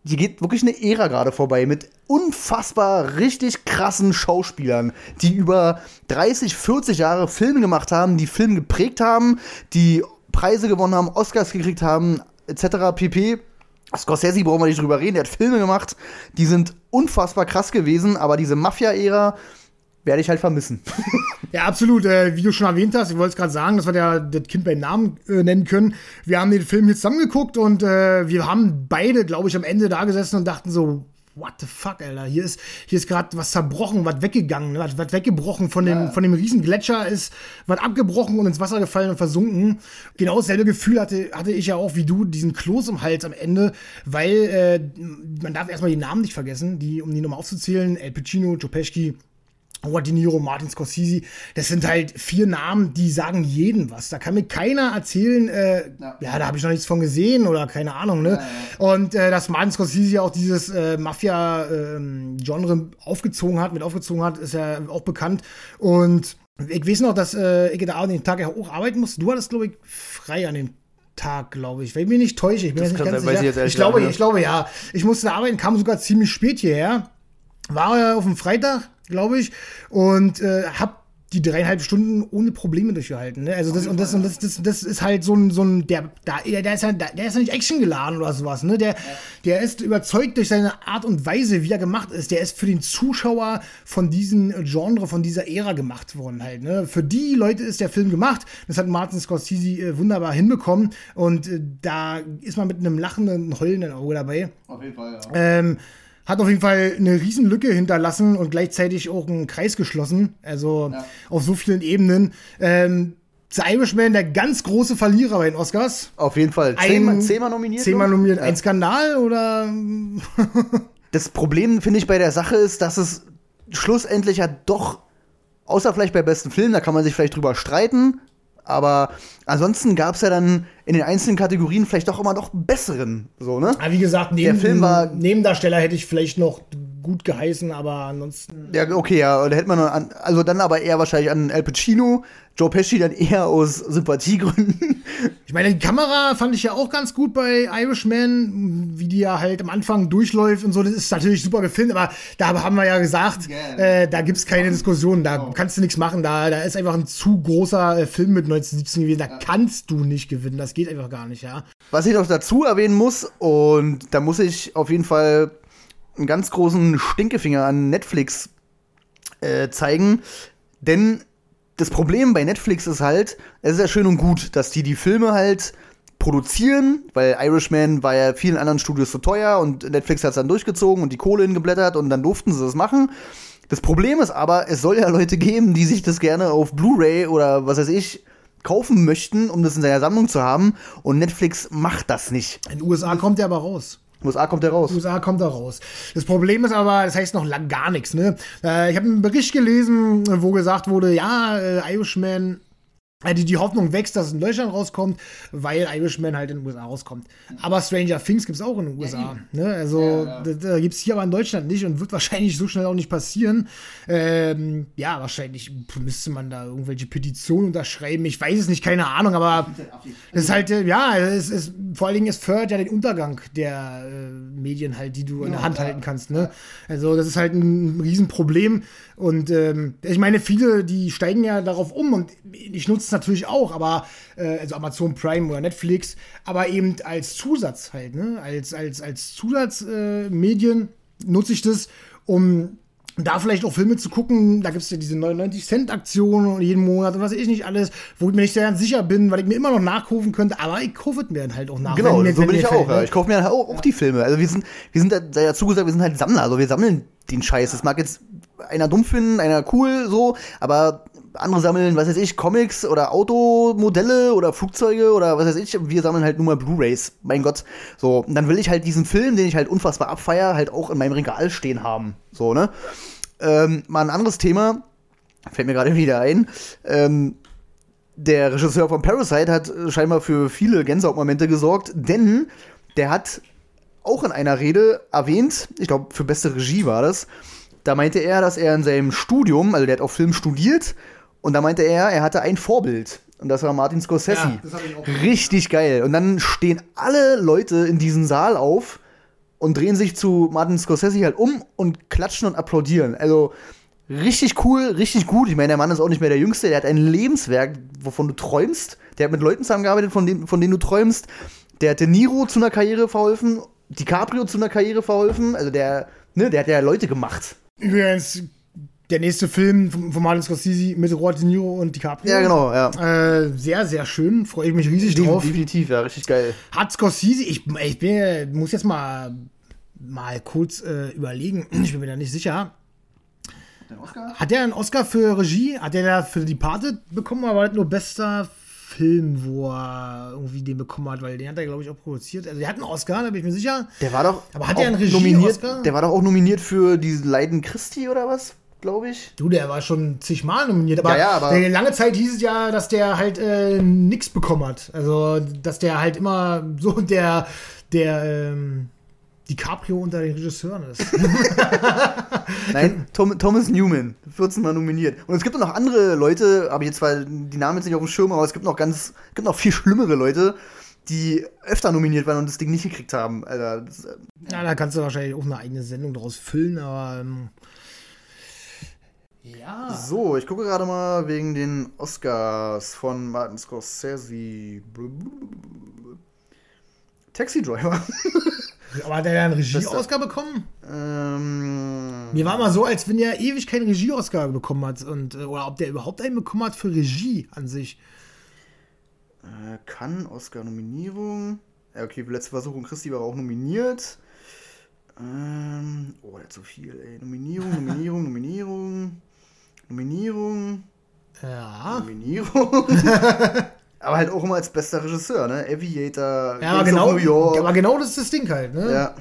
hier geht wirklich eine Ära gerade vorbei mit unfassbar richtig krassen Schauspielern, die über 30, 40 Jahre Filme gemacht haben, die Filme geprägt haben, die Preise gewonnen haben, Oscars gekriegt haben, etc. pp. Scorsese brauchen wir nicht drüber reden, der hat Filme gemacht, die sind unfassbar krass gewesen, aber diese Mafia-Ära, werde ich halt vermissen. ja, absolut. Äh, wie du schon erwähnt hast, ich wollte es gerade sagen, dass wir ja das Kind beim Namen äh, nennen können. Wir haben den Film hier zusammengeguckt und äh, wir haben beide, glaube ich, am Ende da gesessen und dachten so, what the fuck, Alter. Hier ist, hier ist gerade was zerbrochen, was weggegangen, was, was weggebrochen von dem, ja. von dem riesen Gletscher ist, was abgebrochen und ins Wasser gefallen und versunken. Genau dasselbe Gefühl hatte, hatte ich ja auch wie du, diesen Kloß im Hals am Ende, weil äh, man darf erstmal die Namen nicht vergessen, die, um die nochmal aufzuzählen, El Pacino, Joe Pesci, Robert De Niro, Martin Scorsese, das sind halt vier Namen, die sagen jeden was. Da kann mir keiner erzählen, äh, ja. ja. da habe ich noch nichts von gesehen oder keine Ahnung, ne? Ja, ja. Und äh, dass Martin Scorsese auch dieses äh, Mafia-Genre ähm, aufgezogen hat, mit aufgezogen hat, ist ja auch bekannt. Und ich weiß noch, dass äh, ich da an den Tag auch arbeiten muss. Du hattest, glaube ich, frei an dem Tag, glaube ich. Wenn ich mich nicht täusche, ich bin das jetzt nicht ganz sicher. Ich, ich glaube, ich glaube, ja. Ich musste da arbeiten, kam sogar ziemlich spät hierher. War auf dem Freitag, glaube ich, und äh, habe die dreieinhalb Stunden ohne Probleme durchgehalten. Ne? Also das und das und das, das, das ist halt so ein, so ein der, der, der ist ja, der ist ja nicht Action geladen oder sowas. Ne? Der, der ist überzeugt durch seine Art und Weise, wie er gemacht ist. Der ist für den Zuschauer von diesem Genre, von dieser Ära gemacht worden halt. Ne? Für die Leute ist der Film gemacht. Das hat Martin Scorsese äh, wunderbar hinbekommen und äh, da ist man mit einem lachenden, heulenden Auge dabei. Auf jeden Fall. Ja. Ähm, hat auf jeden Fall eine Riesenlücke hinterlassen und gleichzeitig auch einen Kreis geschlossen. Also ja. auf so vielen Ebenen. Ähm, The Irishman, der ganz große Verlierer bei den Oscars. Auf jeden Fall. Zehnmal, zehnmal nominiert. Zehnmal nominiert. Ja. Ein Skandal oder? das Problem, finde ich, bei der Sache ist, dass es schlussendlich ja doch, außer vielleicht bei besten Filmen, da kann man sich vielleicht drüber streiten, aber ansonsten gab es ja dann in den einzelnen Kategorien vielleicht doch immer noch besseren. So, ne? Aber wie gesagt, neben, der Film war, Nebendarsteller hätte ich vielleicht noch gut geheißen, aber ansonsten. Ja, okay, ja, da hätte man an, also dann aber eher wahrscheinlich an Al Pacino, Joe Pesci dann eher aus Sympathiegründen. Ich meine, die Kamera fand ich ja auch ganz gut bei Irishman, wie die ja halt am Anfang durchläuft und so. Das ist natürlich super gefilmt, aber da haben wir ja gesagt, yeah. äh, da gibt es keine Diskussion, da oh. kannst du nichts machen. Da, da ist einfach ein zu großer äh, Film mit 1917 gewesen. Da ja. kannst du nicht gewinnen. Das geht einfach gar nicht, ja. Was ich noch dazu erwähnen muss, und da muss ich auf jeden Fall einen ganz großen Stinkefinger an Netflix äh, zeigen. Denn das Problem bei Netflix ist halt, es ist ja schön und gut, dass die die Filme halt produzieren, weil Irishman war ja vielen anderen Studios zu teuer und Netflix hat es dann durchgezogen und die Kohle hingeblättert und dann durften sie das machen. Das Problem ist aber, es soll ja Leute geben, die sich das gerne auf Blu-ray oder was weiß ich kaufen möchten, um das in seiner Sammlung zu haben und Netflix macht das nicht. In den USA kommt der aber raus. USA kommt er raus. USA kommt er raus. Das Problem ist aber, das heißt noch lang gar nichts. Ne? Äh, ich habe einen Bericht gelesen, wo gesagt wurde, ja, äh, Irishman die, die Hoffnung wächst, dass es in Deutschland rauskommt, weil Irishman halt in den USA rauskommt. Aber Stranger Things gibt es auch in den USA. Ja, ne? Also ja, ja. da, gibt es hier aber in Deutschland nicht und wird wahrscheinlich so schnell auch nicht passieren. Ähm, ja, wahrscheinlich müsste man da irgendwelche Petitionen unterschreiben. Ich weiß es nicht, keine Ahnung, aber es ist halt, äh, ja, es ist, vor allen Dingen, es fördert ja den Untergang der äh, Medien halt, die du in der Hand halten kannst. Ne? Also das ist halt ein Riesenproblem. Und ähm, ich meine, viele, die steigen ja darauf um und ich nutze es natürlich auch, aber äh, also Amazon Prime oder Netflix, aber eben als Zusatz halt, ne? Als, als, als Zusatzmedien äh, nutze ich das, um da vielleicht auch Filme zu gucken, da gibt es ja diese 99 Cent Aktion jeden Monat und was weiß ich nicht alles, wo ich mir nicht sehr ganz sicher bin, weil ich mir immer noch nachkaufen könnte, aber ich kaufe mir dann halt auch nach. Genau, wenn, so bin ich auch. ja. Ich kaufe mir halt auch, auch, die Filme. Also wir sind, wir sind da dazu gesagt, wir sind halt Sammler, also wir sammeln den Scheiß. Das mag jetzt einer dumm finden, einer cool, so, aber andere sammeln, was weiß ich, Comics oder Automodelle oder Flugzeuge oder was weiß ich. Wir sammeln halt nur mal Blu-Rays. Mein Gott. So, und dann will ich halt diesen Film, den ich halt unfassbar abfeier, halt auch in meinem Regal stehen haben. So, ne? Ähm, mal ein anderes Thema, fällt mir gerade wieder ein. Ähm, der Regisseur von Parasite hat scheinbar für viele Gänsehautmomente gesorgt, denn der hat auch in einer Rede erwähnt, ich glaube, für beste Regie war das, da meinte er, dass er in seinem Studium, also der hat auch Film studiert, und da meinte er, er hatte ein Vorbild. Und das war Martin Scorsese. Ja, Richtig geil. Und dann stehen alle Leute in diesem Saal auf und drehen sich zu Martin Scorsese halt um und klatschen und applaudieren. Also richtig cool, richtig gut. Ich meine, der Mann ist auch nicht mehr der Jüngste. Der hat ein Lebenswerk, wovon du träumst. Der hat mit Leuten zusammengearbeitet, von denen, von denen du träumst. Der hat De Niro zu einer Karriere verholfen, DiCaprio zu einer Karriere verholfen. Also der, ne, der hat ja Leute gemacht. Übrigens, der nächste Film von Martin Scorsese mit Robert De Niro und DiCaprio. Ja, genau, ja. Äh, sehr, sehr schön. Freue ich mich riesig De drauf. Definitiv, ja, richtig geil. Hat Scorsese, ich, ich bin, muss jetzt mal mal kurz äh, überlegen. Ich bin mir da nicht sicher. Oscar? Hat der einen Oscar für Regie? Hat der da für Departed bekommen? Aber war das nur bester Film, wo er irgendwie den bekommen hat? Weil den hat er, glaube ich, auch produziert. Also, der hat einen Oscar, da bin ich mir sicher. Der war doch. Aber hat auch der einen Regie- nominiert, Oscar? Der war doch auch nominiert für die Leiden Christi oder was, glaube ich. Du, der war schon zigmal nominiert, aber, Ja, ja, aber- lange Zeit hieß es ja, dass der halt äh, nichts bekommen hat. Also, dass der halt immer so der, der ähm, DiCaprio unter den Regisseuren ist. Nein, Tom, Thomas Newman, 14 Mal nominiert. Und es gibt noch andere Leute, habe ich jetzt zwar die Namen jetzt nicht auf dem Schirm, aber es gibt noch ganz, gibt noch viel schlimmere Leute, die öfter nominiert waren und das Ding nicht gekriegt haben. Alter, das, äh, ja, da kannst du wahrscheinlich auch eine eigene Sendung draus füllen, aber ähm, ja. So, ich gucke gerade mal wegen den Oscars von Martin Scorsese. Taxi Driver. Aber hat er da einen Regie-Oscar bekommen? ähm, Mir war mal so, als wenn er ewig keinen Regie-Oscar bekommen hat. Und, äh, oder ob der überhaupt einen bekommen hat für Regie an sich. äh, kann Oscar-Nominierung. Ja, okay, letzte Versuchung Christi war auch nominiert. Ähm, oh, der hat so viel, ey. Nominierung, Nominierung, Nominierung. Nominierung. Ja. Nominierung. aber halt auch immer als bester Regisseur, ne? Aviator, Ja, aber genau, New York. aber genau das ist das Ding halt, ne? ja.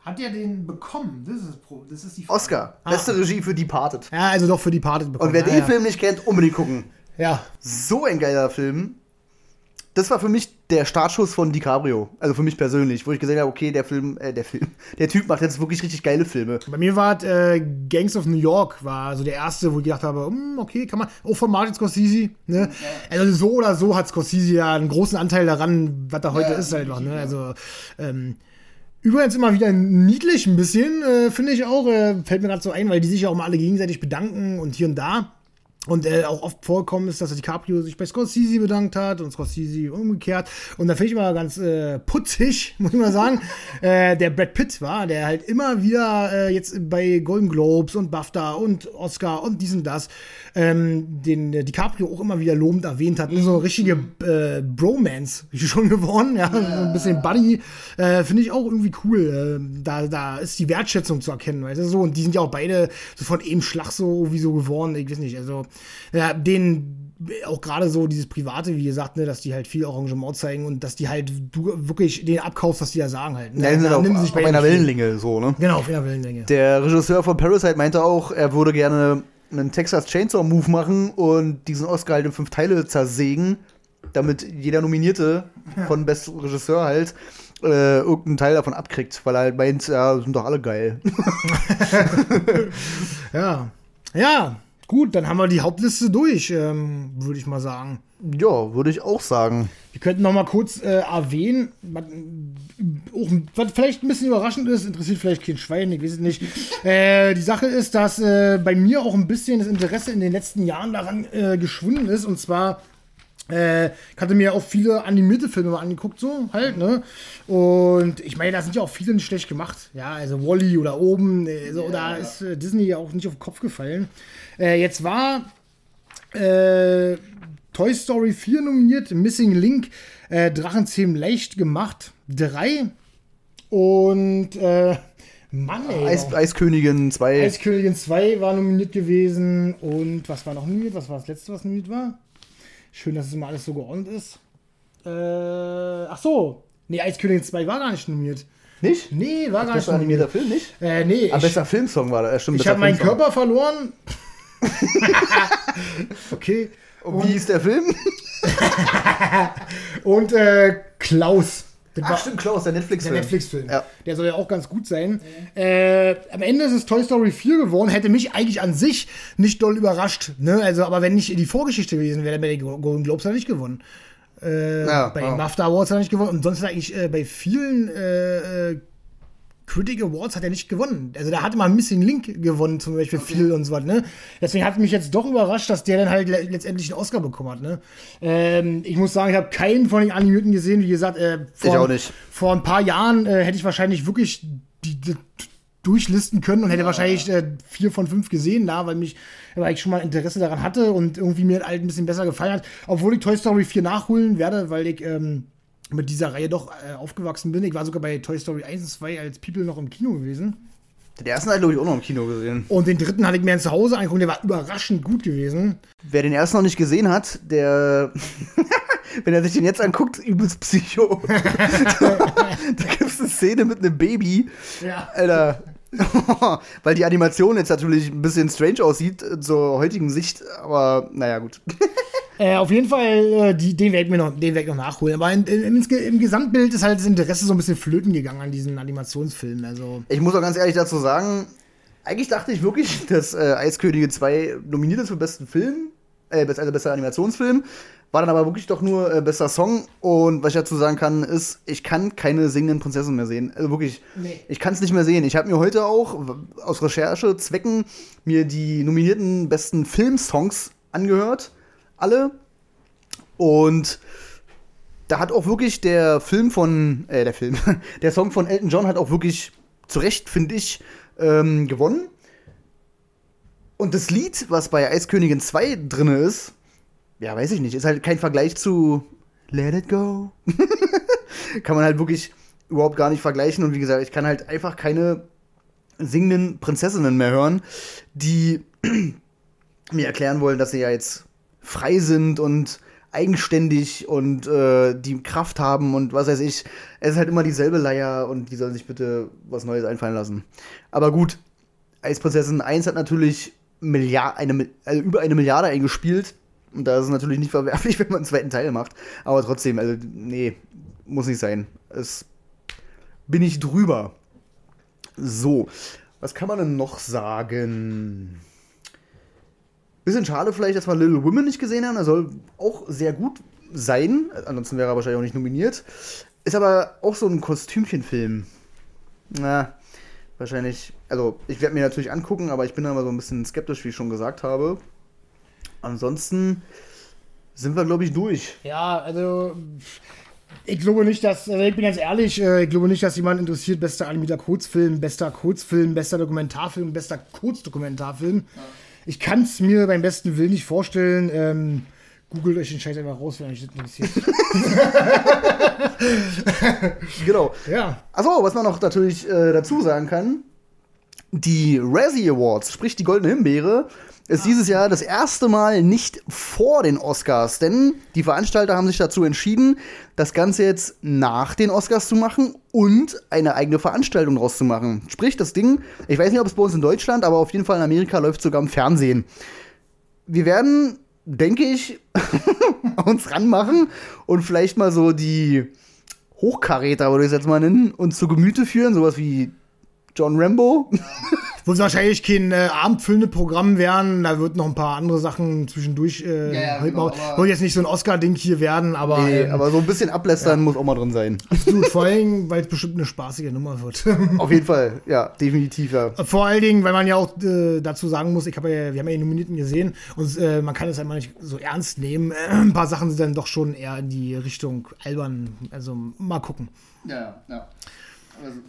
Hat er den bekommen? Das ist, das ist die Oscar. Ah. Beste Regie für Departed. Ja, also doch für die Party bekommen. Und wer ja, den ja. Film nicht kennt, unbedingt gucken. Ja, So ein geiler Film. Das war für mich der Startschuss von DiCaprio. Also für mich persönlich, wo ich gesehen habe, okay, der Film, äh, der Film, der Typ macht jetzt wirklich richtig geile Filme. bei mir war es, äh, Gangs of New York, war so der erste, wo ich gedacht habe, hm, okay, kann man, auch von Martin Scorsese, ne? Also so oder so hat Scorsese ja einen großen Anteil daran, was er heute Ja, ist halt noch, ne? definitiv, Also, ähm, Übrigens immer wieder niedlich ein bisschen, äh, finde ich auch. Äh, fällt mir gerade so ein, weil die sich ja auch mal alle gegenseitig bedanken und hier und da. Und äh, auch oft vorkommen ist, dass DiCaprio sich bei Scorsese bedankt hat und Scorsese umgekehrt. Und da finde ich immer ganz äh, putzig, muss ich mal sagen. äh, der Brad Pitt war, der halt immer wieder äh, jetzt bei Golden Globes und BAFTA und Oscar und dies und das ähm, den äh, DiCaprio auch immer wieder lobend erwähnt hat. So eine richtige äh, Bromance schon geworden, ja, so ein bisschen Buddy. Äh, finde ich auch irgendwie cool. Äh, da, da ist die Wertschätzung zu erkennen, weißt du so. Und die sind ja auch beide so von eben Schlag so wie so geworden. Ich weiß nicht, also ja, den auch gerade so dieses Private, wie gesagt, ne, dass die halt viel Arrangement zeigen und dass die halt du wirklich den abkaufst, was die da sagen halt. Ne? Ja, Da auf, auf bei einer. Wellenlänge, so, ne? Genau, auf einer Wellenlänge. Der Regisseur von Parasite meinte auch, er würde gerne einen Texas Chainsaw Move machen und diesen Oscar halt in fünf Teile zersägen, damit jeder Nominierte von Best Regisseur halt äh, irgendeinen Teil davon abkriegt, weil er halt meint, ja, sind doch alle geil. Ja. Ja, gut, dann haben wir die Hauptliste durch, ähm, würde ich mal sagen. ja, würde ich auch sagen. Wir könnten noch mal kurz äh, erwähnen, was, auch, was vielleicht ein bisschen überraschend ist, interessiert vielleicht kein Schwein, ich weiß es nicht. Äh, die Sache ist, dass äh, bei mir auch ein bisschen das Interesse in den letzten Jahren daran äh, geschwunden ist. Und zwar, äh, ich hatte mir auch viele animierte Filme mal angeguckt, so halt, ne? Und ich meine, da sind ja auch viele nicht schlecht gemacht. Ja, also Wally oder oben, äh, so, da ist äh, Disney ja auch nicht auf den Kopf gefallen. Äh, jetzt war Toy Story 4 nominiert, Missing Link, äh, Drachenzähmen leicht gemacht, 3 und Mann, ey. Eis, Eiskönigin 2. Eiskönigin 2 war nominiert gewesen und was war noch nominiert? Was war das letzte, was nominiert war? Schön, dass es immer alles so geordnet ist. Äh, ach so. Nee, Eiskönigin 2 war gar nicht nominiert. nicht? Nee, war gar nicht Besser animierter nominiert. Film, nicht? Äh, nee, Aber ich, besser Filmsong war da. Stimmt, ich besser habe meinen Filmsong. Körper verloren. okay. Und wie hieß der Film? Und äh, Klaus. Das Ach, war stimmt, Klaus, der der Netflix-Film. Netflix-Film. Ja. Der soll ja auch ganz gut sein. Äh, am Ende ist es Toy Story 4 geworden. Hätte mich eigentlich an sich nicht doll überrascht. Ne? Also, aber wenn nicht die Vorgeschichte gewesen wäre, dann wäre der Golden Globes er nicht gewonnen. Äh, Ja, bei den BAFTA Awards hat er nicht gewonnen. Und sonst hat eigentlich äh, bei vielen äh, äh, Critic Awards hat er nicht gewonnen. Also da hat immer Missing Link gewonnen, zum Beispiel viel und so was, ne? Deswegen hat mich jetzt doch überrascht, dass der dann halt le letztendlich einen Oscar bekommen hat, ne? Ähm, ich muss sagen, ich habe keinen von den Animierten gesehen, wie gesagt, äh, vor, vor ein paar Jahren äh, hätte ich wahrscheinlich wirklich die, die durchlisten können und hätte wahrscheinlich äh, vier von fünf gesehen da, weil mich weil ich schon mal Interesse daran hatte und irgendwie mir halt ein bisschen besser gefallen hat. Obwohl ich Toy Story 4 nachholen werde, weil ich ähm, mit dieser Reihe doch äh, aufgewachsen bin. Ich war sogar bei Toy Story 1 und 2 als People noch im Kino gewesen. Den ersten hatte ich, glaube ich, auch noch im Kino gesehen. Und den dritten hatte ich mir zu Hause angeguckt, der war überraschend gut gewesen. Wer den ersten noch nicht gesehen hat, der. Wenn er sich den jetzt anguckt, übelst Psycho. da gibt es eine Szene mit einem Baby. Ja. Alter. Weil die Animation jetzt natürlich ein bisschen strange aussieht äh, zur heutigen Sicht, aber naja, gut. Äh, auf jeden Fall, äh, die, den werde ich mir noch, den werd ich noch nachholen. Aber in, in, im, im Gesamtbild ist halt das Interesse so ein bisschen flöten gegangen an diesen Animationsfilmen. Also. Ich muss auch ganz ehrlich dazu sagen, eigentlich dachte ich wirklich, dass äh, Eiskönige 2 nominiert ist für besten Film, äh, also bester Animationsfilm. War dann aber wirklich doch nur äh, bester Song. Und was ich dazu sagen kann, ist, ich kann keine singenden Prinzessinnen mehr sehen. Also wirklich, Nee. ich kann es nicht mehr sehen. Ich habe mir heute auch aus Recherchezwecken mir die nominierten besten Filmsongs angehört. Alle. Und da hat auch wirklich der Film von, äh, der Film, der Song von Elton John hat auch wirklich zu Recht, finde ich, ähm, gewonnen. Und das Lied, was bei Eiskönigin 2 drin ist, ja, weiß ich nicht, ist halt kein Vergleich zu Let It Go. kann man halt wirklich überhaupt gar nicht vergleichen. Und wie gesagt, ich kann halt einfach keine singenden Prinzessinnen mehr hören, die mir erklären wollen, dass sie ja jetzt frei sind und eigenständig und äh, die Kraft haben und was weiß ich. Es ist halt immer dieselbe Leier und die sollen sich bitte was Neues einfallen lassen. Aber gut, Eisprinzessin 1 hat natürlich Milliard, eine, also über eine Milliarde eingespielt. Und da ist es natürlich nicht verwerflich, wenn man einen zweiten Teil macht. Aber trotzdem, also, nee, muss nicht sein. Es bin ich drüber. So, was kann man denn noch sagen? Bisschen schade vielleicht, dass wir Little Women nicht gesehen haben. Er soll auch sehr gut sein. Ansonsten wäre er wahrscheinlich auch nicht nominiert. Ist aber auch so ein Kostümchenfilm. Na, wahrscheinlich. Also, ich werde mir natürlich angucken, aber ich bin da immer so ein bisschen skeptisch, wie ich schon gesagt habe. Ansonsten sind wir, glaube ich, durch. Ja, also ich glaube nicht, dass, also ich bin ganz ehrlich, äh, ich glaube nicht, dass jemand interessiert, bester animierter Kurzfilm, bester Kurzfilm, bester Dokumentarfilm, bester Kurzdokumentarfilm. Ich kann es mir beim besten Willen nicht vorstellen. Ähm, googelt euch den Scheiß einfach raus, wenn euch das interessiert. Genau. ja. Achso, was man noch natürlich äh, dazu sagen kann: Die Razzie Awards, sprich die Goldene Himbeere, ist dieses Jahr das erste Mal nicht vor den Oscars, denn die Veranstalter haben sich dazu entschieden, das Ganze jetzt nach den Oscars zu machen und eine eigene Veranstaltung draus zu machen. Sprich, das Ding, ich weiß nicht, ob es bei uns in Deutschland, aber auf jeden Fall in Amerika läuft sogar im Fernsehen. Wir werden, denke ich, uns ranmachen und vielleicht mal so die Hochkaräter, würde ich es jetzt mal nennen, uns zu Gemüte führen, sowas wie John Rambo. Wird wahrscheinlich kein äh, abendfüllende Programm werden. Da wird noch ein paar andere Sachen zwischendurch. Äh, Ja, ja, halt genau, mal- wird jetzt nicht so ein Oscar-Ding hier werden, aber, Nee, ähm, aber so ein bisschen ablästern muss auch mal drin sein. absolut, vor allem, weil es bestimmt eine spaßige Nummer wird. Auf jeden Fall, ja, definitiv, ja. Vor allen Dingen, weil man ja auch äh, dazu sagen muss, ich habe ja, wir haben ja die Nominierten gesehen und äh, man kann es einmal nicht so ernst nehmen. Ein paar Sachen sind dann doch schon eher in die Richtung albern. Also mal gucken. Ja, ja.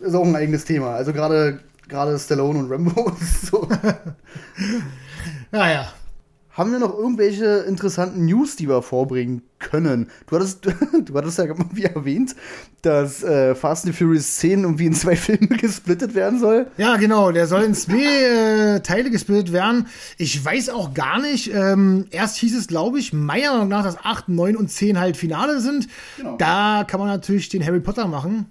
Das ist auch ein eigenes Thema. Also gerade gerade Stallone und Rambo ist so. Naja. Haben wir noch irgendwelche interessanten News, die wir vorbringen können? Du hattest, du hattest ja mal wie erwähnt, dass äh, Fast and Furious 10 irgendwie in zwei Filme gesplittet werden soll. Ja, genau, der soll in zwei äh, Teile gesplittet werden. Ich weiß auch gar nicht. Ähm, erst hieß es, glaube ich, meiner Meinung nach, dass 8, 9 und 10 halt Finale sind. Genau. Da kann man natürlich den Harry Potter machen.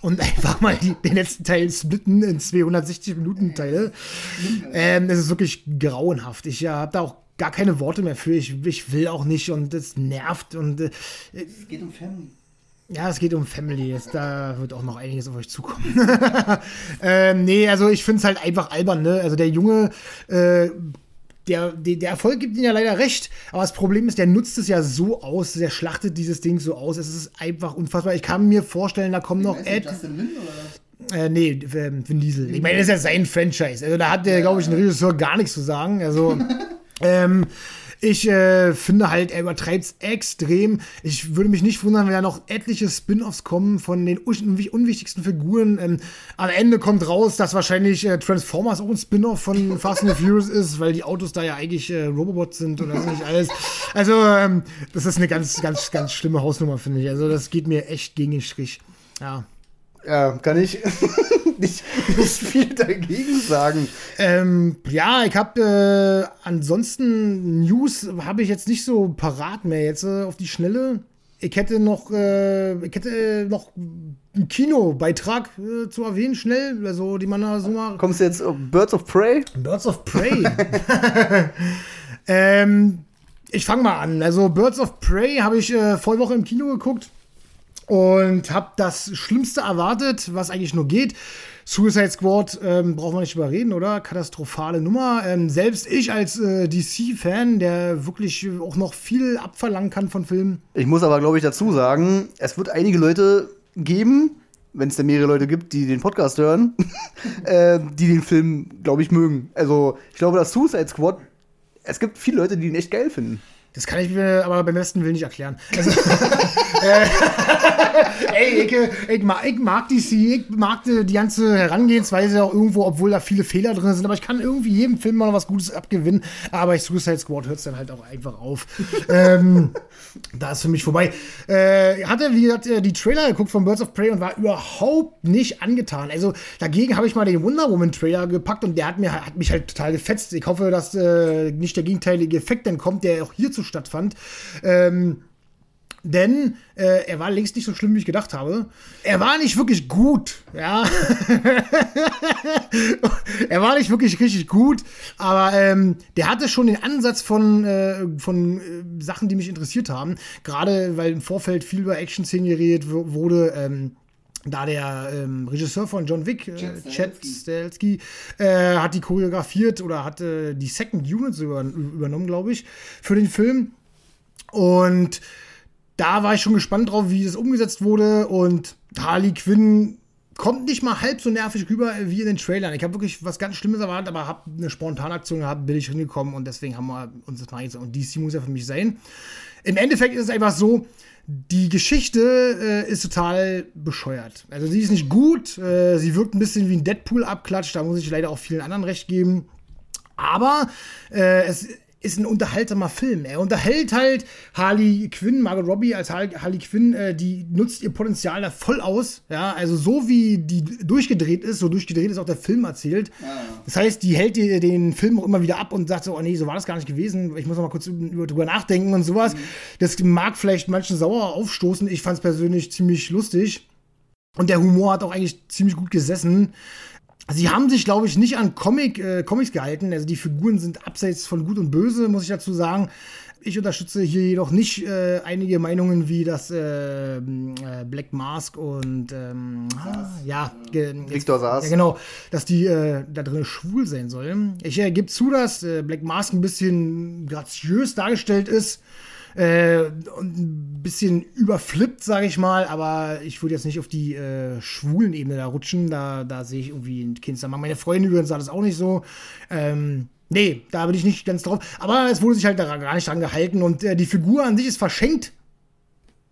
Und einfach mal die, den letzten Teil splitten in 260 Minuten Teile. Ähm, das ist wirklich grauenhaft. Ich äh, habe da auch gar keine Worte mehr für. Ich, ich will auch nicht und das nervt. Und äh, Es geht um Family. ja, es geht um Family. Jetzt, da wird auch noch einiges auf euch zukommen. ähm, nee, also ich finde es halt einfach albern, ne? Also der Junge, äh, der, der, der Erfolg gibt ihm ja leider recht, aber das Problem ist, der nutzt es ja so aus, der schlachtet dieses Ding so aus. Es ist einfach unfassbar. Ich kann mir vorstellen, da kommen noch Ed. Äh, nee, ähm, Vin Diesel. Ich meine, das ist ja sein Franchise. Also da hat der, glaube ich, ein Regisseur gar nichts zu sagen. Also, ähm, Ich äh, finde halt, er übertreibt es extrem. Ich würde mich nicht wundern, wenn da noch etliche Spin-offs kommen von den un unwichtigsten Figuren. Ähm, am Ende kommt raus, dass wahrscheinlich äh, Transformers auch ein Spin-off von Fast and the Furious ist, weil die Autos da ja eigentlich äh, Robobots sind und das nicht alles. Also, ähm, das ist eine ganz, ganz, ganz schlimme Hausnummer, finde ich. Also, das geht mir echt gegen den Strich. Ja. Ja, kann ich nicht, nicht viel dagegen sagen. Ähm, ja, ich habe äh, ansonsten News habe ich jetzt nicht so parat mehr jetzt äh, auf die Schnelle. Ich hätte noch, äh, ich hätte äh, noch einen Kinobeitrag äh, zu erwähnen, schnell, also die man da so mal. Kommst du jetzt auf Birds of Prey? Birds of Prey. ähm, ich fange mal an. Also Birds of Prey habe ich äh, vor Woche im Kino geguckt und habe das Schlimmste erwartet, was eigentlich nur geht. Suicide Squad ähm, braucht man nicht überreden, oder? Katastrophale Nummer. Ähm, selbst ich als äh, DC-Fan, der wirklich auch noch viel abverlangen kann von Filmen. Ich muss aber, glaube ich, dazu sagen, es wird einige Leute geben, wenn es da mehrere Leute gibt, die den Podcast hören, äh, die den Film, glaube ich, mögen. Also, ich glaube, das Suicide Squad, es gibt viele Leute, die ihn echt geil finden. Das kann ich mir aber beim besten Willen nicht erklären. Also, äh, ey, ich, ich, mag, ich mag DC, ich mag die, die, ganze Herangehensweise auch irgendwo, obwohl da viele Fehler drin sind, aber ich kann irgendwie jedem Film mal was Gutes abgewinnen. Aber ich Suicide Squad hört es dann halt auch einfach auf. ähm, da ist für mich vorbei. Äh, hatte, wie gesagt, äh, die Trailer geguckt von Birds of Prey und war überhaupt nicht angetan. Also dagegen habe ich mal den Wonder Woman Trailer gepackt und der hat, mir, hat mich halt total gefetzt. Ich hoffe, dass äh, nicht der gegenteilige Effekt dann kommt, der auch hierzu stattfand. Ähm, denn äh, er war längst nicht so schlimm, wie ich gedacht habe. Er war nicht wirklich gut, ja. er war nicht wirklich richtig gut, aber ähm, der hatte schon den Ansatz von, äh, von äh, Sachen, die mich interessiert haben. Gerade weil im Vorfeld viel über Action-Szenen geredet wurde. Ähm, da der ähm, Regisseur von John Wick, äh, Chad Stahelski, äh, hat die choreografiert oder hat äh, die Second Unit über, übernommen, glaube ich, für den Film. Und da war ich schon gespannt drauf, wie das umgesetzt wurde. Und Harley Quinn kommt nicht mal halb so nervig rüber wie in den Trailern. Ich habe wirklich was ganz Schlimmes erwartet, aber habe eine Spontanaktion gehabt, bin ich hingekommen und deswegen haben wir uns das mal jetzt. Und DC muss ja für mich sein. Im Endeffekt ist es einfach so, die Geschichte äh, ist total bescheuert. Also sie ist nicht gut, äh, sie wirkt ein bisschen wie ein Deadpool-Abklatsch, da muss ich leider auch vielen anderen recht geben. Aber äh, es ist ein unterhaltsamer Film. Er unterhält halt Harley Quinn, Margot Robbie als Harley Quinn, äh, die nutzt ihr Potenzial da voll aus. Ja, also so wie die durchgedreht ist, so durchgedreht ist auch der Film erzählt. Ja. Das heißt, die hält die, den Film auch immer wieder ab und sagt so, oh nee, so war das gar nicht gewesen. Ich muss noch mal kurz drüber nachdenken und sowas. Mhm. Das mag vielleicht manchen sauer aufstoßen. Ich fand es persönlich ziemlich lustig. Und der Humor hat auch eigentlich ziemlich gut gesessen. Sie haben sich, glaube ich, nicht an Comic, äh, Comics gehalten. Also die Figuren sind abseits von Gut und Böse, muss ich dazu sagen. Ich unterstütze hier jedoch nicht äh, einige Meinungen wie das äh, äh Black Mask und ähm, ah, ja, Victor Saas. Ja, genau, dass die äh, da drin schwul sein sollen. Ich äh, gebe zu, dass Black Mask ein bisschen graziös dargestellt ist äh, ein bisschen überflippt, sage ich mal, aber ich würde jetzt nicht auf die äh, schwulen Ebene da rutschen. Da, da sehe ich irgendwie ein Kind. Meine Freundin übrigens sah das auch nicht so. Ähm, nee, da bin ich nicht ganz drauf. Aber es wurde sich halt da gar nicht dran gehalten und äh, die Figur an sich ist verschenkt.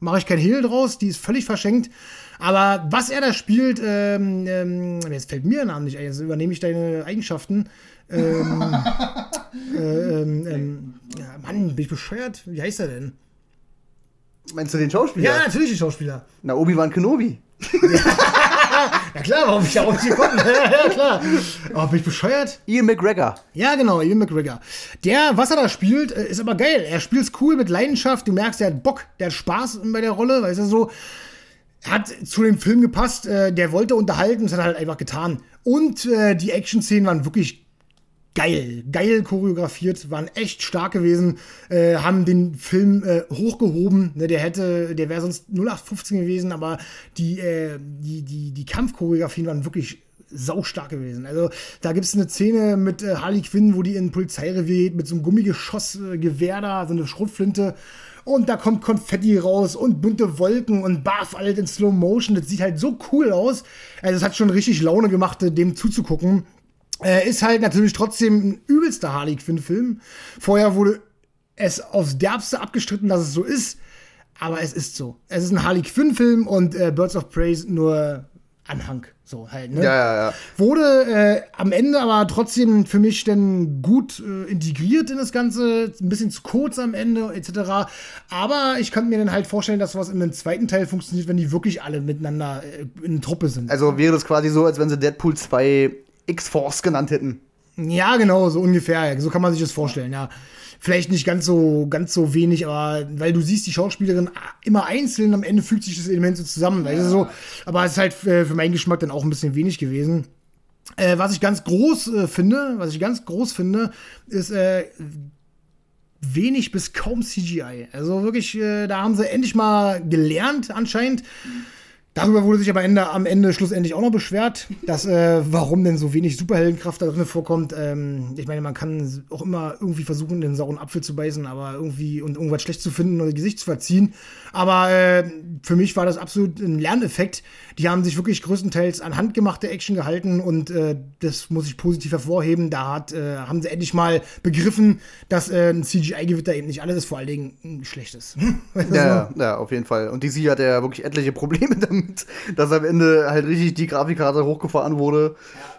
Mache ich kein Hehl draus, die ist völlig verschenkt. Aber was er da spielt, ähm, ähm, jetzt fällt mir der Name nicht ein, jetzt übernehme ich deine Eigenschaften. Ähm, äh, ähm, ähm, ja, Mann, bin ich bescheuert? Wie heißt er denn? Meinst du den Schauspieler? Ja, natürlich den Schauspieler. Na, Obi-Wan Kenobi. ja klar, warum ich darauf nicht gekommen? ja, klar. Aber bin ich bescheuert? Ian McGregor. Ja, genau, Ian McGregor. Der, was er da spielt, äh, ist aber geil. Er spielt es cool mit Leidenschaft. Du merkst, er hat Bock, der hat Spaß bei der Rolle, weißt du so. Hat zu dem Film gepasst, äh, der wollte unterhalten, das hat er halt einfach getan. Und äh, die Action-Szenen waren wirklich geil, geil choreografiert, waren echt stark gewesen, äh, haben den Film äh, hochgehoben. Ne, der hätte, der wäre sonst 0815 gewesen, aber die, äh, die, die, die Kampfchoreografien waren wirklich saustark gewesen. Also da gibt es eine Szene mit äh, Harley Quinn, wo die in ein Polizeirevier geht, mit so einem Gummigeschossgewehr da, so eine Schrotflinte. Und da kommt Konfetti raus und bunte Wolken und Barf halt in Slow Motion. Das sieht halt so cool aus. Also es hat schon richtig Laune gemacht, dem zuzugucken. Äh, ist halt natürlich trotzdem ein übelster Harley Quinn-Film. Vorher wurde es aufs Derbste abgestritten, dass es so ist, aber es ist so. Es ist ein Harley Quinn-Film und äh, Birds of Prey nur Anhang. So halt, ne? Ja, ja, ja. Wurde äh, am Ende aber trotzdem für mich dann gut äh, integriert in das Ganze, ein bisschen zu kurz am Ende, etc. Aber ich könnte mir dann halt vorstellen, dass sowas in einem zweiten Teil funktioniert, wenn die wirklich alle miteinander äh, in Truppe sind. Also wäre das quasi so, als wenn sie Deadpool 2 X-Force genannt hätten. Ja, genau, so ungefähr. So kann man sich das vorstellen, ja. Vielleicht nicht ganz so, ganz so wenig, aber weil du siehst die Schauspielerin immer einzeln, am Ende fügt sich das Element so zusammen. Ja. so, aber es ist halt äh, für meinen Geschmack dann auch ein bisschen wenig gewesen. Äh, was ich ganz groß äh, finde, was ich ganz groß finde, ist äh, wenig bis kaum CGI. Also wirklich, äh, da haben sie endlich mal gelernt anscheinend. Mhm Darüber wurde sich aber Ende, am Ende schlussendlich auch noch beschwert, dass äh, warum denn so wenig Superheldenkraft da drin vorkommt. Ähm, ich meine, man kann auch immer irgendwie versuchen, den sauren Apfel zu beißen, aber irgendwie und irgendwas schlecht zu finden oder Gesicht zu verziehen. Aber äh, für mich war das absolut ein Lerneffekt. Die haben sich wirklich größtenteils an handgemachte Action gehalten und äh, das muss ich positiv hervorheben. Da hat, äh, haben sie endlich mal begriffen, dass äh, ein CGI-Gewitter eben nicht alles ist, vor allen Dingen schlecht ist. ja, ja, auf jeden Fall. Und DC hat ja wirklich etliche Probleme damit, dass am Ende halt richtig die Grafikkarte hochgefahren wurde. Ja.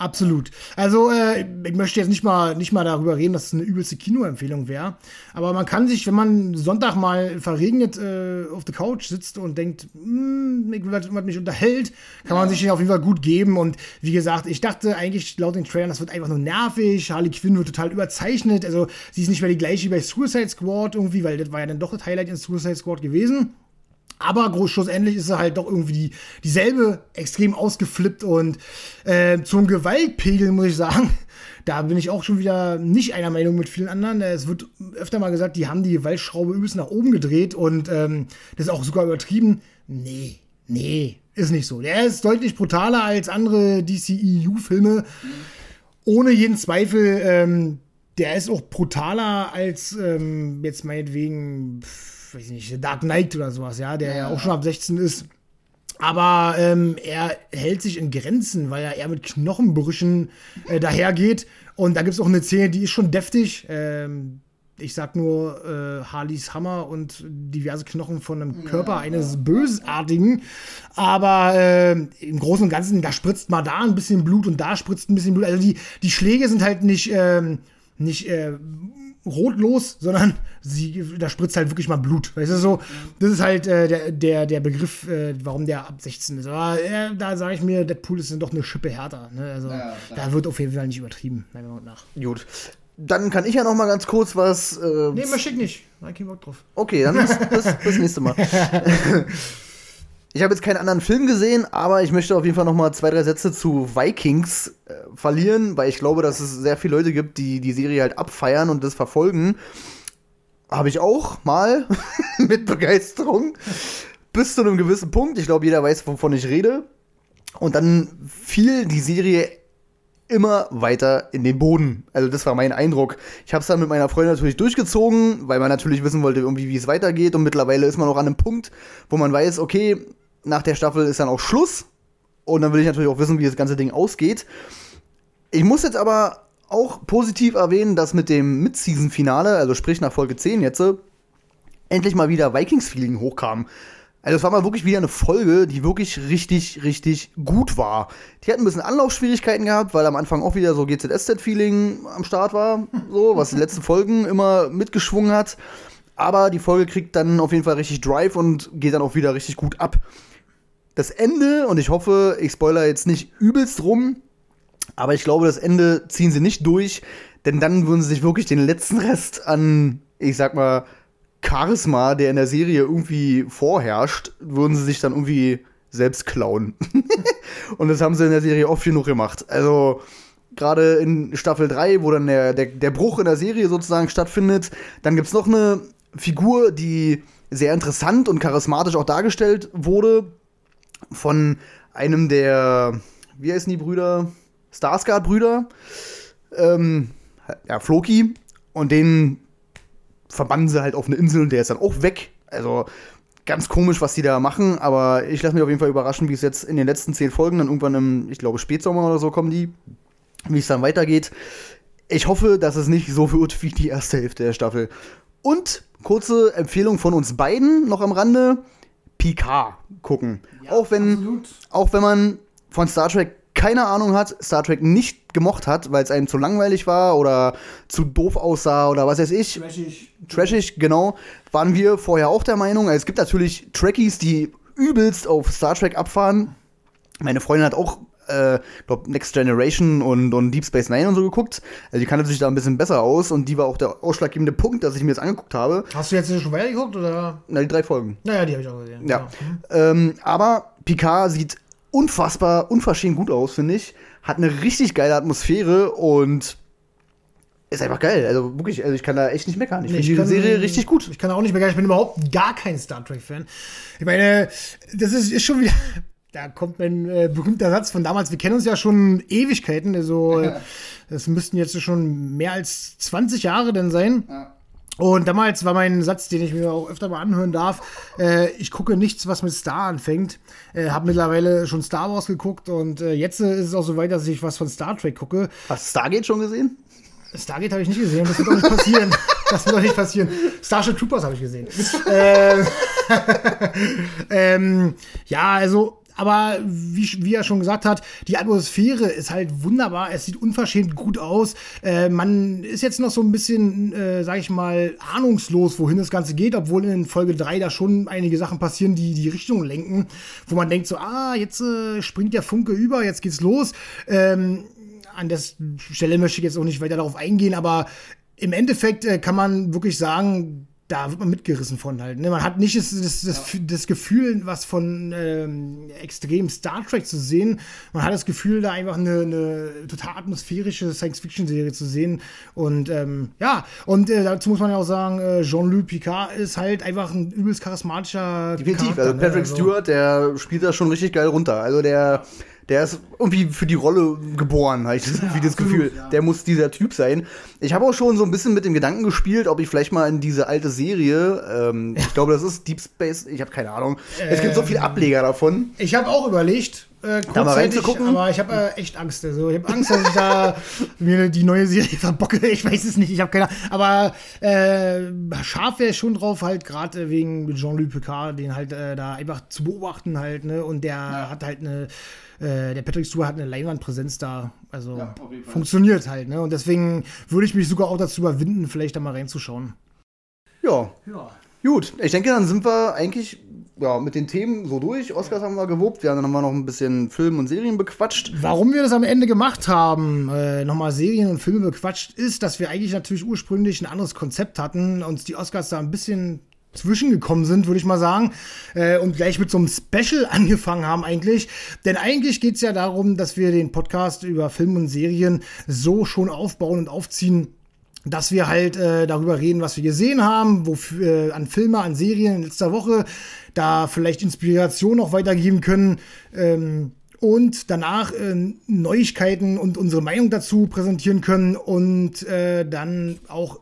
Absolut. Also, äh, ich möchte jetzt nicht mal, nicht mal darüber reden, dass es eine übelste Kinoempfehlung wäre. Aber man kann sich, wenn man Sonntag mal verregnet äh, auf der Couch sitzt und denkt, hm, ich will, was mich unterhält, kann man sich den auf jeden Fall gut geben. Und wie gesagt, ich dachte eigentlich laut den Trailern, das wird einfach nur nervig. Harley Quinn wird total überzeichnet. Also, sie ist nicht mehr die gleiche wie bei Suicide Squad irgendwie, weil das war ja dann doch das Highlight in Suicide Squad gewesen. Aber schlussendlich ist er halt doch irgendwie die, dieselbe, extrem ausgeflippt und äh, zum Gewaltpegel muss ich sagen, da bin ich auch schon wieder nicht einer Meinung mit vielen anderen. Es wird öfter mal gesagt, die haben die Gewaltschraube übelst nach oben gedreht und ähm, das ist auch sogar übertrieben. Nee, nee, ist nicht so. Der ist deutlich brutaler als andere DCEU-Filme. Ohne jeden Zweifel. Ähm, der ist auch brutaler als ähm, jetzt meinetwegen. Pff, weiß ich nicht, Dark Knight oder sowas, ja, der ja, ja auch schon ab 16 ist. Aber ähm, er hält sich in Grenzen, weil er eher mit Knochenbrüchen äh, dahergeht. Und da gibt es auch eine Szene, die ist schon deftig. Ähm, ich sag nur äh, Harleys Hammer und diverse Knochen von einem Körper ja, eines ja. Bösartigen. Aber äh, im Großen und Ganzen, da spritzt mal da ein bisschen Blut und da spritzt ein bisschen Blut. Also die, die Schläge sind halt nicht, ähm, nicht äh, rotlos, sondern sie, da spritzt halt wirklich mal Blut. Weißt du, so, das ist halt äh, der, der, der Begriff, äh, warum der ab 16 ist. Aber äh, da sage ich mir, Deadpool ist dann doch eine Schippe härter. Ne? Also ja, da wird auf jeden Fall nicht übertrieben, meiner Meinung nach. Gut. Dann kann ich ja noch mal ganz kurz was. Äh, nee, möchte ich nicht. Hab ich Bock drauf. Okay, dann bis, bis, bis nächste Mal. Ich habe jetzt keinen anderen Film gesehen, aber ich möchte auf jeden Fall noch mal zwei, drei Sätze zu Vikings äh, verlieren, weil ich glaube, dass es sehr viele Leute gibt, die die Serie halt abfeiern und das verfolgen. Habe ich auch mal mit Begeisterung. Bis zu einem gewissen Punkt. Ich glaube, jeder weiß, wovon ich rede. Und dann fiel die Serie immer weiter in den Boden. Also das war mein Eindruck. Ich habe es dann mit meiner Freundin natürlich durchgezogen, weil man natürlich wissen wollte, irgendwie wie es weitergeht. Und mittlerweile ist man auch an einem Punkt, wo man weiß, okay, nach der Staffel ist dann auch Schluss. Und dann will ich natürlich auch wissen, wie das ganze Ding ausgeht. Ich muss jetzt aber auch positiv erwähnen, dass mit dem Mid-Season-Finale, also sprich nach Folge 10 jetzt, endlich mal wieder Vikings-Feeling hochkam. Also es war mal wirklich wieder eine Folge, die wirklich richtig, richtig gut war. Die hat ein bisschen Anlaufschwierigkeiten gehabt, weil am Anfang auch wieder so GZSZ-Feeling am Start war, so, was die letzten Folgen immer mitgeschwungen hat. Aber die Folge kriegt dann auf jeden Fall richtig Drive und geht dann auch wieder richtig gut ab. Das Ende, und ich hoffe, ich spoiler jetzt nicht übelst rum, aber ich glaube, das Ende ziehen sie nicht durch, denn dann würden sie sich wirklich den letzten Rest an, ich sag mal, Charisma, der in der Serie irgendwie vorherrscht, würden sie sich dann irgendwie selbst klauen. und das haben sie in der Serie oft genug gemacht. Also, gerade in Staffel 3, wo dann der, der, der Bruch in der Serie sozusagen stattfindet, dann gibt es noch eine Figur, die sehr interessant und charismatisch auch dargestellt wurde von einem der, wie heißen die Brüder? Starsguard-Brüder. Ähm, ja, Floki. Und den verbannen sie halt auf eine Insel und der ist dann auch weg. Also ganz komisch, was die da machen, aber ich lasse mich auf jeden Fall überraschen, wie es jetzt in den letzten zehn Folgen dann irgendwann im, ich glaube, Spätsommer oder so kommen die, wie es dann weitergeht. ich hoffe, dass es nicht so wird wie die erste Hälfte der Staffel. Und kurze Empfehlung von uns beiden noch am Rande: Picard gucken. Ja, auch, wenn, absolut. auch wenn man von Star Trek keine Ahnung hat, Star Trek nicht gemocht hat, weil es einem zu langweilig war oder zu doof aussah oder was weiß ich. Trashig. Trashig, genau, waren wir vorher auch der Meinung. Also es gibt natürlich Trekkies, die übelst auf Star Trek abfahren. Meine Freundin hat auch, äh, glaub, Next Generation und, und Deep Space Nine und so geguckt. Also die kannte sich da ein bisschen besser aus und die war auch der ausschlaggebende Punkt, dass ich mir das angeguckt habe. Hast du jetzt schon weitergeguckt oder? Na, die drei Folgen. Naja, die habe ich auch gesehen. Ja. Ähm, aber Picard sieht unfassbar, unverschämt gut aus, finde ich. Hat eine richtig geile Atmosphäre und ist einfach geil. Also wirklich, also ich kann da echt nicht meckern. Ich Nee, finde die Serie richtig gut. Ich kann auch nicht mehr, ich bin überhaupt gar kein Star Trek-Fan. Ich meine, das ist, ist schon wieder. Da kommt mein äh, berühmter Satz von damals. Wir kennen uns ja schon Ewigkeiten. Also, äh, das müssten jetzt schon mehr als 20 Jahre denn sein. Und damals war mein Satz, den ich mir auch öfter mal anhören darf, äh, ich gucke nichts, was mit Star anfängt. Äh, habe mittlerweile schon Star Wars geguckt und äh, jetzt äh, ist es auch so weit, dass ich was von Star Trek gucke. Hast du Stargate schon gesehen? Stargate habe ich nicht gesehen, das wird doch nicht passieren. Das wird doch nicht passieren. Starship Troopers habe ich gesehen. ähm, ähm, ja, also, aber wie, wie er schon gesagt hat, die Atmosphäre ist halt wunderbar. Es sieht unverschämt gut aus. Äh, man ist jetzt noch so ein bisschen, äh, sag ich mal, ahnungslos, wohin das Ganze geht, obwohl in Folge 3 da schon einige Sachen passieren, die die Richtung lenken, wo man denkt so, ah, jetzt äh, springt der Funke über, jetzt geht's los. Ähm, an der Stelle möchte ich jetzt auch nicht weiter darauf eingehen, aber im Endeffekt äh, kann man wirklich sagen, da wird man mitgerissen von halt. Ne? Man hat nicht das, das, das, das Gefühl, was von ähm, extrem Star Trek zu sehen. Man hat das Gefühl, da einfach eine, eine total atmosphärische Science-Fiction-Serie zu sehen. Und ähm, ja, und äh, dazu muss man ja auch sagen, äh, Jean-Luc Picard ist halt einfach ein übelst charismatischer Definitiv. Also ne? Patrick Also- Stewart, der spielt das schon richtig geil runter. Also der, der ist irgendwie für die Rolle geboren, habe ich das, irgendwie das Gefühl. ja. Der muss dieser Typ sein. Ich habe auch schon so ein bisschen mit dem Gedanken gespielt, ob ich vielleicht mal in diese alte Serie, ähm, ich glaube, das ist Deep Space, ich habe keine Ahnung. es gibt so viele Ableger davon. Ich habe auch überlegt, äh, Da mal reinzugucken? aber ich habe äh, echt Angst. Also ich habe Angst, dass ich da mir die neue Serie verbocke. Ich weiß es nicht, ich habe keine Ahnung. Aber äh, scharf wäre ich schon drauf, halt gerade wegen Jean-Luc Picard, den halt äh, da einfach zu beobachten halt. Ne? Und der hat halt eine, äh, der Patrick Stewart hat eine Leinwandpräsenz da. Also Ja, funktioniert halt. Ne? Und deswegen würde ich mich sogar auch dazu überwinden, vielleicht da mal reinzuschauen. Ja, Ja. gut. Ich denke, dann sind wir eigentlich ja, mit den Themen so durch. Oscars haben wir gewobt. Wir haben dann noch ein bisschen Film und Serien bequatscht. Warum wir das am Ende gemacht haben, äh, nochmal Serien und Filme bequatscht, ist, dass wir eigentlich natürlich ursprünglich ein anderes Konzept hatten, uns die Oscars da ein bisschen zwischengekommen sind, würde ich mal sagen, äh, und gleich mit so einem Special angefangen haben eigentlich. Denn eigentlich geht es ja darum, dass wir den Podcast über Film und Serien so schon aufbauen und aufziehen, dass wir halt äh, darüber reden, was wir gesehen haben, wofür, äh, an Filme, an Serien in letzter Woche, da vielleicht Inspiration noch weitergeben können ähm, und danach äh, Neuigkeiten und unsere Meinung dazu präsentieren können und äh, dann auch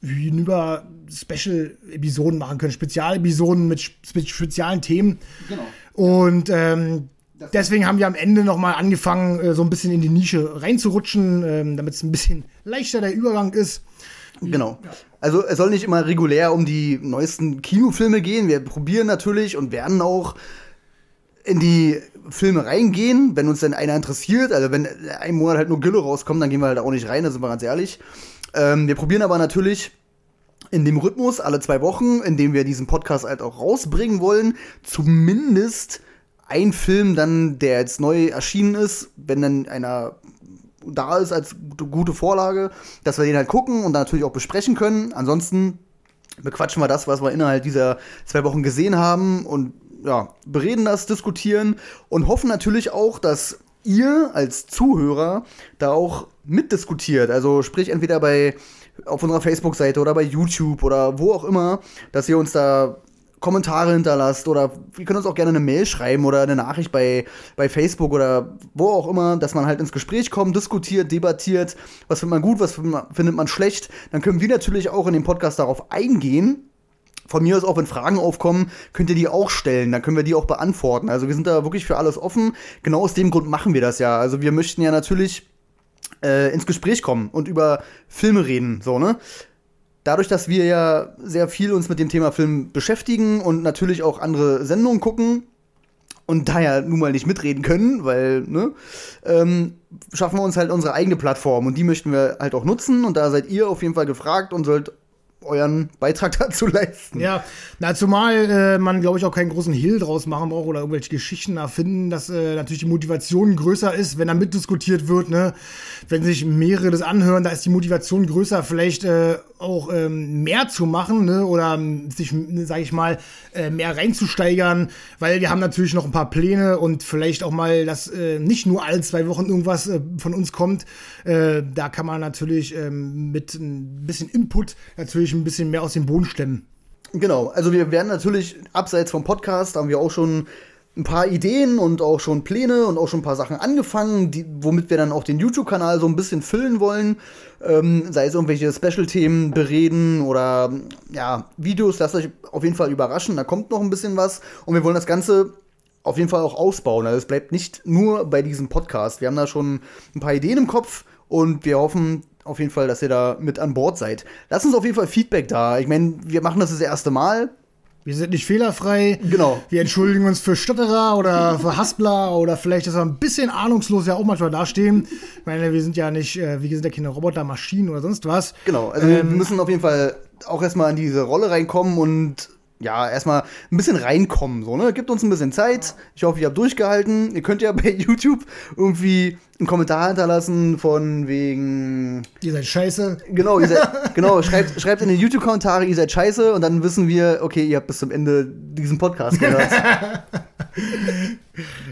hinüber Special-Episoden machen können, Spezialepisoden mit spe spezialen Themen. Genau. Und ähm, deswegen haben wir am Ende nochmal angefangen, äh, so ein bisschen in die Nische reinzurutschen, ähm, damit es ein bisschen leichter der Übergang ist. Genau. Also es soll nicht immer regulär um die neuesten Kinofilme gehen. Wir probieren natürlich und werden auch in die Filme reingehen, wenn uns denn einer interessiert. Also wenn ein Monat halt nur Gülle rauskommt, dann gehen wir halt auch nicht rein, da sind wir ganz ehrlich. Ähm, wir probieren aber natürlich in dem Rhythmus alle zwei Wochen, in dem wir diesen Podcast halt auch rausbringen wollen, zumindest ein Film dann, der jetzt neu erschienen ist, wenn dann einer da ist als gute- Vorlage, dass wir den halt gucken und dann natürlich auch besprechen können. Ansonsten bequatschen wir das, was wir innerhalb dieser zwei Wochen gesehen haben und ja, bereden das, diskutieren und hoffen natürlich auch, dass ihr als Zuhörer da auch mitdiskutiert. Also sprich entweder bei auf unserer Facebook-Seite oder bei YouTube oder wo auch immer, dass ihr uns da Kommentare hinterlasst oder ihr könnt uns auch gerne eine Mail schreiben oder eine Nachricht bei, bei Facebook oder wo auch immer, dass man halt ins Gespräch kommt, diskutiert, debattiert, was findet man gut, was findet man- findet man schlecht. Dann können wir natürlich auch in dem Podcast darauf eingehen. Von mir aus auch, wenn Fragen aufkommen, könnt ihr die auch stellen, dann können wir die auch beantworten. Also wir sind da wirklich für alles offen. Genau aus dem Grund machen wir das ja. Also wir möchten ja natürlich äh, ins Gespräch kommen und über Filme reden, so, ne? Dadurch, dass wir ja sehr viel uns mit dem Thema Film beschäftigen und natürlich auch andere Sendungen gucken, und da ja nun mal nicht mitreden können, weil, ne, ähm, schaffen wir uns halt unsere eigene Plattform und die möchten wir halt auch nutzen und da seid ihr auf jeden Fall gefragt und sollt euren Beitrag dazu leisten. Ja, na, zumal äh, man, glaube ich, auch keinen großen Hehl draus machen braucht oder irgendwelche Geschichten erfinden, dass äh, natürlich die Motivation größer ist, wenn da mitdiskutiert wird, ne? Wenn sich mehrere das anhören, da ist die Motivation größer, vielleicht äh, auch ähm, mehr zu machen, ne? Oder sich, sage ich mal, äh, mehr reinzusteigern, weil wir haben natürlich noch ein paar Pläne und vielleicht auch mal, dass äh, nicht nur alle zwei Wochen irgendwas äh, von uns kommt. Da kann man natürlich ähm, mit ein bisschen Input natürlich ein bisschen mehr aus dem Boden stemmen. Genau, also wir werden natürlich abseits vom Podcast, haben wir auch schon ein paar Ideen und auch schon Pläne und auch schon ein paar Sachen angefangen, die, womit wir dann auch den YouTube-Kanal so ein bisschen füllen wollen. Ähm, sei es irgendwelche Special-Themen bereden oder ja, Videos, lasst euch auf jeden Fall überraschen, da kommt noch ein bisschen was. Und wir wollen das Ganze auf jeden Fall auch ausbauen. Also es bleibt nicht nur bei diesem Podcast. Wir haben da schon ein paar Ideen im Kopf und wir hoffen, auf jeden Fall, dass ihr da mit an Bord seid. Lasst uns auf jeden Fall Feedback da. Ich meine, wir machen das das erste Mal. Wir sind nicht fehlerfrei. Genau. Wir entschuldigen uns für Stotterer oder für Haspler oder vielleicht, dass wir ein bisschen ahnungslos ja auch manchmal dastehen. Ich meine, wir sind ja nicht, äh, wir sind ja keine Roboter, Maschinen oder sonst was. Genau, also ähm, wir müssen auf jeden Fall auch erstmal in diese Rolle reinkommen und ja, erstmal ein bisschen reinkommen. So, ne? Gibt uns ein bisschen Zeit. Ich hoffe, ihr habt durchgehalten. Ihr könnt ja bei YouTube irgendwie einen Kommentar hinterlassen von wegen. Ihr seid scheiße. Genau, ihr seid, genau schreibt, schreibt in den YouTube-Kommentare, ihr seid scheiße und dann wissen wir, okay, ihr habt bis zum Ende diesen Podcast gehört.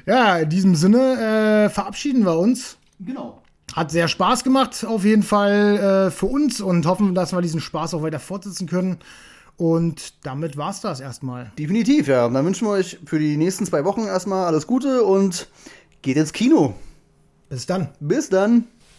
ja, in diesem Sinne äh, verabschieden wir uns. Genau. Hat sehr Spaß gemacht, auf jeden Fall äh, für uns und hoffen, dass wir diesen Spaß auch weiter fortsetzen können. Und damit war's das erstmal. Definitiv, ja. Dann wünschen wir euch für die nächsten zwei Wochen erstmal alles Gute und geht ins Kino. Bis dann. Bis dann.